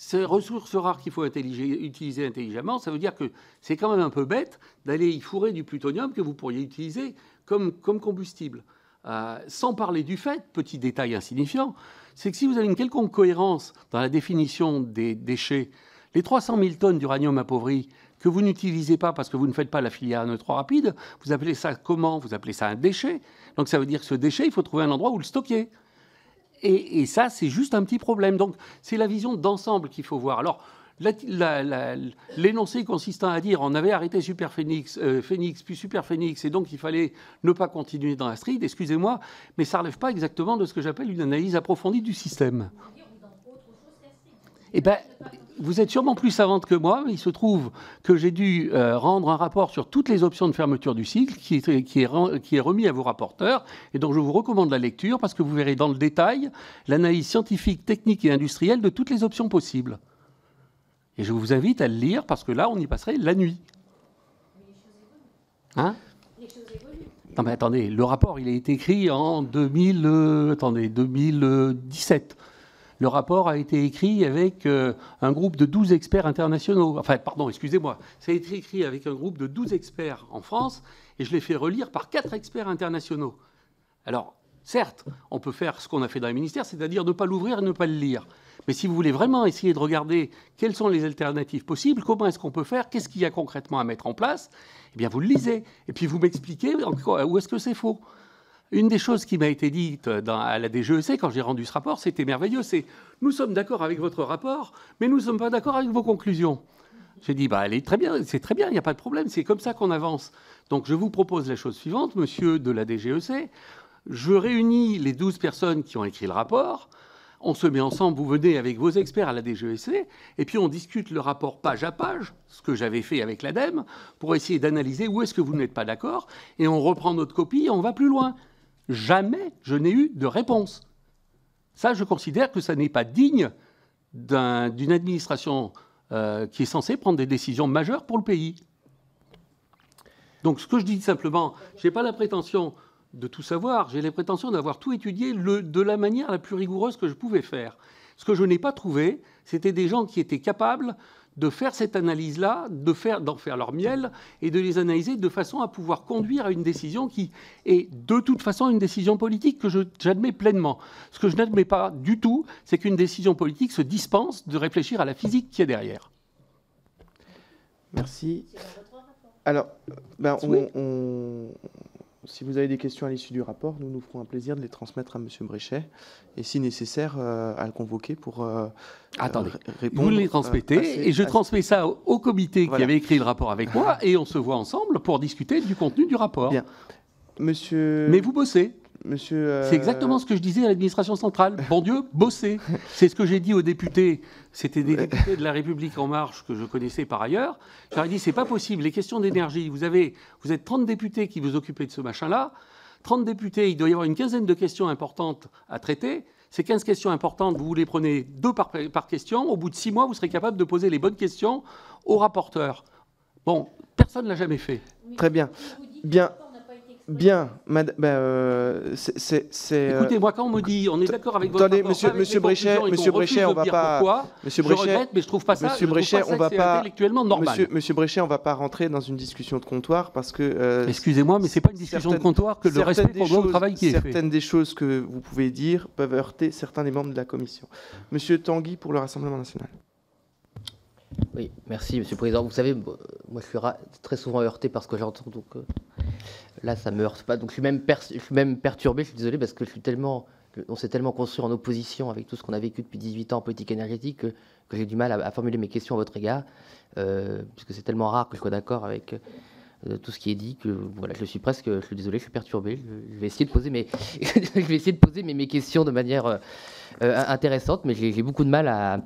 ces ressources rares qu'il faut utiliser intelligemment, ça veut dire que c'est quand même un peu bête d'aller y fourrer du plutonium que vous pourriez utiliser comme, comme combustible. Euh, sans parler du fait, petit détail insignifiant, c'est que si vous avez une quelconque cohérence dans la définition des déchets, les 300 000 tonnes d'uranium appauvri que vous n'utilisez pas parce que vous ne faites pas la filière neutron rapide, vous appelez ça comment? Vous appelez ça un déchet. Donc ça veut dire que ce déchet, il faut trouver un endroit où le stocker. Et, ça, c'est juste un petit problème. Donc, c'est la vision d'ensemble qu'il faut voir. Alors, l'énoncé consistant à dire on avait arrêté Super Phoenix, euh, Phoenix, puis Super Phoenix, et donc il fallait ne pas continuer dans la street, excusez-moi, mais ça ne relève pas exactement de ce que j'appelle une analyse approfondie du système. Eh bien, vous êtes sûrement plus savante que moi, mais il se trouve que j'ai dû euh, rendre un rapport sur toutes les options de fermeture du cycle qui est, qui, est, qui est, remis à vos rapporteurs et donc je vous recommande la lecture parce que vous verrez dans le détail l'analyse scientifique, technique et industrielle de toutes les options possibles. Et je vous invite à le lire parce que là, on y passerait la nuit. Hein? Non mais attendez, le rapport, il a été écrit en 2000, euh, attendez, 2017. Le rapport a été écrit avec euh, un groupe de 12 experts internationaux. Enfin, pardon, excusez-moi. Ça a été écrit avec un groupe de 12 experts en France et je l'ai fait relire par quatre experts internationaux. Alors, certes, on peut faire ce qu'on a fait dans les ministères, c'est-à-dire ne pas l'ouvrir et ne pas le lire. Mais si vous voulez vraiment essayer de regarder quelles sont les alternatives possibles, comment est-ce qu'on peut faire, qu'est-ce qu'il y a concrètement à mettre en place, eh bien, vous le lisez. Et puis, vous m'expliquez où est-ce que c'est faux. Une des choses qui m'a été dite dans, à la DGEC quand j'ai rendu ce rapport, c'était merveilleux, c'est nous sommes d'accord avec votre rapport, mais nous ne sommes pas d'accord avec vos conclusions. J'ai dit, bah, très bien, c'est très bien, il n'y a pas de problème, c'est comme ça qu'on avance. Donc je vous propose la chose suivante, monsieur de la DGEC, je réunis les 12 personnes qui ont écrit le rapport, on se met ensemble, vous venez avec vos experts à la DGEC, et puis on discute le rapport page à page, ce que j'avais fait avec l'ADEME, pour essayer d'analyser où est-ce que vous n'êtes pas d'accord, et on reprend notre copie et on va plus loin jamais je n'ai eu de réponse. Ça, je considère que ça n'est pas digne d'une administration euh, qui est censée prendre des décisions majeures pour le pays. Donc ce que je dis simplement, je n'ai pas la prétention de tout savoir, j'ai la prétention d'avoir tout étudié de la manière la plus rigoureuse que je pouvais faire. Ce que je n'ai pas trouvé, c'était des gens qui étaient capables de faire cette analyse-là, de faire, d'en faire leur miel et de les analyser de façon à pouvoir conduire à une décision qui est de toute façon une décision politique que j'admets pleinement. Ce que je n'admets pas du tout, c'est qu'une décision politique se dispense de réfléchir à la physique qui est derrière. Merci. Alors, ben, on, si vous avez des questions à l'issue du rapport, nous nous ferons un plaisir de les transmettre à M. Bréchet et si nécessaire euh, à le convoquer pour euh, Attendez, répondre. Vous les transmettez et je transmets ça au, comité qui avait écrit le rapport avec moi et on se voit ensemble pour discuter du contenu du rapport. Bien. Monsieur... Mais vous bossez Monsieur. C'est exactement ce que je disais à l'administration centrale. Bon Dieu, bossez. C'est ce que j'ai dit aux députés. C'était des députés de la République en marche que je connaissais par ailleurs. J'aurais dit c'est pas possible. Les questions d'énergie, vous avez, vous êtes 30 députés qui vous occupez de ce machin-là. 30 députés, il doit y avoir une quinzaine de questions importantes à traiter. Ces 15 questions importantes, vous les prenez deux par, par question. Au bout de six mois, vous serez capable de poser les bonnes questions au rapporteur. Bon, personne ne l'a jamais fait. Très bien. Bien. Bien, madame. Ben, euh, c'est. Euh, Écoutez, moi, quand on me dit, on est d'accord avec votre Attendez, monsieur, monsieur Bréchet, monsieur Bréchet, on va pas. Pourquoi, monsieur Bréchet, je regrette, mais je trouve pas ça. Monsieur Bréchet, on va pas. Intellectuellement normal. Monsieur, monsieur Bréchet, on va pas rentrer dans une discussion de comptoir parce que. Euh, Excusez-moi, mais c'est pas une discussion de comptoir que le respect pour le travail qui est fait. Certaines des choses que vous pouvez dire peuvent heurter certains des membres de la commission. Monsieur Tanguy pour le Rassemblement national. Oui, merci, Monsieur le Président. Vous savez, moi, je suis très souvent heurté par ce que j'entends, donc Là, ça me heurte pas. Donc, je suis même, je perturbé. Je suis désolé parce que je suis tellement, on s'est tellement construit en opposition avec tout ce qu'on a vécu depuis 18 ans en politique énergétique que, j'ai du mal à, formuler mes questions à votre égard, euh, puisque c'est tellement rare que je sois d'accord avec euh, tout ce qui est dit que voilà, je suis presque, je suis désolé, je suis perturbé. Je, vais essayer de poser mes, je vais essayer de poser mes questions de manière euh, intéressante, mais j'ai beaucoup de mal à.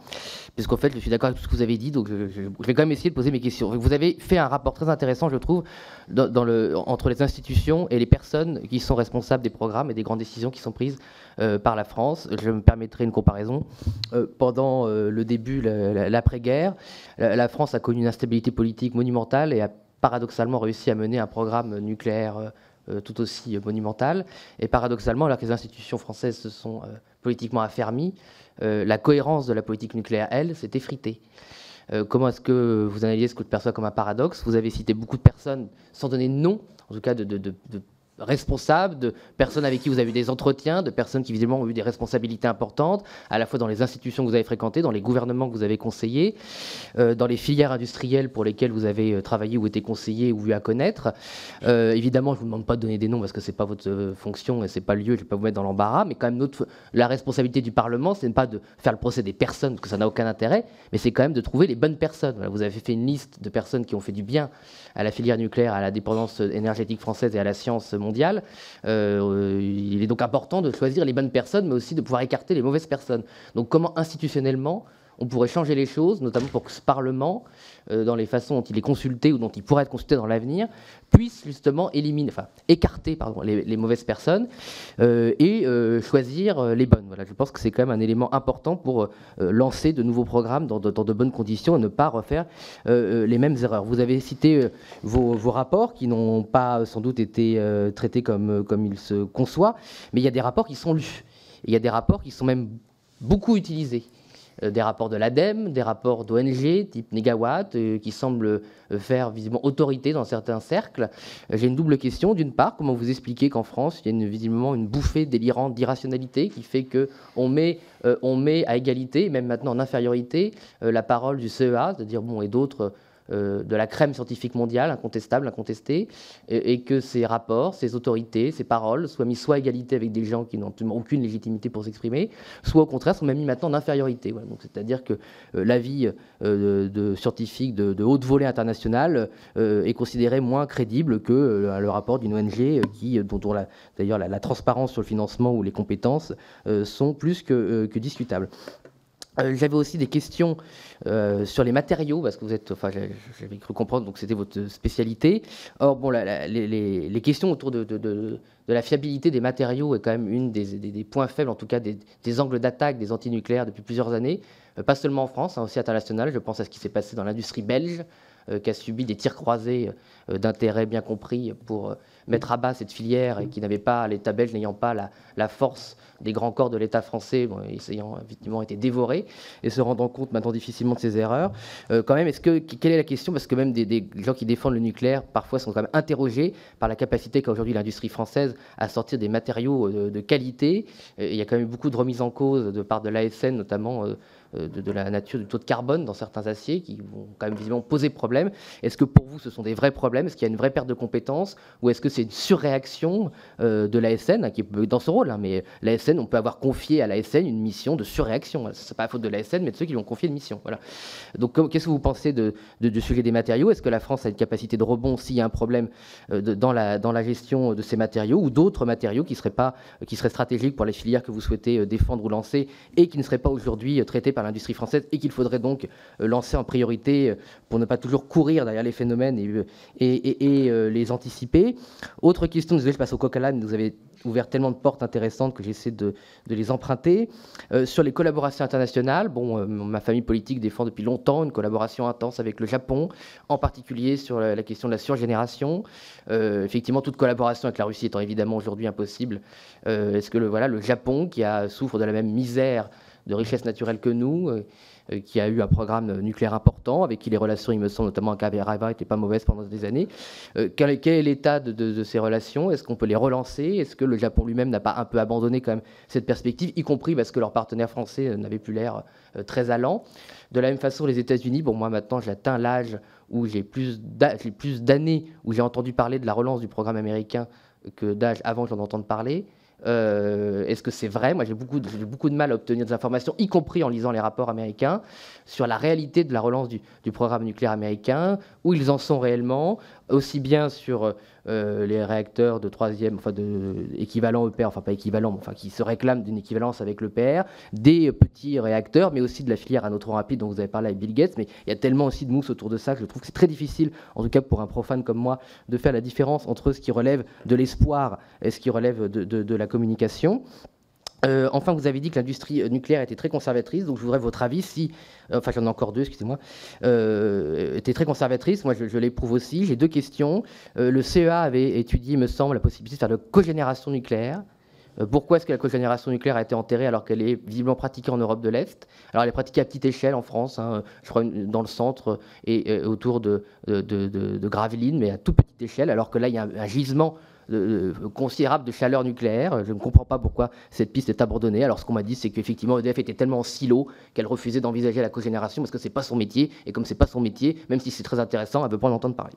Parce qu'en fait, je suis d'accord avec tout ce que vous avez dit, donc je, vais quand même essayer de poser mes questions. Vous avez fait un rapport très intéressant, je trouve, entre les institutions et les personnes qui sont responsables des programmes et des grandes décisions qui sont prises euh, par la France. Je me permettrai une comparaison. Euh, pendant le début, l'après-guerre, la, France a connu une instabilité politique monumentale et a paradoxalement réussi à mener un programme nucléaire tout aussi monumental. Et paradoxalement, alors que les institutions françaises se sont politiquement affermi, euh, la cohérence de la politique nucléaire, elle, s'est effritée. Euh, comment est-ce que vous analysez ce que je perçois comme un paradoxe? Vous avez cité beaucoup de personnes, sans donner de nom, en tout cas de responsables, de personnes avec qui vous avez eu des entretiens, de personnes qui visiblement ont eu des responsabilités importantes, à la fois dans les institutions que vous avez fréquentées, dans les gouvernements que vous avez conseillés, euh, dans les filières industrielles pour lesquelles vous avez euh, travaillé ou été conseillé ou eu à connaître. Euh, évidemment, je ne vous demande pas de donner des noms parce que ce n'est pas votre fonction et ce n'est pas le lieu, je ne vais pas vous mettre dans l'embarras, mais quand même la responsabilité du Parlement, ce n'est pas de faire le procès des personnes, parce que ça n'a aucun intérêt, mais c'est quand même de trouver les bonnes personnes. vous avez fait une liste de personnes qui ont fait du bien à la filière nucléaire, à la dépendance énergétique française et à la science mondiale. Euh, il est donc important de choisir les bonnes personnes, mais aussi de pouvoir écarter les mauvaises personnes. Donc comment institutionnellement on pourrait changer les choses, notamment pour que ce Parlement, euh, dans les façons dont il est consulté ou dont il pourrait être consulté dans l'avenir, puisse justement éliminer, enfin, écarter les, mauvaises personnes euh, et euh, choisir les bonnes. Voilà, je pense que c'est quand même un élément important pour lancer de nouveaux programmes dans de, bonnes conditions et ne pas refaire les mêmes erreurs. Vous avez cité vos, vos, rapports qui n'ont pas sans doute été traités comme, comme il se conçoit, mais il y a des rapports qui sont lus. Il y a des rapports qui sont même beaucoup utilisés. Euh, des rapports de l'ADEME, des rapports d'ONG type Negawatt, euh, qui semblent euh, faire visiblement autorité dans certains cercles. J'ai une double question. D'une part, comment vous expliquez qu'en France, il y a visiblement une bouffée délirante d'irrationalité qui fait qu'on met, on met à égalité, même maintenant en infériorité, la parole du CEA, c'est-à-dire bon, et d'autres de la crème scientifique mondiale, incontestable, incontestée, et, que ces rapports, ces autorités, ces paroles soient mis soit à égalité avec des gens qui n'ont aucune légitimité pour s'exprimer, soit au contraire sont même mis maintenant en infériorité. c'est-à-dire que euh, l'avis euh, de, scientifique de, haute volée internationale est considéré moins crédible que le rapport d'une ONG qui, dont, d'ailleurs la, transparence sur le financement ou les compétences sont plus que discutables. Euh, j'avais aussi des questions euh, sur les matériaux, parce que vous êtes, enfin, j'avais cru comprendre, donc c'était votre spécialité. Or, bon, les, questions autour de, la fiabilité des matériaux est quand même une des, points faibles, en tout cas des, angles d'attaque des antinucléaires depuis plusieurs années, euh, pas seulement en France, hein, aussi international. Je pense à ce qui s'est passé dans l'industrie belge, qui a subi des tirs croisés d'intérêt bien compris pour mettre à bas cette filière et qui n'avait pas, l'État belge n'ayant pas la force des grands corps de l'État français ayant effectivement été dévorés et se rendant compte maintenant difficilement de ses erreurs. Euh, quand même, est-ce que quelle est la question? Parce que même des, gens qui défendent le nucléaire parfois sont quand même interrogés par la capacité qu'a aujourd'hui l'industrie française à sortir des matériaux euh, de, qualité. il y a quand même beaucoup de remises en cause de part de l'ASN notamment. Euh, de, la nature du taux de carbone dans certains aciers qui vont quand même visiblement poser problème. Est-ce que pour vous ce sont des vrais problèmes? Est-ce qu'il y a une vraie perte de compétences? Ou est-ce que c'est une surréaction euh, de l'ASN, hein, qui est dans ce rôle hein, Mais l'ASN, on peut avoir confié à l'ASN une mission de surréaction. Ce n'est pas la faute de l'ASN, mais de ceux qui lui ont confié une mission. Voilà. Donc, qu'est-ce que vous pensez de, du sujet des matériaux? Est-ce que la France a une capacité de rebond s'il y a un problème euh, dans, la, dans la gestion de ces matériaux ou d'autres matériaux qui seraient, pas, qui seraient stratégiques pour les filières que vous souhaitez défendre ou lancer et qui ne seraient pas aujourd'hui traités par l'industrie française et qu'il faudrait donc lancer en priorité pour ne pas toujours courir derrière les phénomènes et, et, les anticiper autre question, désolé, je passe au coq à vous avez ouvert tellement de portes intéressantes que j'essaie de, les emprunter. Euh, sur les collaborations internationales, bon, euh, ma famille politique défend depuis longtemps une collaboration intense avec le Japon, en particulier sur la, question de la surgénération. Euh, effectivement, toute collaboration avec la Russie étant évidemment aujourd'hui impossible. Est-ce que le, voilà, le Japon, qui souffre de la même misère de richesse naturelle que nous, euh, qui a eu un programme nucléaire important, avec qui les relations, il me semble, notamment avec Aviva, n'étaient pas mauvaises pendant des années. Euh, quel, est l'état de, ces relations? Est-ce qu'on peut les relancer? Est-ce que le Japon lui-même n'a pas un peu abandonné quand même cette perspective, y compris parce que leurs partenaires français euh, n'avaient plus l'air très allant? De la même façon, les États-Unis, bon, moi maintenant j'atteins l'âge où j'ai plus d'années où j'ai entendu parler de la relance du programme américain que d'âge avant que j'en entende parler. Euh, est-ce que c'est vrai? Moi, j'ai beaucoup, beaucoup, de mal à obtenir des informations, y compris en lisant les rapports américains, sur la réalité de la relance du programme nucléaire américain, où ils en sont réellement, aussi bien sur euh, les réacteurs de troisième, enfin de équivalent EPR, enfin pas équivalent, mais enfin qui se réclament d'une équivalence avec l'EPR, des petits réacteurs, mais aussi de la filière à neutron rapide dont vous avez parlé avec Bill Gates. Mais il y a tellement aussi de mousse autour de ça que je trouve que c'est très difficile, en tout cas pour un profane comme moi, de faire la différence entre ce qui relève de l'espoir et ce qui relève de la communication. Euh, enfin, vous avez dit que l'industrie nucléaire était très conservatrice, donc je voudrais votre avis si, euh, enfin j'en ai encore deux, excusez-moi, euh, était très conservatrice, moi je, l'éprouve aussi. J'ai deux questions. le CEA avait étudié, me semble, la possibilité de faire de cogénération nucléaire. pourquoi est-ce que la cogénération nucléaire a été enterrée alors qu'elle est visiblement pratiquée en Europe de l'Est? Alors elle est pratiquée à petite échelle en France, hein, je crois dans le centre et, autour de, de, de, Gravelines, mais à toute petite échelle, alors que là il y a un gisement considérable de chaleur nucléaire. Je ne comprends pas pourquoi cette piste est abandonnée. Alors ce qu'on m'a dit, c'est qu'effectivement EDF était tellement en silo qu'elle refusait d'envisager la cogénération parce que c'est pas son métier. Et comme c'est pas son métier, même si c'est très intéressant, elle veut pas en entendre parler.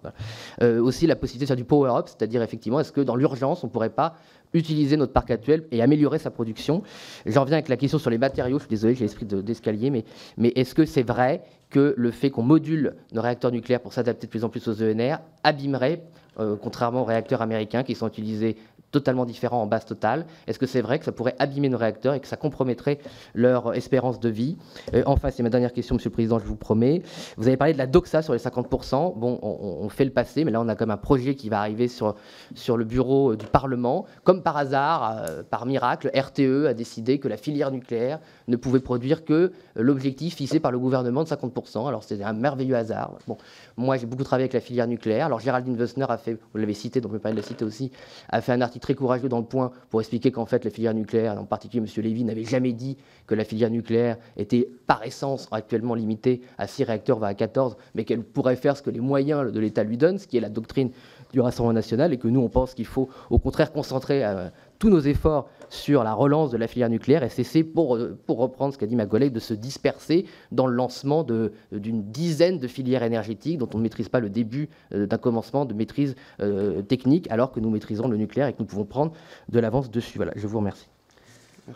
Euh, aussi la possibilité de faire du power up, c'est-à-dire effectivement, est-ce que dans l'urgence, on pourrait pas utiliser notre parc actuel et améliorer sa production? J'en viens avec la question sur les matériaux. Je suis désolé, j'ai l'esprit d'escalier, mais est-ce que c'est vrai que le fait qu'on module nos réacteurs nucléaires pour s'adapter de plus en plus aux ENR abîmerait euh, contrairement aux réacteurs américains qui sont utilisés totalement différents en base totale Est-ce que c'est vrai que ça pourrait abîmer nos réacteurs et que ça compromettrait leur espérance de vie? Euh, Enfin, c'est ma dernière question, Monsieur le Président, je vous promets. Vous avez parlé de la doxa sur les 50%. Bon, on, fait le passé, mais là, on a comme un projet qui va arriver sur, sur le bureau euh, du Parlement. Comme par hasard, par miracle, RTE a décidé que la filière nucléaire ne pouvait produire que l'objectif fixé par le gouvernement de 50%. Alors, c'est un merveilleux hasard. Bon, moi, j'ai beaucoup travaillé avec la filière nucléaire. Alors, Géraldine Wessner a fait, vous l'avez cité, donc je vais pas la citer aussi, a fait un article très courageux dans le point pour expliquer qu'en fait la filière nucléaire, en particulier M. Lévy, n'avait jamais dit que la filière nucléaire était par essence actuellement limitée à 6 réacteurs, va à 14, mais qu'elle pourrait faire ce que les moyens de l'État lui donnent, ce qui est la doctrine du Rassemblement national, et que nous, on pense qu'il faut au contraire concentrer euh, tous nos efforts sur la relance de la filière nucléaire et cesser, pour, pour reprendre ce qu'a dit ma collègue, de se disperser dans le lancement d'une dizaine de filières énergétiques dont on ne maîtrise pas le début euh, d'un commencement de maîtrise euh, technique, alors que nous maîtrisons le nucléaire et que nous pouvons prendre de l'avance dessus. Voilà, je vous remercie.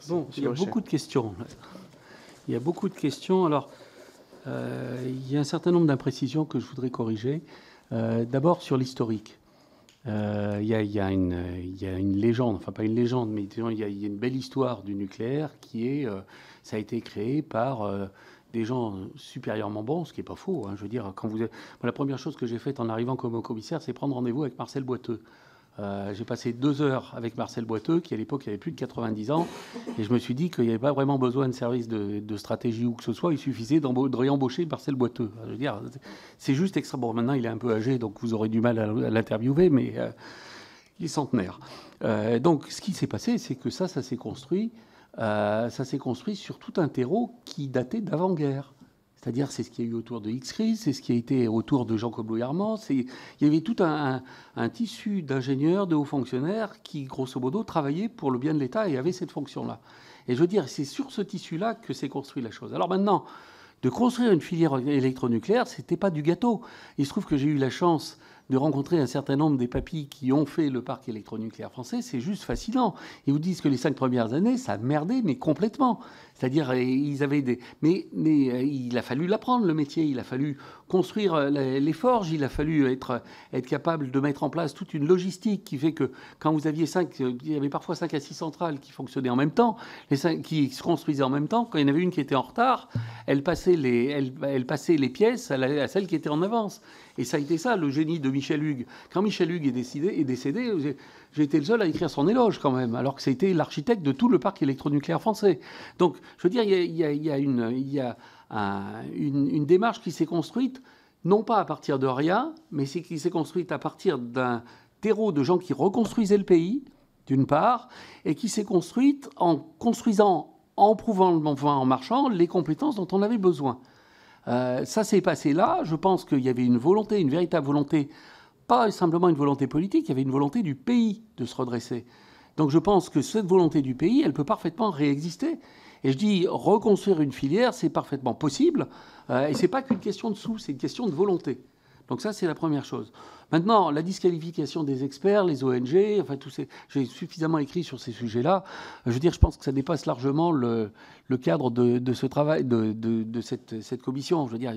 bon, il y a beaucoup de questions. Il y a beaucoup de questions. Alors, euh, il y a un certain nombre d'imprécisions que je voudrais corriger. D'abord sur l'historique. Euh, il y, a une légende, enfin pas une légende, mais il y, a une belle histoire du nucléaire qui est, euh, ça a été créé par euh, des gens supérieurement bons, ce qui n'est pas faux. Hein. je veux dire, quand vous, la première chose que j'ai faite en arrivant comme commissaire, c'est prendre rendez-vous avec Marcel Boiteux. Euh, j'ai passé deux heures avec Marcel Boiteux, qui à l'époque avait plus de 90 ans, et je me suis dit qu'il n'y avait pas vraiment besoin de service de, stratégie ou que ce soit, il suffisait de réembaucher Marcel Boiteux. Je veux dire, c'est juste extra. Bon, maintenant il est un peu âgé, donc vous aurez du mal à, l'interviewer, mais euh, il est centenaire. Euh, donc ce qui s'est passé, c'est que ça, ça s'est construit. ça s'est construit sur tout un terreau qui datait d'avant-guerre. C'est-à-dire, c'est ce qu'il y a eu autour de X-Crise, c'est ce qui a été autour de Jean Coblou Armand. Il y avait tout un, tissu d'ingénieurs, de hauts fonctionnaires qui, grosso modo, travaillaient pour le bien de l'État et avaient cette fonction-là. Et je veux dire, c'est sur ce tissu-là que s'est construit la chose. Alors maintenant, de construire une filière électronucléaire, ce n'était pas du gâteau. Il se trouve que j'ai eu la chance de rencontrer un certain nombre des papis qui ont fait le parc électronucléaire français, c'est juste fascinant. Ils vous disent que les cinq premières années, ça a merdé, mais complètement. C'est-à-dire, euh, ils avaient des. Mais, mais euh, il a fallu l'apprendre, le métier. Il a fallu construire euh, les forges. Il a fallu être, être capable de mettre en place toute une logistique qui fait que quand vous aviez cinq, il y avait parfois cinq à six centrales qui fonctionnaient en même temps, les cinq, qui se construisaient en même temps. Quand il y en avait une qui était en retard, elle passait les, elle, passait les pièces à celle qui était en avance. Et ça a été ça, le génie de Michel Hugues. Quand Michel Hugues est, décédé, j'ai été le seul à écrire son éloge quand même, alors que c'était l'architecte de tout le parc électronucléaire français. Donc, je veux dire, il y a, une, démarche qui s'est construite, non pas à partir de rien, mais qui s'est construite à partir d'un terreau de gens qui reconstruisaient le pays, d'une part, et qui s'est construite en construisant, en prouvant, en marchant, les compétences dont on avait besoin. Euh, ça s'est passé là. Je pense qu'il y avait une volonté, une véritable volonté, pas simplement une volonté politique, il y avait une volonté du pays de se redresser. Donc je pense que cette volonté du pays, elle peut parfaitement réexister. Et je dis, reconstruire une filière, c'est parfaitement possible. Euh, et ce n'est pas qu'une question de sous, c'est une question de volonté. Donc ça, c'est la première chose. Maintenant, la disqualification des experts, les ONG, enfin, tous ces, j'ai suffisamment écrit sur ces sujets-là. Je veux dire, je pense que ça dépasse largement le, cadre de, ce travail, de, cette, commission. Je veux dire,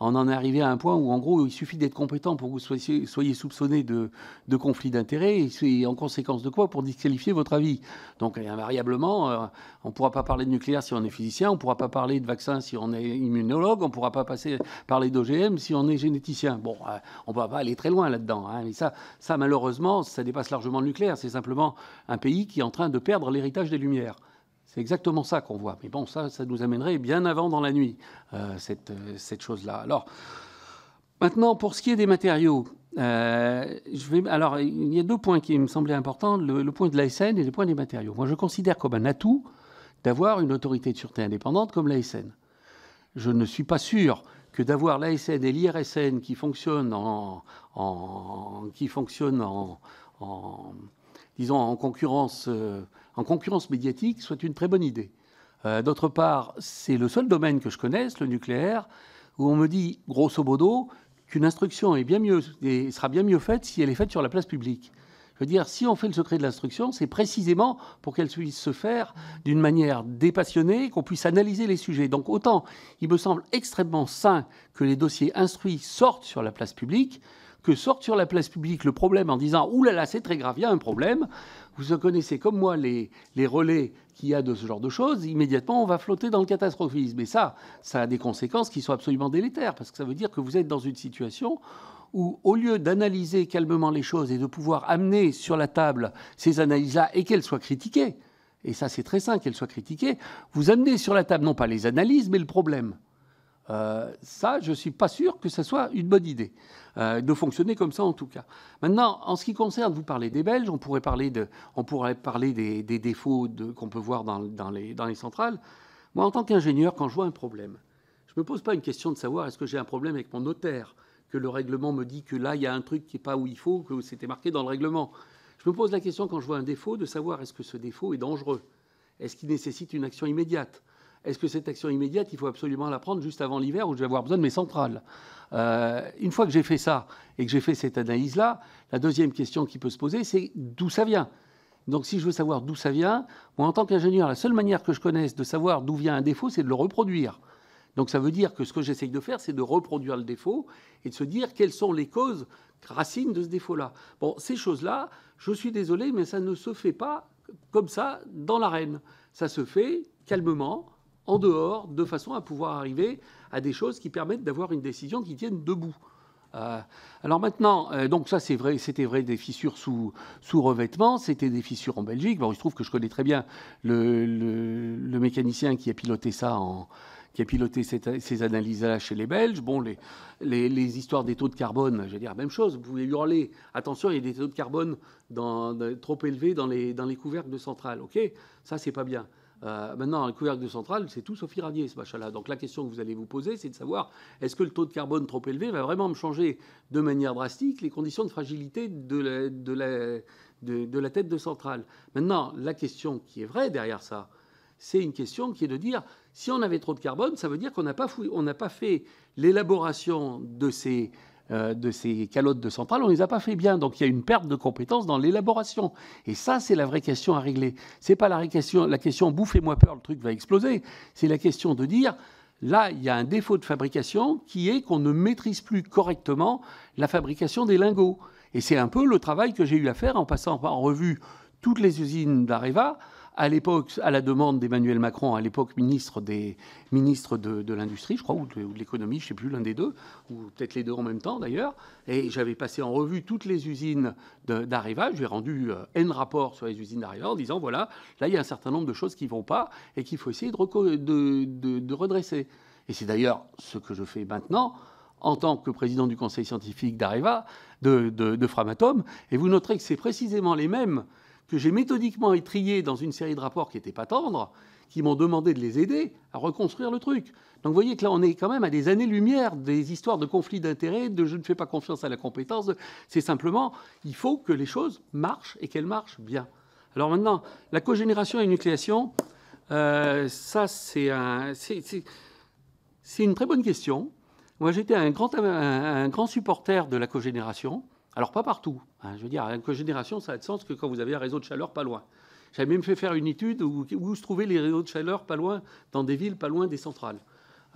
on en est arrivé à un point où, en gros, il suffit d'être compétent pour que vous soyez, soupçonné de, de conflit d'intérêts, et en conséquence de quoi pour disqualifier votre avis. Donc, invariablement, euh, on ne pourra pas parler de nucléaire si on est physicien, on ne pourra pas parler de vaccin si on est immunologue, on ne pourra pas passer, parler d'OGM si on est généticien. Bon, euh, on ne va pas aller très loin là-dedans. Hein, ça, malheureusement, ça dépasse largement le nucléaire. C'est simplement un pays qui est en train de perdre l'héritage des Lumières. C'est exactement ça qu'on voit. Mais bon, ça, ça nous amènerait bien avant dans la nuit, euh, cette, euh, cette chose-là. Alors, maintenant, pour ce qui est des matériaux, euh, je vais, alors, il y a deux points qui me semblaient importants, le, point de l'ASN et le point des matériaux. Moi, je considère comme un atout d'avoir une autorité de sûreté indépendante comme l'ASN. Je ne suis pas sûr d'avoir l'ASN et l'IRSN qui fonctionnent en, concurrence en concurrence médiatique soit une très bonne idée. Euh, d'autre part, c'est le seul domaine que je connaisse, le nucléaire, où on me dit, grosso modo, qu'une instruction sera bien mieux faite si elle est faite sur la place publique. Veux dire, si on fait le secret de l'instruction, c'est précisément pour qu'elle puisse se faire d'une manière dépassionnée, qu'on puisse analyser les sujets. Donc autant, il me semble extrêmement sain que les dossiers instruits sortent sur la place publique, que sortent sur la place publique le problème en disant « Ouh là là, c'est très grave, il y a un problème », vous connaissez comme moi les, relais qu'il y a de ce genre de choses, immédiatement on va flotter dans le catastrophisme. Et ça, ça a des conséquences qui sont absolument délétères, parce que ça veut dire que vous êtes dans une situation où, au lieu d'analyser calmement les choses et de pouvoir amener sur la table ces analyses-là et qu'elles soient critiquées, et ça c'est très sain qu'elles soient critiquées, vous amenez sur la table non pas les analyses, mais le problème. Euh, ça, je ne suis pas sûr que ce soit une bonne idée euh, de fonctionner comme ça en tout cas. Maintenant, en ce qui concerne, vous parlez des Belges, on pourrait parler, de, on pourrait parler des, défauts qu'on peut voir dans, les, dans les centrales. Moi, en tant qu'ingénieur, quand je vois un problème, je ne me pose pas une question de savoir est-ce que j'ai un problème avec mon notaire, que le règlement me dit que là, il y a un truc qui n'est pas où il faut, que c'était marqué dans le règlement. Je me pose la question quand je vois un défaut de savoir est-ce que ce défaut est dangereux Est-ce qu'il nécessite une action immédiate? Est-ce que cette action immédiate, il faut absolument la prendre juste avant l'hiver où je vais avoir besoin de mes centrales? Euh, Une fois que j'ai fait ça et que j'ai fait cette analyse-là, la deuxième question qui peut se poser, c'est d'où ça vient? Donc si je veux savoir d'où ça vient, moi en tant qu'ingénieur, la seule manière que je connaisse de savoir d'où vient un défaut, c'est de le reproduire. Donc ça veut dire que ce que j'essaye de faire, c'est de reproduire le défaut et de se dire quelles sont les causes racines de ce défaut-là. Bon, ces choses-là, je suis désolé, mais ça ne se fait pas comme ça dans l'arène. Ça se fait calmement, en dehors, de façon à pouvoir arriver à des choses qui permettent d'avoir une décision qui tienne debout. Euh, alors maintenant, euh, donc ça c'était vrai des fissures sous, revêtement, c'était des fissures en Belgique. Bon, il se trouve que je connais très bien le, mécanicien qui a piloté ça en, qui a piloté ces analyses-là chez les Belges. Bon, les, histoires des taux de carbone, je vais dire même chose. Vous pouvez hurler, attention, il y a des taux de carbone trop élevés dans les, dans les couvercles de centrales. OK Ça, c'est pas bien. Euh, maintenant, un couvercle de centrale, c'est tout sauf irradié, ce machin-là. Donc la question que vous allez vous poser, c'est de savoir est-ce que le taux de carbone trop élevé va vraiment me changer de manière drastique les conditions de fragilité de la, de, la tête de centrale? Maintenant, la question qui est vraie derrière ça, c'est une question qui est de dire si on avait trop de carbone, ça veut dire qu'on n'a pas, pas fait l'élaboration de ces euh, de ces calottes de centrales, on ne les a pas fait bien. Donc il y a une perte de compétences dans l'élaboration. Et ça, c'est la vraie question à régler. Ce n'est pas la question, la question bouffez-moi peur, le truc va exploser. C'est la question de dire là, il y a un défaut de fabrication qui est qu'on ne maîtrise plus correctement la fabrication des lingots. Et c'est un peu le travail que j'ai eu à faire en passant en revue toutes les usines d'Areva à l'époque, à la demande d'Emmanuel Macron, à l'époque ministre, des, ministres de, l'Industrie, je crois, ou de, l'économie, je ne sais plus, l'un des deux, ou peut-être les deux en même temps d'ailleurs. Et j'avais passé en revue toutes les usines d'Areva. J'ai rendu euh, N rapports sur les usines d'Areva en disant voilà, là, il y a un certain nombre de choses qui ne vont pas et qu'il faut essayer de, de redresser. Et c'est d'ailleurs ce que je fais maintenant en tant que président du conseil scientifique d'Areva, de, de, Framatome. Et vous noterez que c'est précisément les mêmes que j'ai méthodiquement étrié dans une série de rapports qui n'étaient pas tendres, qui m'ont demandé de les aider à reconstruire le truc. Donc vous voyez que là, on est quand même à des années-lumière des histoires de conflits d'intérêts, de je ne fais pas confiance à la compétence. C'est simplement, il faut que les choses marchent et qu'elles marchent bien. Alors maintenant, la cogénération et nucléation, euh, ça c'est un, une très bonne question. Moi, j'étais un grand, un grand supporter de la cogénération. Alors, pas partout. Hein. je veux dire, la cogénération, ça a de sens que quand vous avez un réseau de chaleur pas loin. J'avais même fait faire une étude où, où, se trouvaient les réseaux de chaleur pas loin, dans des villes pas loin des centrales.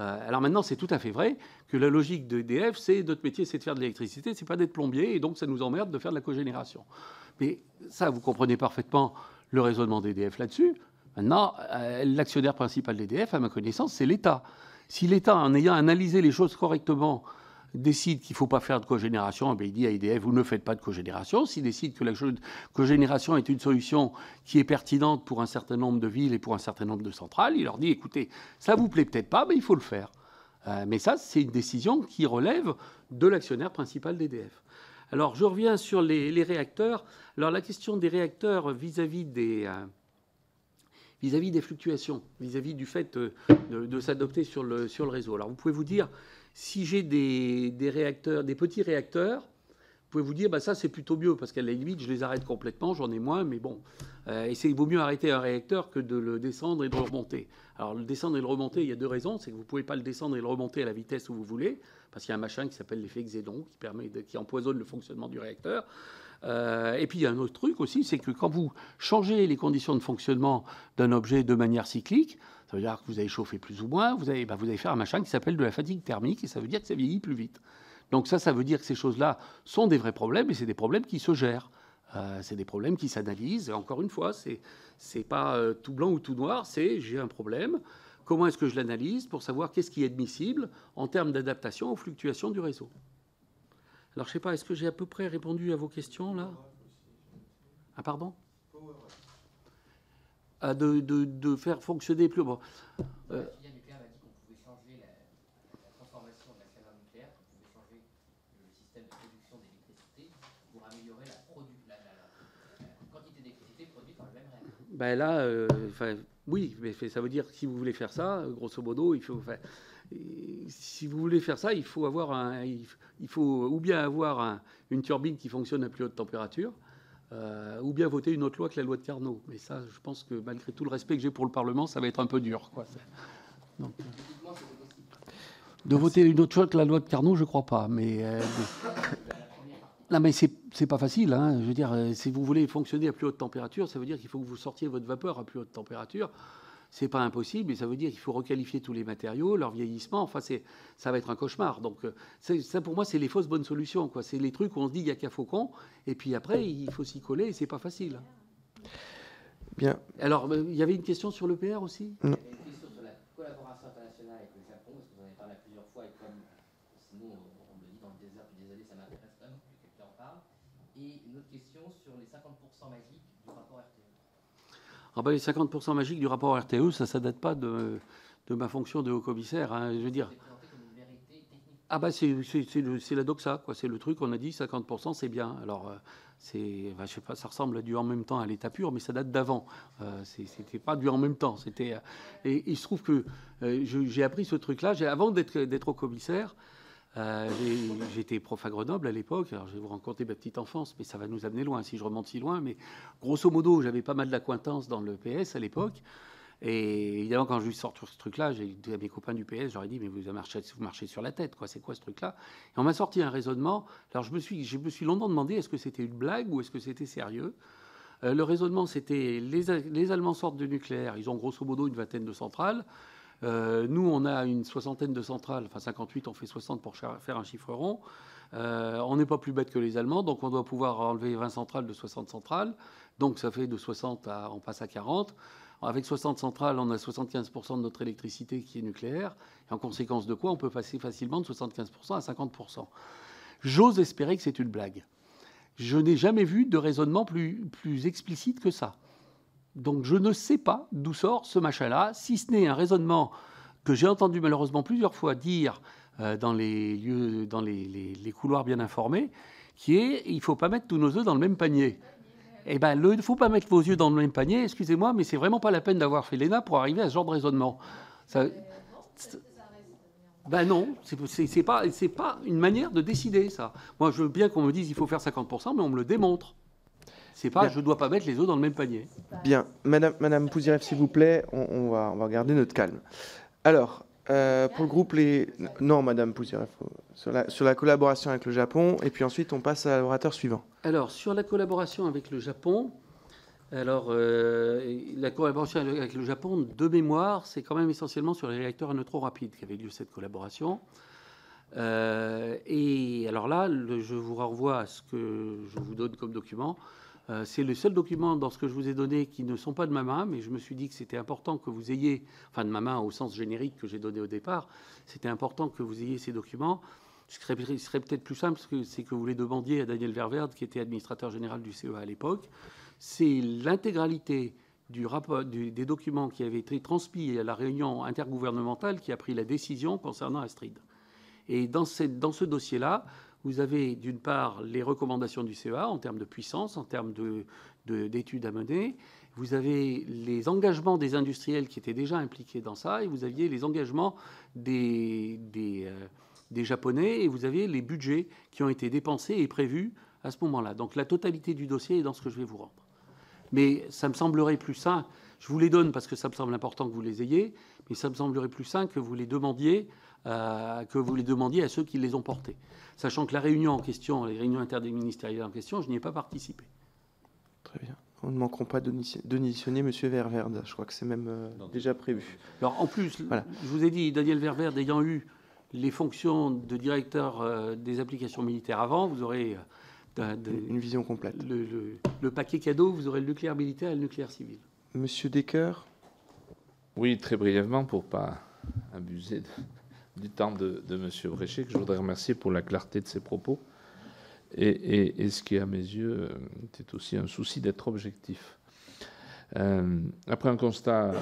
Euh, alors maintenant, c'est tout à fait vrai que la logique d'EDF, c'est notre métier, c'est de faire de l'électricité, c'est pas d'être plombier, et donc ça nous emmerde de faire de la cogénération. Mais ça, vous comprenez parfaitement le raisonnement d'EDF là-dessus. Maintenant, euh, l'actionnaire principal d'EDF, à ma connaissance, c'est l'État. Si l'État, en ayant analysé les choses correctement, décide qu'il ne faut pas faire de cogénération, eh il dit à EDF, vous ne faites pas de cogénération. S'il décide que la cogénération est une solution qui est pertinente pour un certain nombre de villes et pour un certain nombre de centrales, il leur dit, écoutez, ça vous plaît peut-être pas, mais il faut le faire. Euh, mais ça, c'est une décision qui relève de l'actionnaire principal d'EDF. Alors, je reviens sur les, réacteurs. Alors, la question des réacteurs vis-à-vis des... Euh, vis-à-vis des fluctuations, vis-à-vis du fait de, de s'adopter sur le, sur le réseau. Alors vous pouvez vous dire, si j'ai des, réacteurs, des petits réacteurs, vous pouvez vous dire, bah ça c'est plutôt mieux, parce qu'à la limite, je les arrête complètement, j'en ai moins, mais bon. Euh, et il vaut mieux arrêter un réacteur que de le descendre et de le remonter. Alors le descendre et le remonter, il y a deux raisons. C'est que vous ne pouvez pas le descendre et le remonter à la vitesse où vous voulez, parce qu'il y a un machin qui s'appelle l'effet Xénon, qui, permet qui empoisonne le fonctionnement du réacteur. Euh, et puis il y a un autre truc aussi, c'est que quand vous changez les conditions de fonctionnement d'un objet de manière cyclique, ça veut dire que vous avez chauffé plus ou moins, vous allez, bah, vous faire un machin qui s'appelle de la fatigue thermique, et ça veut dire que ça vieillit plus vite. Donc ça, ça veut dire que ces choses-là sont des vrais problèmes, et c'est des problèmes qui se gèrent. Euh, c'est des problèmes qui s'analysent. Encore une fois, c'est n'est pas euh, tout blanc ou tout noir, c'est j'ai un problème. Comment est-ce que je l'analyse pour savoir qu'est-ce qui est admissible en termes d'adaptation aux fluctuations du réseau? Alors je ne sais pas, est-ce que j'ai à peu près répondu à vos questions là? Ah pardon? De, de, de, faire fonctionner plus. Bon. Euh, ben là, euh, oui, mais ça veut dire que si vous voulez faire ça, grosso modo, il faut. si vous voulez faire ça, il faut avoir un, il faut ou bien avoir une turbine qui fonctionne à plus haute température, euh, ou bien voter une autre loi que la loi de Carnot. Mais ça, je pense que malgré tout le respect que j'ai pour le Parlement, ça va être un peu dur. Quoi. Euh, de voter une autre loi que la loi de Carnot, je ne crois pas. Mais, euh, non, mais c'est pas facile. Hein. Je veux dire, si vous voulez fonctionner à plus haute température, ça veut dire qu'il faut que vous sortiez votre vapeur à plus haute température c'est pas impossible, mais ça veut dire qu'il faut requalifier tous les matériaux, leur vieillissement. Enfin, ça va être un cauchemar. Donc, euh, ça pour moi, c'est les fausses bonnes solutions. Quoi. C'est les trucs où on se dit qu'il n'y a qu'à faucon, et puis après, il faut s'y coller, et c'est pas facile. Bien. Alors, euh, il y avait une question sur le PR aussi? Non. Il y avait une question sur la collaboration internationale avec le Japon, parce que vous en avez parlé plusieurs fois, et comme sinon on me dit dans le désert depuis des années, ça m'intéresse quand même que quelqu'un en parle. Et une autre question sur les 50% magiques du rapport. Les 50% magiques du rapport RTE, ça, ça date pas de, ma fonction de haut-commissaire. Hein, je veux dire. Ah bah c'est la doxa, quoi. C'est le truc, on a dit 50%, c'est bien. Alors, euh, c'est, je sais pas, ça ressemble à du en même temps à l'état pur, mais ça date d'avant. Euh, c'était pas du en même temps. Euh, et, il se trouve que euh, j'ai appris ce truc-là. Avant d'être au commissaire, euh, j'étais prof à Grenoble à l'époque. Alors, je vais vous raconter ma petite enfance, mais ça va nous amener loin si je remonte si loin. Mais grosso modo, j'avais pas mal d'acquaintances dans le PS à l'époque. Et évidemment, quand je lui sors ce truc-là, j'ai dit à mes copains du PS, j'aurais dit, mais vous marchez, sur la tête, quoi. C'est quoi ce truc-là? Et on m'a sorti un raisonnement. Alors je me suis, je me suis longtemps demandé, est-ce que c'était une blague ou est-ce que c'était sérieux? Euh, Le raisonnement, c'était les, les, Allemands sortent du nucléaire. Ils ont grosso modo une vingtaine de centrales. Euh, nous, on a une soixantaine de centrales. Enfin, 58, on fait 60 pour faire un chiffre rond. Euh, on n'est pas plus bête que les Allemands, donc on doit pouvoir enlever 20 centrales de 60 centrales. Donc ça fait de 60 à, on passe à 40. Avec 60 centrales, on a 75% de notre électricité qui est nucléaire. En conséquence de quoi, on peut passer facilement de 75% à 50%. J'ose espérer que c'est une blague. Je n'ai jamais vu de raisonnement plus explicite que ça. Donc je ne sais pas d'où sort ce machin-là, si ce n'est un raisonnement que j'ai entendu malheureusement plusieurs fois dire euh, dans les lieux, dans les, couloirs bien informés, qui est il faut pas mettre tous nos œufs dans le même panier. Eh bien, il ne faut pas mettre vos yeux dans le même panier, excusez-moi, mais c'est vraiment pas la peine d'avoir fait l'ENA pour arriver à ce genre de raisonnement. Ça, ben non, c'est pas, pas une manière de décider, ça. Moi, je veux bien qu'on me dise il faut faire 50%, mais on me le démontre. C'est pas je ne dois pas mettre les œufs dans le même panier. Bien. Madame, Madame Pouzirev, s'il vous plaît, on, va, on va garder notre calme. Alors, euh, pour le groupe les... Non, Madame Pouzirev, sur la, sur la collaboration avec le Japon, et puis ensuite on passe à l'orateur suivant. Alors, sur la collaboration avec le Japon, alors, euh, la collaboration avec le Japon, de mémoire, c'est quand même essentiellement sur les réacteurs à neutrons rapides qu'avait lieu cette collaboration. Euh, et alors là, je vous renvoie à ce que je vous donne comme document. Euh, c'est le seul document dans ce que je vous ai donné qui ne sont pas de ma main, mais je me suis dit que c'était important que vous ayez, enfin de ma main au sens générique que j'ai donné au départ, c'était important que vous ayez ces documents. Ce qui serait, peut-être plus simple, c'est que vous les demandiez à Daniel Ververde, qui était administrateur général du CEA à l'époque. C'est l'intégralité des documents qui avaient été transmis à la réunion intergouvernementale qui a pris la décision concernant Astrid. Et dans ce dossier-là, vous avez d'une part les recommandations du CEA en termes de puissance, en termes d'études de, à mener. Vous avez les engagements des industriels qui étaient déjà impliqués dans ça, et vous aviez les engagements euh, des Japonais, et vous aviez les budgets qui ont été dépensés et prévus à ce moment-là. Donc la totalité du dossier est dans ce que je vais vous rendre. Mais ça me semblerait plus sain, je vous les donne parce que ça me semble important que vous les ayez, mais ça me semblerait plus sain que vous les demandier euh, que vous les demandiez à ceux qui les ont portés. Sachant que la réunion en question, les réunions interministérielles en question, je n'y ai pas participé. Très bien. Nous ne manquerons pas d'auditionner M. Ververde. Je crois que c'est même euh, déjà prévu. Alors en plus, je vous ai dit, Daniel Ververde ayant eu les fonctions de directeur euh, des applications militaires avant, vous aurez une vision complète. Le, le, paquet cadeau, vous aurez le nucléaire militaire et le nucléaire civil. Monsieur Decker? Oui, très brièvement, pour pas abuser de, du temps de, M. Bréchet, que je voudrais remercier pour la clarté de ses propos. Et, ce qui, à mes yeux, était aussi un souci d'être objectif. Euh, après un constat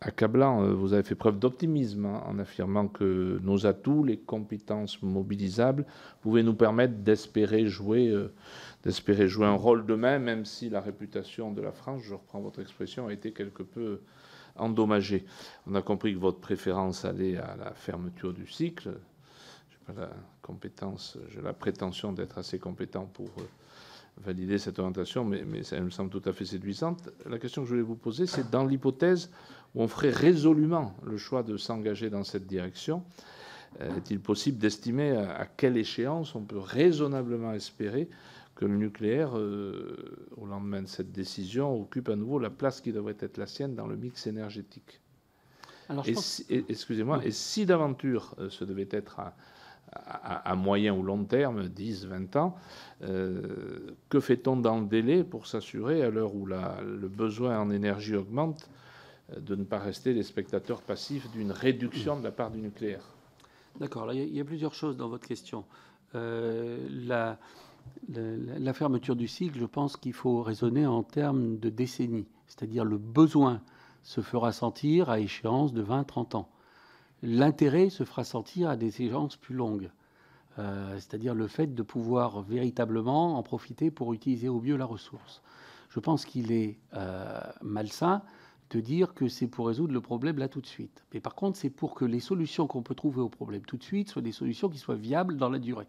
accablant, euh, vous avez fait preuve d'optimisme hein, en affirmant que nos atouts, les compétences mobilisables, pouvaient nous permettre d'espérer jouer, euh, d'espérer jouer un rôle demain, même si la réputation de la France, je reprends votre expression, a été quelque peu On a compris que votre préférence allait à la fermeture du cycle. Je n'ai pas la compétence, j'ai la prétention d'être assez compétent pour euh, valider cette orientation, mais, mais ça me semble tout à fait séduisante. La question que je voulais vous poser, c'est dans l'hypothèse où on ferait résolument le choix de s'engager dans cette direction, euh, est-il possible d'estimer à quelle échéance on peut raisonnablement espérer que le nucléaire, euh, au lendemain de cette décision, occupe à nouveau la place qui devrait être la sienne dans le mix énergétique. Excusez-moi, et si d'aventure euh, ce devait être à, moyen ou long terme, 10, 20 ans, euh, que fait-on dans le délai pour s'assurer, à l'heure où le besoin en énergie augmente, de ne pas rester les spectateurs passifs d'une réduction de la part du nucléaire? D'accord, il y, a plusieurs choses dans votre question. la, la fermeture du cycle, je pense qu'il faut raisonner en termes de décennies, c'est-à-dire le besoin se fera sentir à échéance de 20-30 ans. L'intérêt se fera sentir à des échéances plus longues, euh, c'est-à-dire le fait de pouvoir véritablement en profiter pour utiliser au mieux la ressource. Je pense qu'il est euh, malsain de dire que c'est pour résoudre le problème là tout de suite. Mais par contre, c'est pour que les solutions qu'on peut trouver au problème tout de suite soient des solutions qui soient viables dans la durée.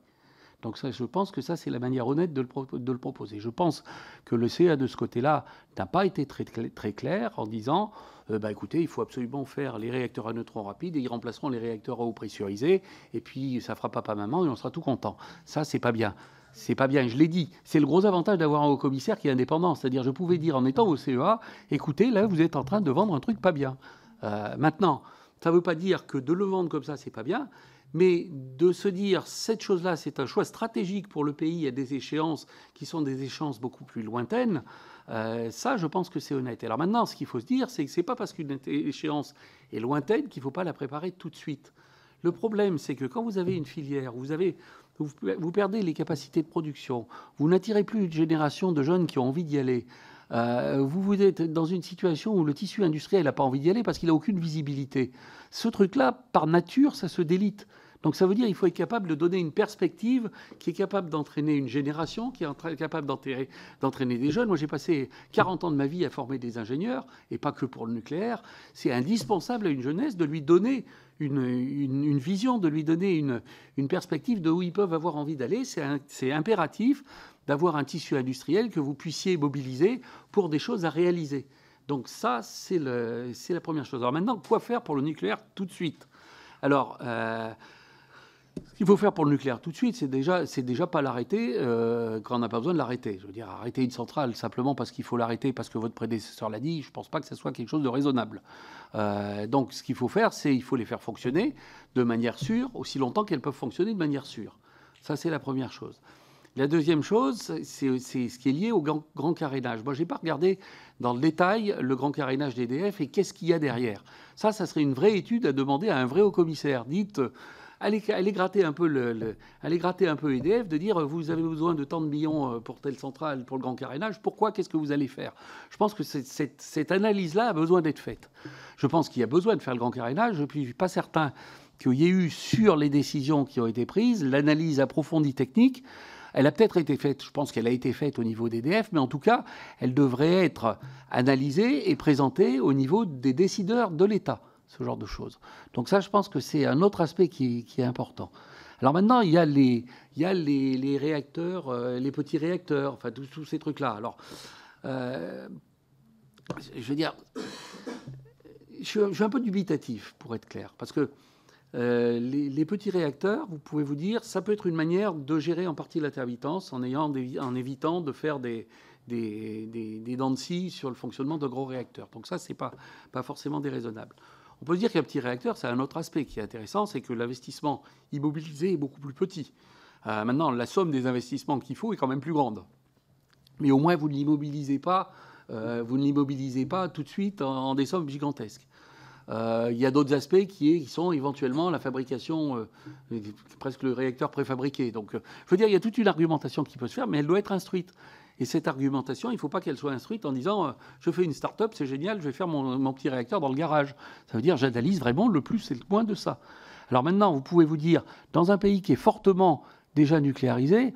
Donc je pense que ça, c'est la manière honnête de le, proposer. Je pense que le CA de ce côté-là n'a pas été très, très clair en disant, euh, bah, écoutez, il faut absolument faire les réacteurs à neutrons rapides et ils remplaceront les réacteurs à eau pressurisée, et puis ça fera papa maman et on sera tout content. Ça, c'est pas bien. C'est pas bien, je l'ai dit. C'est le gros avantage d'avoir un haut commissaire qui est indépendant. C'est-à-dire, je pouvais dire en étant au CEA, écoutez, là, vous êtes en train de vendre un truc pas bien. Euh, maintenant, ça ne veut pas dire que de le vendre comme ça, c'est pas bien. Mais de se dire, cette chose-là, c'est un choix stratégique pour le pays à des échéances qui sont des échéances beaucoup plus lointaines, euh, ça, je pense que c'est honnête. Alors maintenant, ce qu'il faut se dire, c'est que ce n'est pas parce qu'une échéance est lointaine qu'il ne faut pas la préparer tout de suite. Le problème, c'est que quand vous avez une filière, vous, avez, vous, perdez les capacités de production, vous n'attirez plus une génération de jeunes qui ont envie d'y aller. Euh, vous, vous êtes dans une situation où le tissu industriel n'a pas envie d'y aller parce qu'il n'a aucune visibilité. Ce truc-là, par nature, ça se délite. Donc ça veut dire qu'il faut être capable de donner une perspective qui est capable d'entraîner une génération, qui est capable d'entraîner des jeunes. Moi, j'ai passé 40 ans de ma vie à former des ingénieurs, et pas que pour le nucléaire. C'est indispensable à une jeunesse de lui donner une, vision, de lui donner une, une, perspective de où ils peuvent avoir envie d'aller. C'est impératif d'avoir un tissu industriel que vous puissiez mobiliser pour des choses à réaliser. Donc ça, c'est la première chose. Alors maintenant, quoi faire pour le nucléaire tout de suite? Alors, euh, ce qu'il faut faire pour le nucléaire tout de suite, c'est déjà, c'est déjà pas l'arrêter euh, quand on n'a pas besoin de l'arrêter. Je veux dire, arrêter une centrale simplement parce qu'il faut l'arrêter, parce que votre prédécesseur l'a dit, je ne pense pas que ce soit quelque chose de raisonnable. Euh, donc, ce qu'il faut faire, c'est il faut les faire fonctionner de manière sûre, aussi longtemps qu'elles peuvent fonctionner de manière sûre. Ça, c'est la première chose. La deuxième chose, c'est ce qui est lié au grand, grand carénage. Moi, je n'ai pas regardé dans le détail le grand carénage d'EDF et qu'est-ce qu'il y a derrière. Ça, ça serait une vraie étude à demander à un vrai haut commissaire. Dites allez, gratter un peu le, gratter un peu EDF, de dire vous avez besoin de tant de millions euh, pour telle centrale, pour le grand carénage, pourquoi, qu'est-ce que vous allez faire? Je pense que cette, cette analyse-là a besoin d'être faite. Je pense qu'il y a besoin de faire le grand carénage, je ne suis pas certain qu'il y ait eu sur les décisions qui ont été prises l'analyse approfondie technique. Elle a peut-être été faite, je pense qu'elle a été faite au niveau d'EDF, mais en tout cas, elle devrait être analysée et présentée au niveau des décideurs de l'État ce genre de choses. Donc ça, je pense que c'est un autre aspect qui, est important. Alors maintenant, il y a les, réacteurs, euh, les petits réacteurs, enfin tous, ces trucs-là. Alors, euh, je veux dire, je suis, un peu dubitatif, pour être clair, parce que euh, les, petits réacteurs, vous pouvez vous dire, ça peut être une manière de gérer en partie l'intermittence en, ayant en évitant de faire des, des, des, dents de scie sur le fonctionnement de gros réacteurs. Donc ça, c'est pas, pas forcément déraisonnable. On peut dire qu'un petit réacteur, c'est un autre aspect qui est intéressant, c'est que l'investissement immobilisé est beaucoup plus petit. Euh, maintenant, la somme des investissements qu'il faut est quand même plus grande. Mais au moins, vous ne l'immobilisez pas, euh, tout de suite en, des sommes gigantesques. Euh, il y a d'autres aspects qui, sont éventuellement la fabrication, presque le réacteur préfabriqué. Donc, je veux dire, il y a toute une argumentation qui peut se faire, mais elle doit être instruite. Et cette argumentation, il ne faut pas qu'elle soit instruite en disant euh, je fais une start-up, c'est génial, je vais faire mon, petit réacteur dans le garage. Ça veut dire j'analyse vraiment le plus et le moins de ça. Alors maintenant, vous pouvez vous dire, dans un pays qui est fortement déjà nucléarisé,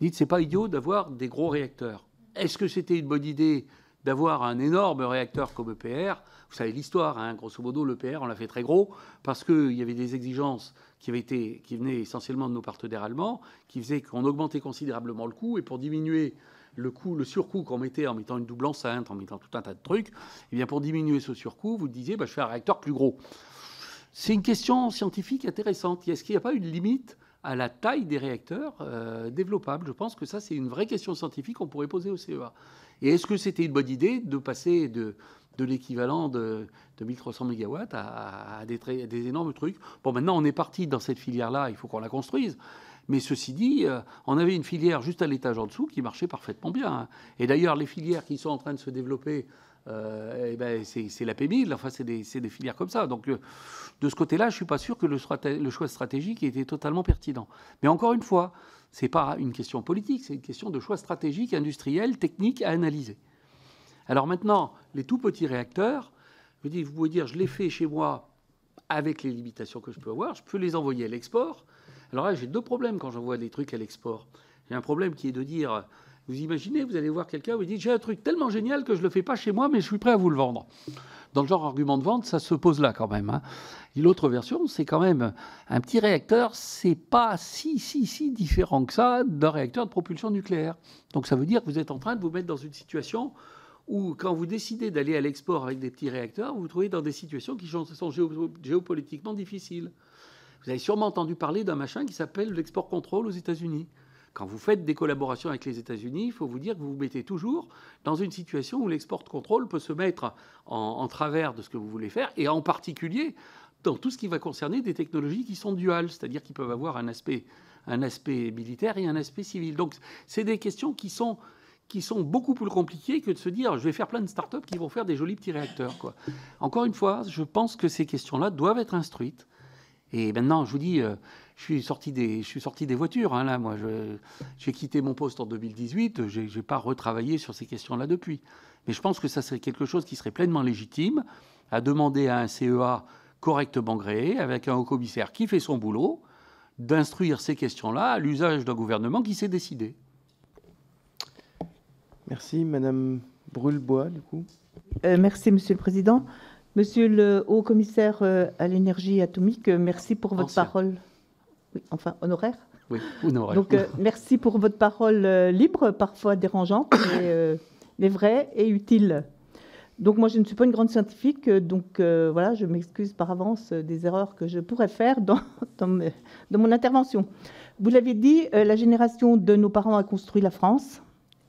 dites c'est pas idiot d'avoir des gros réacteurs. Est-ce que c'était une bonne idée d'avoir un énorme réacteur comme EPR Vous savez l'histoire, hein, grosso modo, l'EPR, on l'a fait très gros parce qu'il y avait des exigences qui, avaient été, qui venaient essentiellement de nos partenaires allemands, qui faisaient qu'on augmentait considérablement le coût et pour diminuer le, coût, le surcoût qu'on mettait en mettant une double enceinte, en mettant tout un tas de trucs, eh bien pour diminuer ce surcoût, vous disiez bah, je fais un réacteur plus gros. C'est une question scientifique intéressante. Est-ce qu'il n'y a pas une limite à la taille des réacteurs euh, développables? Je pense que ça, c'est une vraie question scientifique qu'on pourrait poser au CEA. Et est-ce que c'était une bonne idée de passer de, l'équivalent de, 1300 MW à, des, énormes trucs? Bon, maintenant, on est parti dans cette filière-là, il faut qu'on la construise. Mais ceci dit, euh, on avait une filière juste à l'étage en dessous qui marchait parfaitement bien. Hein. Et d'ailleurs, les filières qui sont en train de se développer, euh, eh ben, c'est la P1000, enfin, c'est des, filières comme ça. Donc, euh, de ce côté-là, je ne suis pas sûr que le, choix stratégique ait été totalement pertinent. Mais encore une fois, ce n'est pas une question politique, c'est une question de choix stratégique, industriel, technique à analyser. Alors maintenant, les tout petits réacteurs, vous pouvez dire, je les fais chez moi avec les limitations que je peux avoir, je peux les envoyer à l'export. Alors là, j'ai deux problèmes quand j'envoie des trucs à l'export. J'ai un problème qui est de dire, vous imaginez, vous allez voir quelqu'un, vous dites, j'ai un truc tellement génial que je ne le fais pas chez moi, mais je suis prêt à vous le vendre. dans le genre argument de vente, ça se pose là quand même. Hein. L'autre version, c'est quand même un petit réacteur, c'est pas si, si, si différent que ça d'un réacteur de propulsion nucléaire. Donc ça veut dire que vous êtes en train de vous mettre dans une situation où, quand vous décidez d'aller à l'export avec des petits réacteurs, vous vous trouvez dans des situations qui sont géopolitiquement difficiles. Vous avez sûrement entendu parler d'un machin qui s'appelle l'export control aux États-Unis. Quand vous faites des collaborations avec les États-Unis, il faut vous dire que vous vous mettez toujours dans une situation où l'export control peut se mettre en, travers de ce que vous voulez faire, et en particulier dans tout ce qui va concerner des technologies qui sont duales, c'est-à-dire qui peuvent avoir un aspect, militaire et un aspect civil. Donc, c'est des questions qui sont beaucoup plus compliquées que de se dire je vais faire plein de startups qui vont faire des jolis petits réacteurs. Encore une fois, je pense que ces questions-là doivent être instruites. Et maintenant, je vous dis, euh, je suis sorti des, je suis sorti des voitures. Hein, là, moi, j'ai quitté mon poste en 2018. Je n'ai pas retravaillé sur ces questions-là depuis. Mais je pense que ça serait quelque chose qui serait pleinement légitime à demander à un CEA correctement gréé, avec un haut-commissaire qui fait son boulot, d'instruire ces questions-là à l'usage d'un gouvernement qui s'est décidé. Merci, Madame Brulebois, du coup. Euh, merci, Monsieur le Président. Monsieur le haut-commissaire euh, à l'énergie atomique, euh, merci pour votre parole. Oui, enfin, honoraire. Oui, honoraire. Donc, merci pour votre parole libre, parfois dérangeante, mais, mais, vraie et utile. Donc, moi, je ne suis pas une grande scientifique, donc voilà, je m'excuse par avance des erreurs que je pourrais faire dans, dans, dans mon intervention. Vous l'avez dit, la génération de nos parents a construit la France.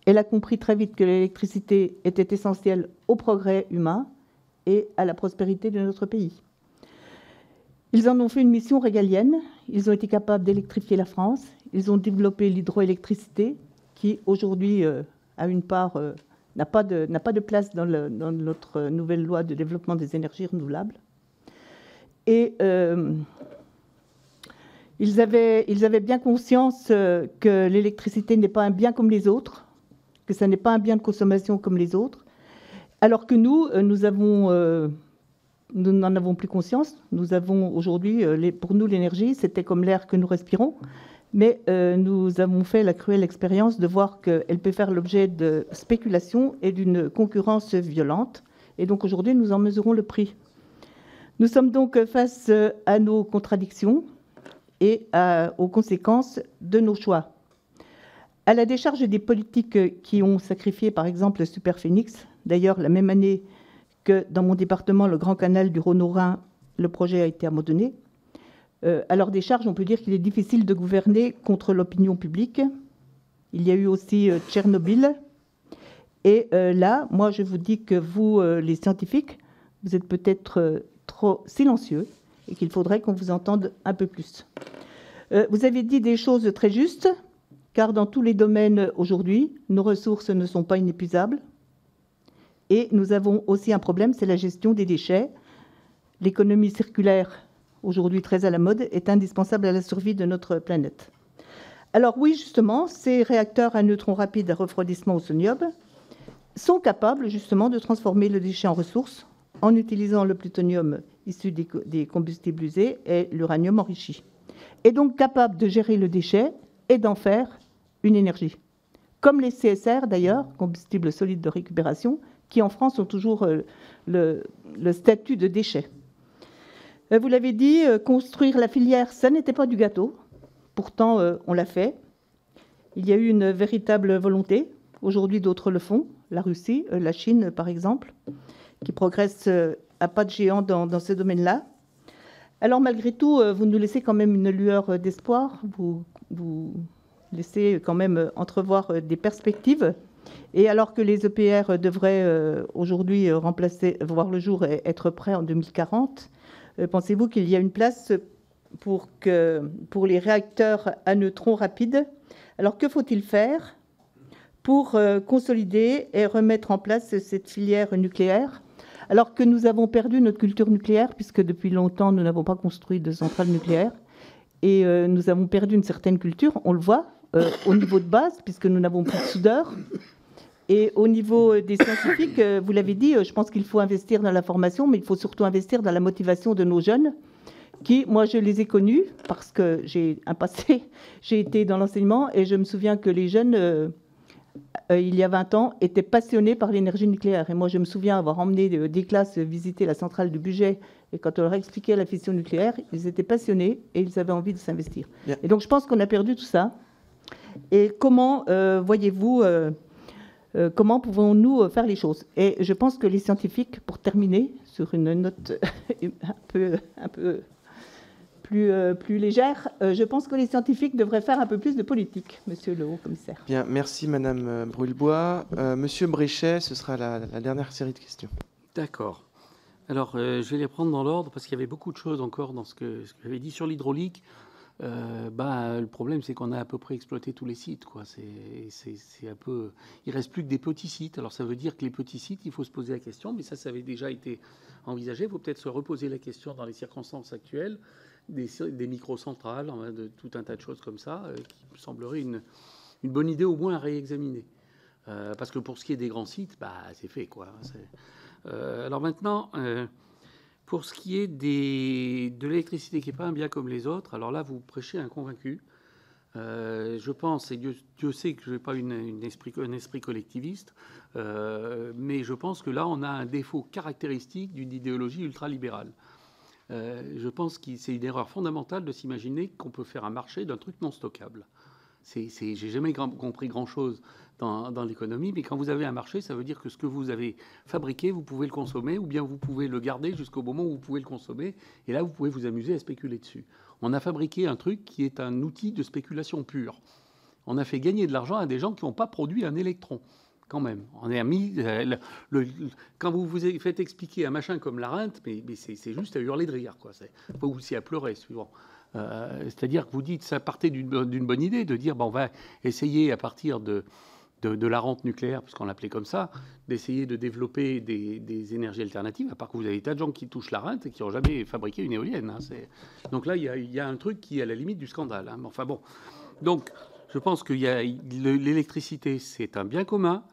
Elle a compris très vite que l'électricité était essentielle au progrès humain et à la prospérité de notre pays. Ils en ont fait une mission régalienne. Ils ont été capables d'électrifier la France. Ils ont développé l'hydroélectricité, qui aujourd'hui euh, a une part, euh, n'a pas, de place dans, notre nouvelle loi de développement des énergies renouvelables. Et euh, ils, avaient, ils, avaient, bien conscience que l'électricité n'est pas un bien comme les autres, que ce n'est pas un bien de consommation comme les autres, alors que nous, euh, euh, nous n'en avons plus conscience. Nous avons aujourd'hui, euh, pour nous, l'énergie, c'était comme l'air que nous respirons. Mais nous avons fait la cruelle expérience de voir qu'elle peut faire l'objet de spéculation et d'une concurrence violente. Et donc aujourd'hui, nous en mesurons le prix. Nous sommes donc face à nos contradictions et aux conséquences de nos choix. À la décharge des politiques qui ont sacrifié, par exemple, le Super Phoenix, D'ailleurs, la même année que dans mon département, le Grand Canal du Rhône-Rhin, le projet a été abandonné. Euh, à leur décharge, on peut dire qu'il est difficile de gouverner contre l'opinion publique. Il y a eu aussi euh, Tchernobyl. Et euh, là, moi, je vous dis que vous, les scientifiques, vous êtes peut-être trop silencieux et qu'il faudrait qu'on vous entende un peu plus. vous avez dit des choses très justes, car dans tous les domaines aujourd'hui, nos ressources ne sont pas inépuisables. Et nous avons aussi un problème, c'est la gestion des déchets. L'économie circulaire, aujourd'hui très à la mode, est indispensable à la survie de notre planète. Alors oui, justement, ces réacteurs à neutrons rapides à refroidissement au sonium sont capables justement de transformer le déchet en ressource en utilisant le plutonium issu des combustibles usés et l'uranium enrichi. Et donc capables de gérer le déchet et d'en faire une énergie. Comme les CSR d'ailleurs, combustibles solides de récupération, qui en France ont toujours euh, le, statut de déchet. Euh, vous l'avez dit, euh, construire la filière, ça n'était pas du gâteau. Pourtant, on l'a fait. Il y a eu une véritable volonté. Aujourd'hui, d'autres le font. La Russie, la Chine, par exemple, qui progressent à pas de géant dans, dans ce domaine-là. Alors, malgré tout, vous nous laissez quand même une lueur d'espoir. Vous laissez quand même entrevoir des perspectives. Et alors que les EPR devraient euh, aujourd'hui euh, remplacer, voir le jour et être prêts en 2040, euh, pensez-vous qu'il y a une place pour, les réacteurs à neutrons rapides? Alors que faut-il faire pour consolider et remettre en place cette filière nucléaire? Alors que nous avons perdu notre culture nucléaire, puisque depuis longtemps, nous n'avons pas construit de centrales nucléaires, et nous avons perdu une certaine culture, on le voit, au niveau de base, puisque nous n'avons plus de soudeurs, et au niveau des scientifiques, euh, vous l'avez dit, euh, je pense qu'il faut investir dans la formation, mais il faut surtout investir dans la motivation de nos jeunes, qui, moi, je les ai connus parce que j'ai un passé, j'ai été dans l'enseignement, et je me souviens que les jeunes, euh, euh, il y a 20 ans, étaient passionnés par l'énergie nucléaire. Et moi, je me souviens avoir emmené des classes visiter la centrale du budget. Et quand on leur expliquait la fission nucléaire, ils étaient passionnés et ils avaient envie de s'investir. Et donc, je pense qu'on a perdu tout ça. Et comment euh, voyez-vous, euh, comment pouvons-nous faire les choses? Et je pense que les scientifiques, pour terminer sur une note un peu, un peu euh, plus, légère. Euh, je pense que les scientifiques devraient faire un peu plus de politique, monsieur le haut-commissaire. Bien, merci madame euh, Brulebois. monsieur Bréchet, ce sera la, dernière série de questions. D'accord. Alors, je vais les prendre dans l'ordre parce qu'il y avait beaucoup de choses encore dans ce que, ce que j'avais dit sur l'hydraulique. Bah, le problème, c'est qu'on a à peu près exploité tous les sites. Quoi. C'est, un peu... Il reste plus que des petits sites. Alors, ça veut dire que les petits sites, il faut se poser la question, mais ça, ça avait déjà été envisagé. Il faut peut-être se reposer la question dans les circonstances actuelles des, des microcentrales, de tout un tas de choses comme ça, euh, qui me semblerait une, bonne idée au moins à réexaminer. Euh, parce que pour ce qui est des grands sites, bah, c'est fait. Quoi. Euh, alors maintenant, pour ce qui est de l'électricité qui n'est pas un bien comme les autres, alors là, vous prêchez un convaincu. je pense, et Dieu, sait que je n'ai pas une, esprit, un esprit collectiviste, mais je pense que là, on a un défaut caractéristique d'une idéologie ultralibérale. Euh, je pense que c'est une erreur fondamentale de s'imaginer qu'on peut faire un marché d'un truc non stockable. J'ai jamais compris grand-chose dans, l'économie, mais quand vous avez un marché, ça veut dire que ce que vous avez fabriqué, vous pouvez le consommer, ou bien vous pouvez le garder jusqu'au moment où vous pouvez le consommer, et là, vous pouvez vous amuser à spéculer dessus. On a fabriqué un truc qui est un outil de spéculation pure. On a fait gagner de l'argent à des gens qui n'ont pas produit un électron quand même. On est mis. Euh, quand vous vous faites expliquer un machin comme la rente, mais, c'est juste à hurler de rire, quoi. Pas aussi à pleurer, suivant. Euh, c'est-à-dire que vous dites, ça partait d'une bonne idée de dire, bon, on va essayer à partir de, de, la rente nucléaire, puisqu'on l'appelait comme ça, d'essayer de développer des, énergies alternatives, à part que vous avez des tas de gens qui touchent la rente et qui n'ont jamais fabriqué une éolienne. Hein, donc là, il y, a, un truc qui est à la limite du scandale. Hein. Enfin bon, donc je pense que l'électricité, c'est un bien commun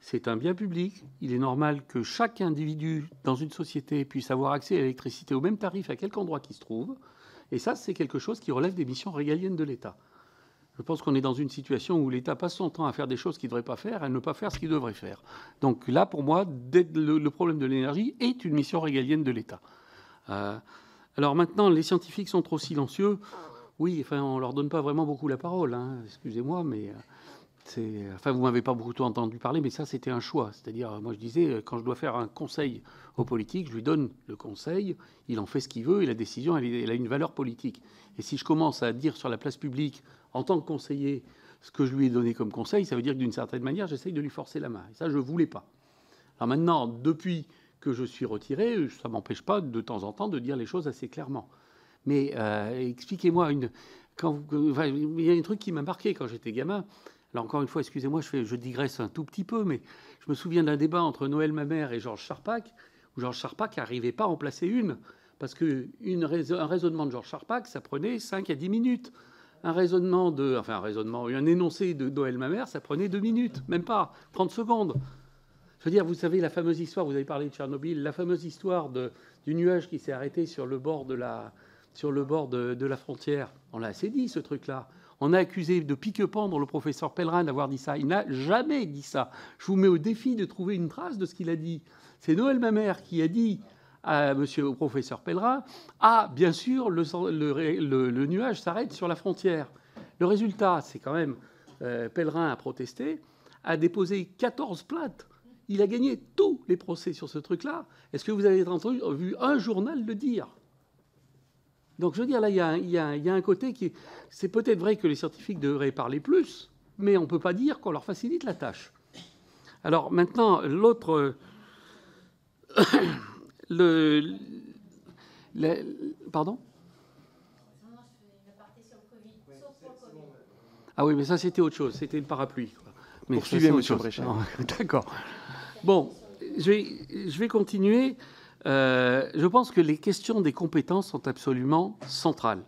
c'est un bien public. Il est normal que chaque individu dans une société puisse avoir accès à l'électricité au même tarif à quelque endroit qu'il se trouve. Et ça, c'est quelque chose qui relève des missions régaliennes de l'État. Je pense qu'on est dans une situation où l'État passe son temps à faire des choses qu'il ne devrait pas faire et à ne pas faire ce qu'il devrait faire. Donc là, pour moi, le, problème de l'énergie est une mission régalienne de l'État. Euh, alors maintenant, les scientifiques sont trop silencieux. Oui, enfin, on ne leur donne pas vraiment beaucoup la parole. Hein. Excusez-moi, mais... Euh, Enfin, vous m'avez pas beaucoup entendu parler, mais ça, c'était un choix. C'est-à-dire, moi, je disais, quand je dois faire un conseil aux politiques, je lui donne le conseil, il en fait ce qu'il veut, et la décision, elle, a une valeur politique. Et si je commence à dire sur la place publique, en tant que conseiller, ce que je lui ai donné comme conseil, ça veut dire que d'une certaine manière, j'essaye de lui forcer la main. Et ça, je ne voulais pas. Alors maintenant, depuis que je suis retiré, ça ne m'empêche pas de temps en temps de dire les choses assez clairement. Mais euh, expliquez-moi, une... Il y a un truc qui m'a marqué quand j'étais gamin, Là, encore une fois, excusez-moi, je, je, digresse un tout petit peu, mais je me souviens d'un débat entre Noël Mamère et Georges Charpak, où Georges Charpak n'arrivait pas à en placer une, parce qu'un raisonnement de Georges Charpak, ça prenait 5 à 10 minutes. Un raisonnement de, enfin un raisonnement, un énoncé de Noël Mamère, ça prenait 2 minutes, même pas 30 secondes. Je veux dire, vous savez, la fameuse histoire, vous avez parlé de Tchernobyl, la fameuse histoire de, du nuage qui s'est arrêté sur le bord de la, sur le bord de, de la frontière. On l'a assez dit, ce truc-là. On a accusé de pique-pendre le professeur Pellerin d'avoir dit ça. Il n'a jamais dit ça. Je vous mets au défi de trouver une trace de ce qu'il a dit. C'est Noël Mamère qui a dit à monsieur, au professeur Pellerin Ah, bien sûr, le, nuage s'arrête sur la frontière. Le résultat, c'est quand même euh, Pellerin a protesté, a déposé 14 plaintes. Il a gagné tous les procès sur ce truc-là. Est-ce que vous avez entendu, vu un journal le dire? Donc je veux dire, là, il y a, un côté qui... C'est peut-être vrai que les scientifiques devraient parler plus, mais on ne peut pas dire qu'on leur facilite la tâche. Alors maintenant, l'autre... le, Pardon? Ah oui, mais ça c'était autre chose, c'était le parapluie. Mais Poursuivez, Monsieur Bréchet. D'accord. Bon, je vais, je vais continuer. Euh, je pense que les questions des compétences sont absolument centrales.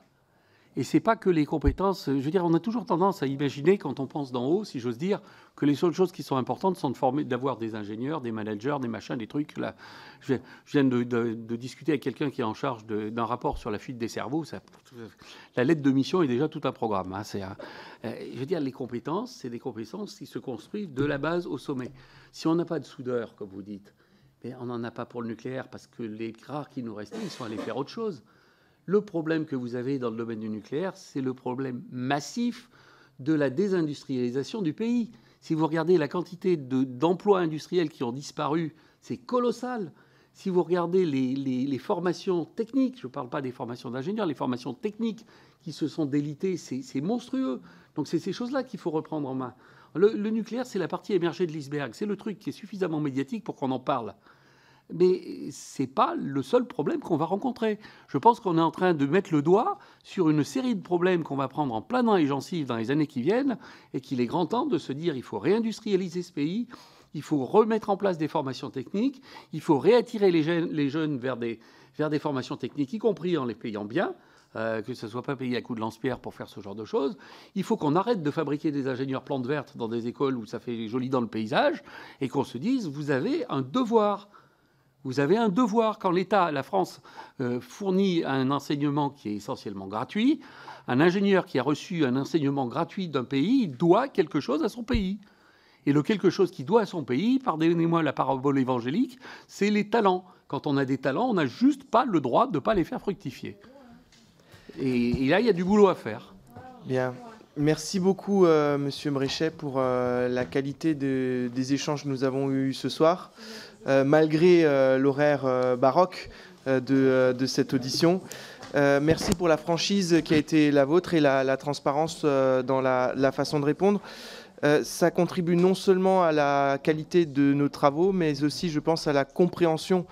Et c'est pas que les compétences. Je veux dire, on a toujours tendance à imaginer, quand on pense d'en haut, si j'ose dire, que les seules choses qui sont importantes sont de former, d'avoir des ingénieurs, des managers, des machins, des trucs. Là, je viens de, discuter avec quelqu'un qui est en charge d'un rapport sur la fuite des cerveaux. La lettre de mission est déjà tout un programme. Hein, euh, je veux dire, les compétences, c'est des compétences qui se construisent de la base au sommet. Si on n'a pas de soudeur, comme vous dites, mais on n'en a pas pour le nucléaire parce que les rares qui nous restaient, ils sont allés faire autre chose. Le problème que vous avez dans le domaine du nucléaire, c'est le problème massif de la désindustrialisation du pays. Si vous regardez la quantité d'emplois industriels qui ont disparu, c'est colossal. Si vous regardez les, formations techniques, je ne parle pas des formations d'ingénieurs, les formations techniques qui se sont délitées, c'est monstrueux. Donc c'est ces choses-là qu'il faut reprendre en main. Le, le nucléaire, c'est la partie émergée de l'iceberg. C'est le truc qui est suffisamment médiatique pour qu'on en parle mais ce n'est pas le seul problème qu'on va rencontrer. Je pense qu'on est en train de mettre le doigt sur une série de problèmes qu'on va prendre en plein dans les gencives dans les années qui viennent, et qu'il est grand temps de se dire il faut réindustrialiser ce pays, il faut remettre en place des formations techniques, il faut réattirer les jeunes, vers, des, formations techniques, y compris en les payant bien. Euh, que ce ne soit pas payé à coup de lance-pierre pour faire ce genre de choses. Il faut qu'on arrête de fabriquer des ingénieurs plantes vertes dans des écoles où ça fait joli dans le paysage et qu'on se dise, vous avez un devoir vous avez un devoir quand l'État, la France, euh, fournit un enseignement qui est essentiellement gratuit. Un ingénieur qui a reçu un enseignement gratuit d'un pays doit quelque chose à son pays. Et le quelque chose qui doit à son pays, pardonnez-moi la parabole évangélique, c'est les talents. Quand on a des talents, on n'a juste pas le droit de ne pas les faire fructifier. Et, là, il y a du boulot à faire. Bien. Merci beaucoup, euh, Monsieur Bréchet, pour euh, la qualité des échanges que nous avons eus ce soir. Euh, malgré euh, l'horaire euh, baroque de, cette audition. merci pour la franchise qui a été la vôtre et la, transparence dans la, façon de répondre. ça contribue non seulement à la qualité de nos travaux, mais aussi, je pense, à la compréhension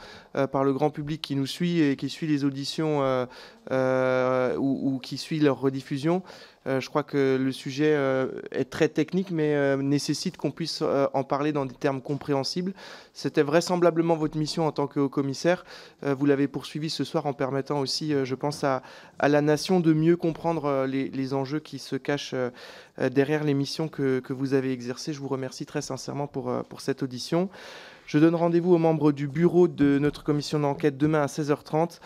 par le grand public qui nous suit et qui suit les auditions ou, qui suit leur rediffusion. Euh, je crois que le sujet euh, est très technique, mais euh, nécessite qu'on puisse en parler dans des termes compréhensibles. C'était vraisemblablement votre mission en tant que haut-commissaire. vous l'avez poursuivi ce soir en permettant aussi, je pense, à, la nation de mieux comprendre les, enjeux qui se cachent derrière les missions que, vous avez exercées. Je vous remercie très sincèrement pour, pour cette audition. Je donne rendez-vous aux membres du bureau de notre commission d'enquête demain à 16h30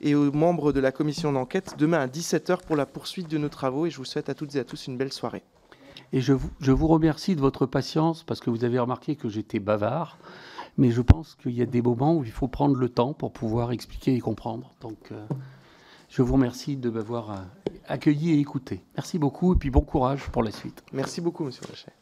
et aux membres de la commission d'enquête demain à 17h pour la poursuite de nos travaux. Et je vous souhaite à toutes et à tous une belle soirée. Et je vous, je vous remercie de votre patience parce que vous avez remarqué que j'étais bavard. Mais je pense qu'il y a des moments où il faut prendre le temps pour pouvoir expliquer et comprendre. Donc, euh, je vous remercie de m'avoir euh, accueilli et écouté. Merci beaucoup et puis bon courage pour la suite. Merci beaucoup, Monsieur Rachet.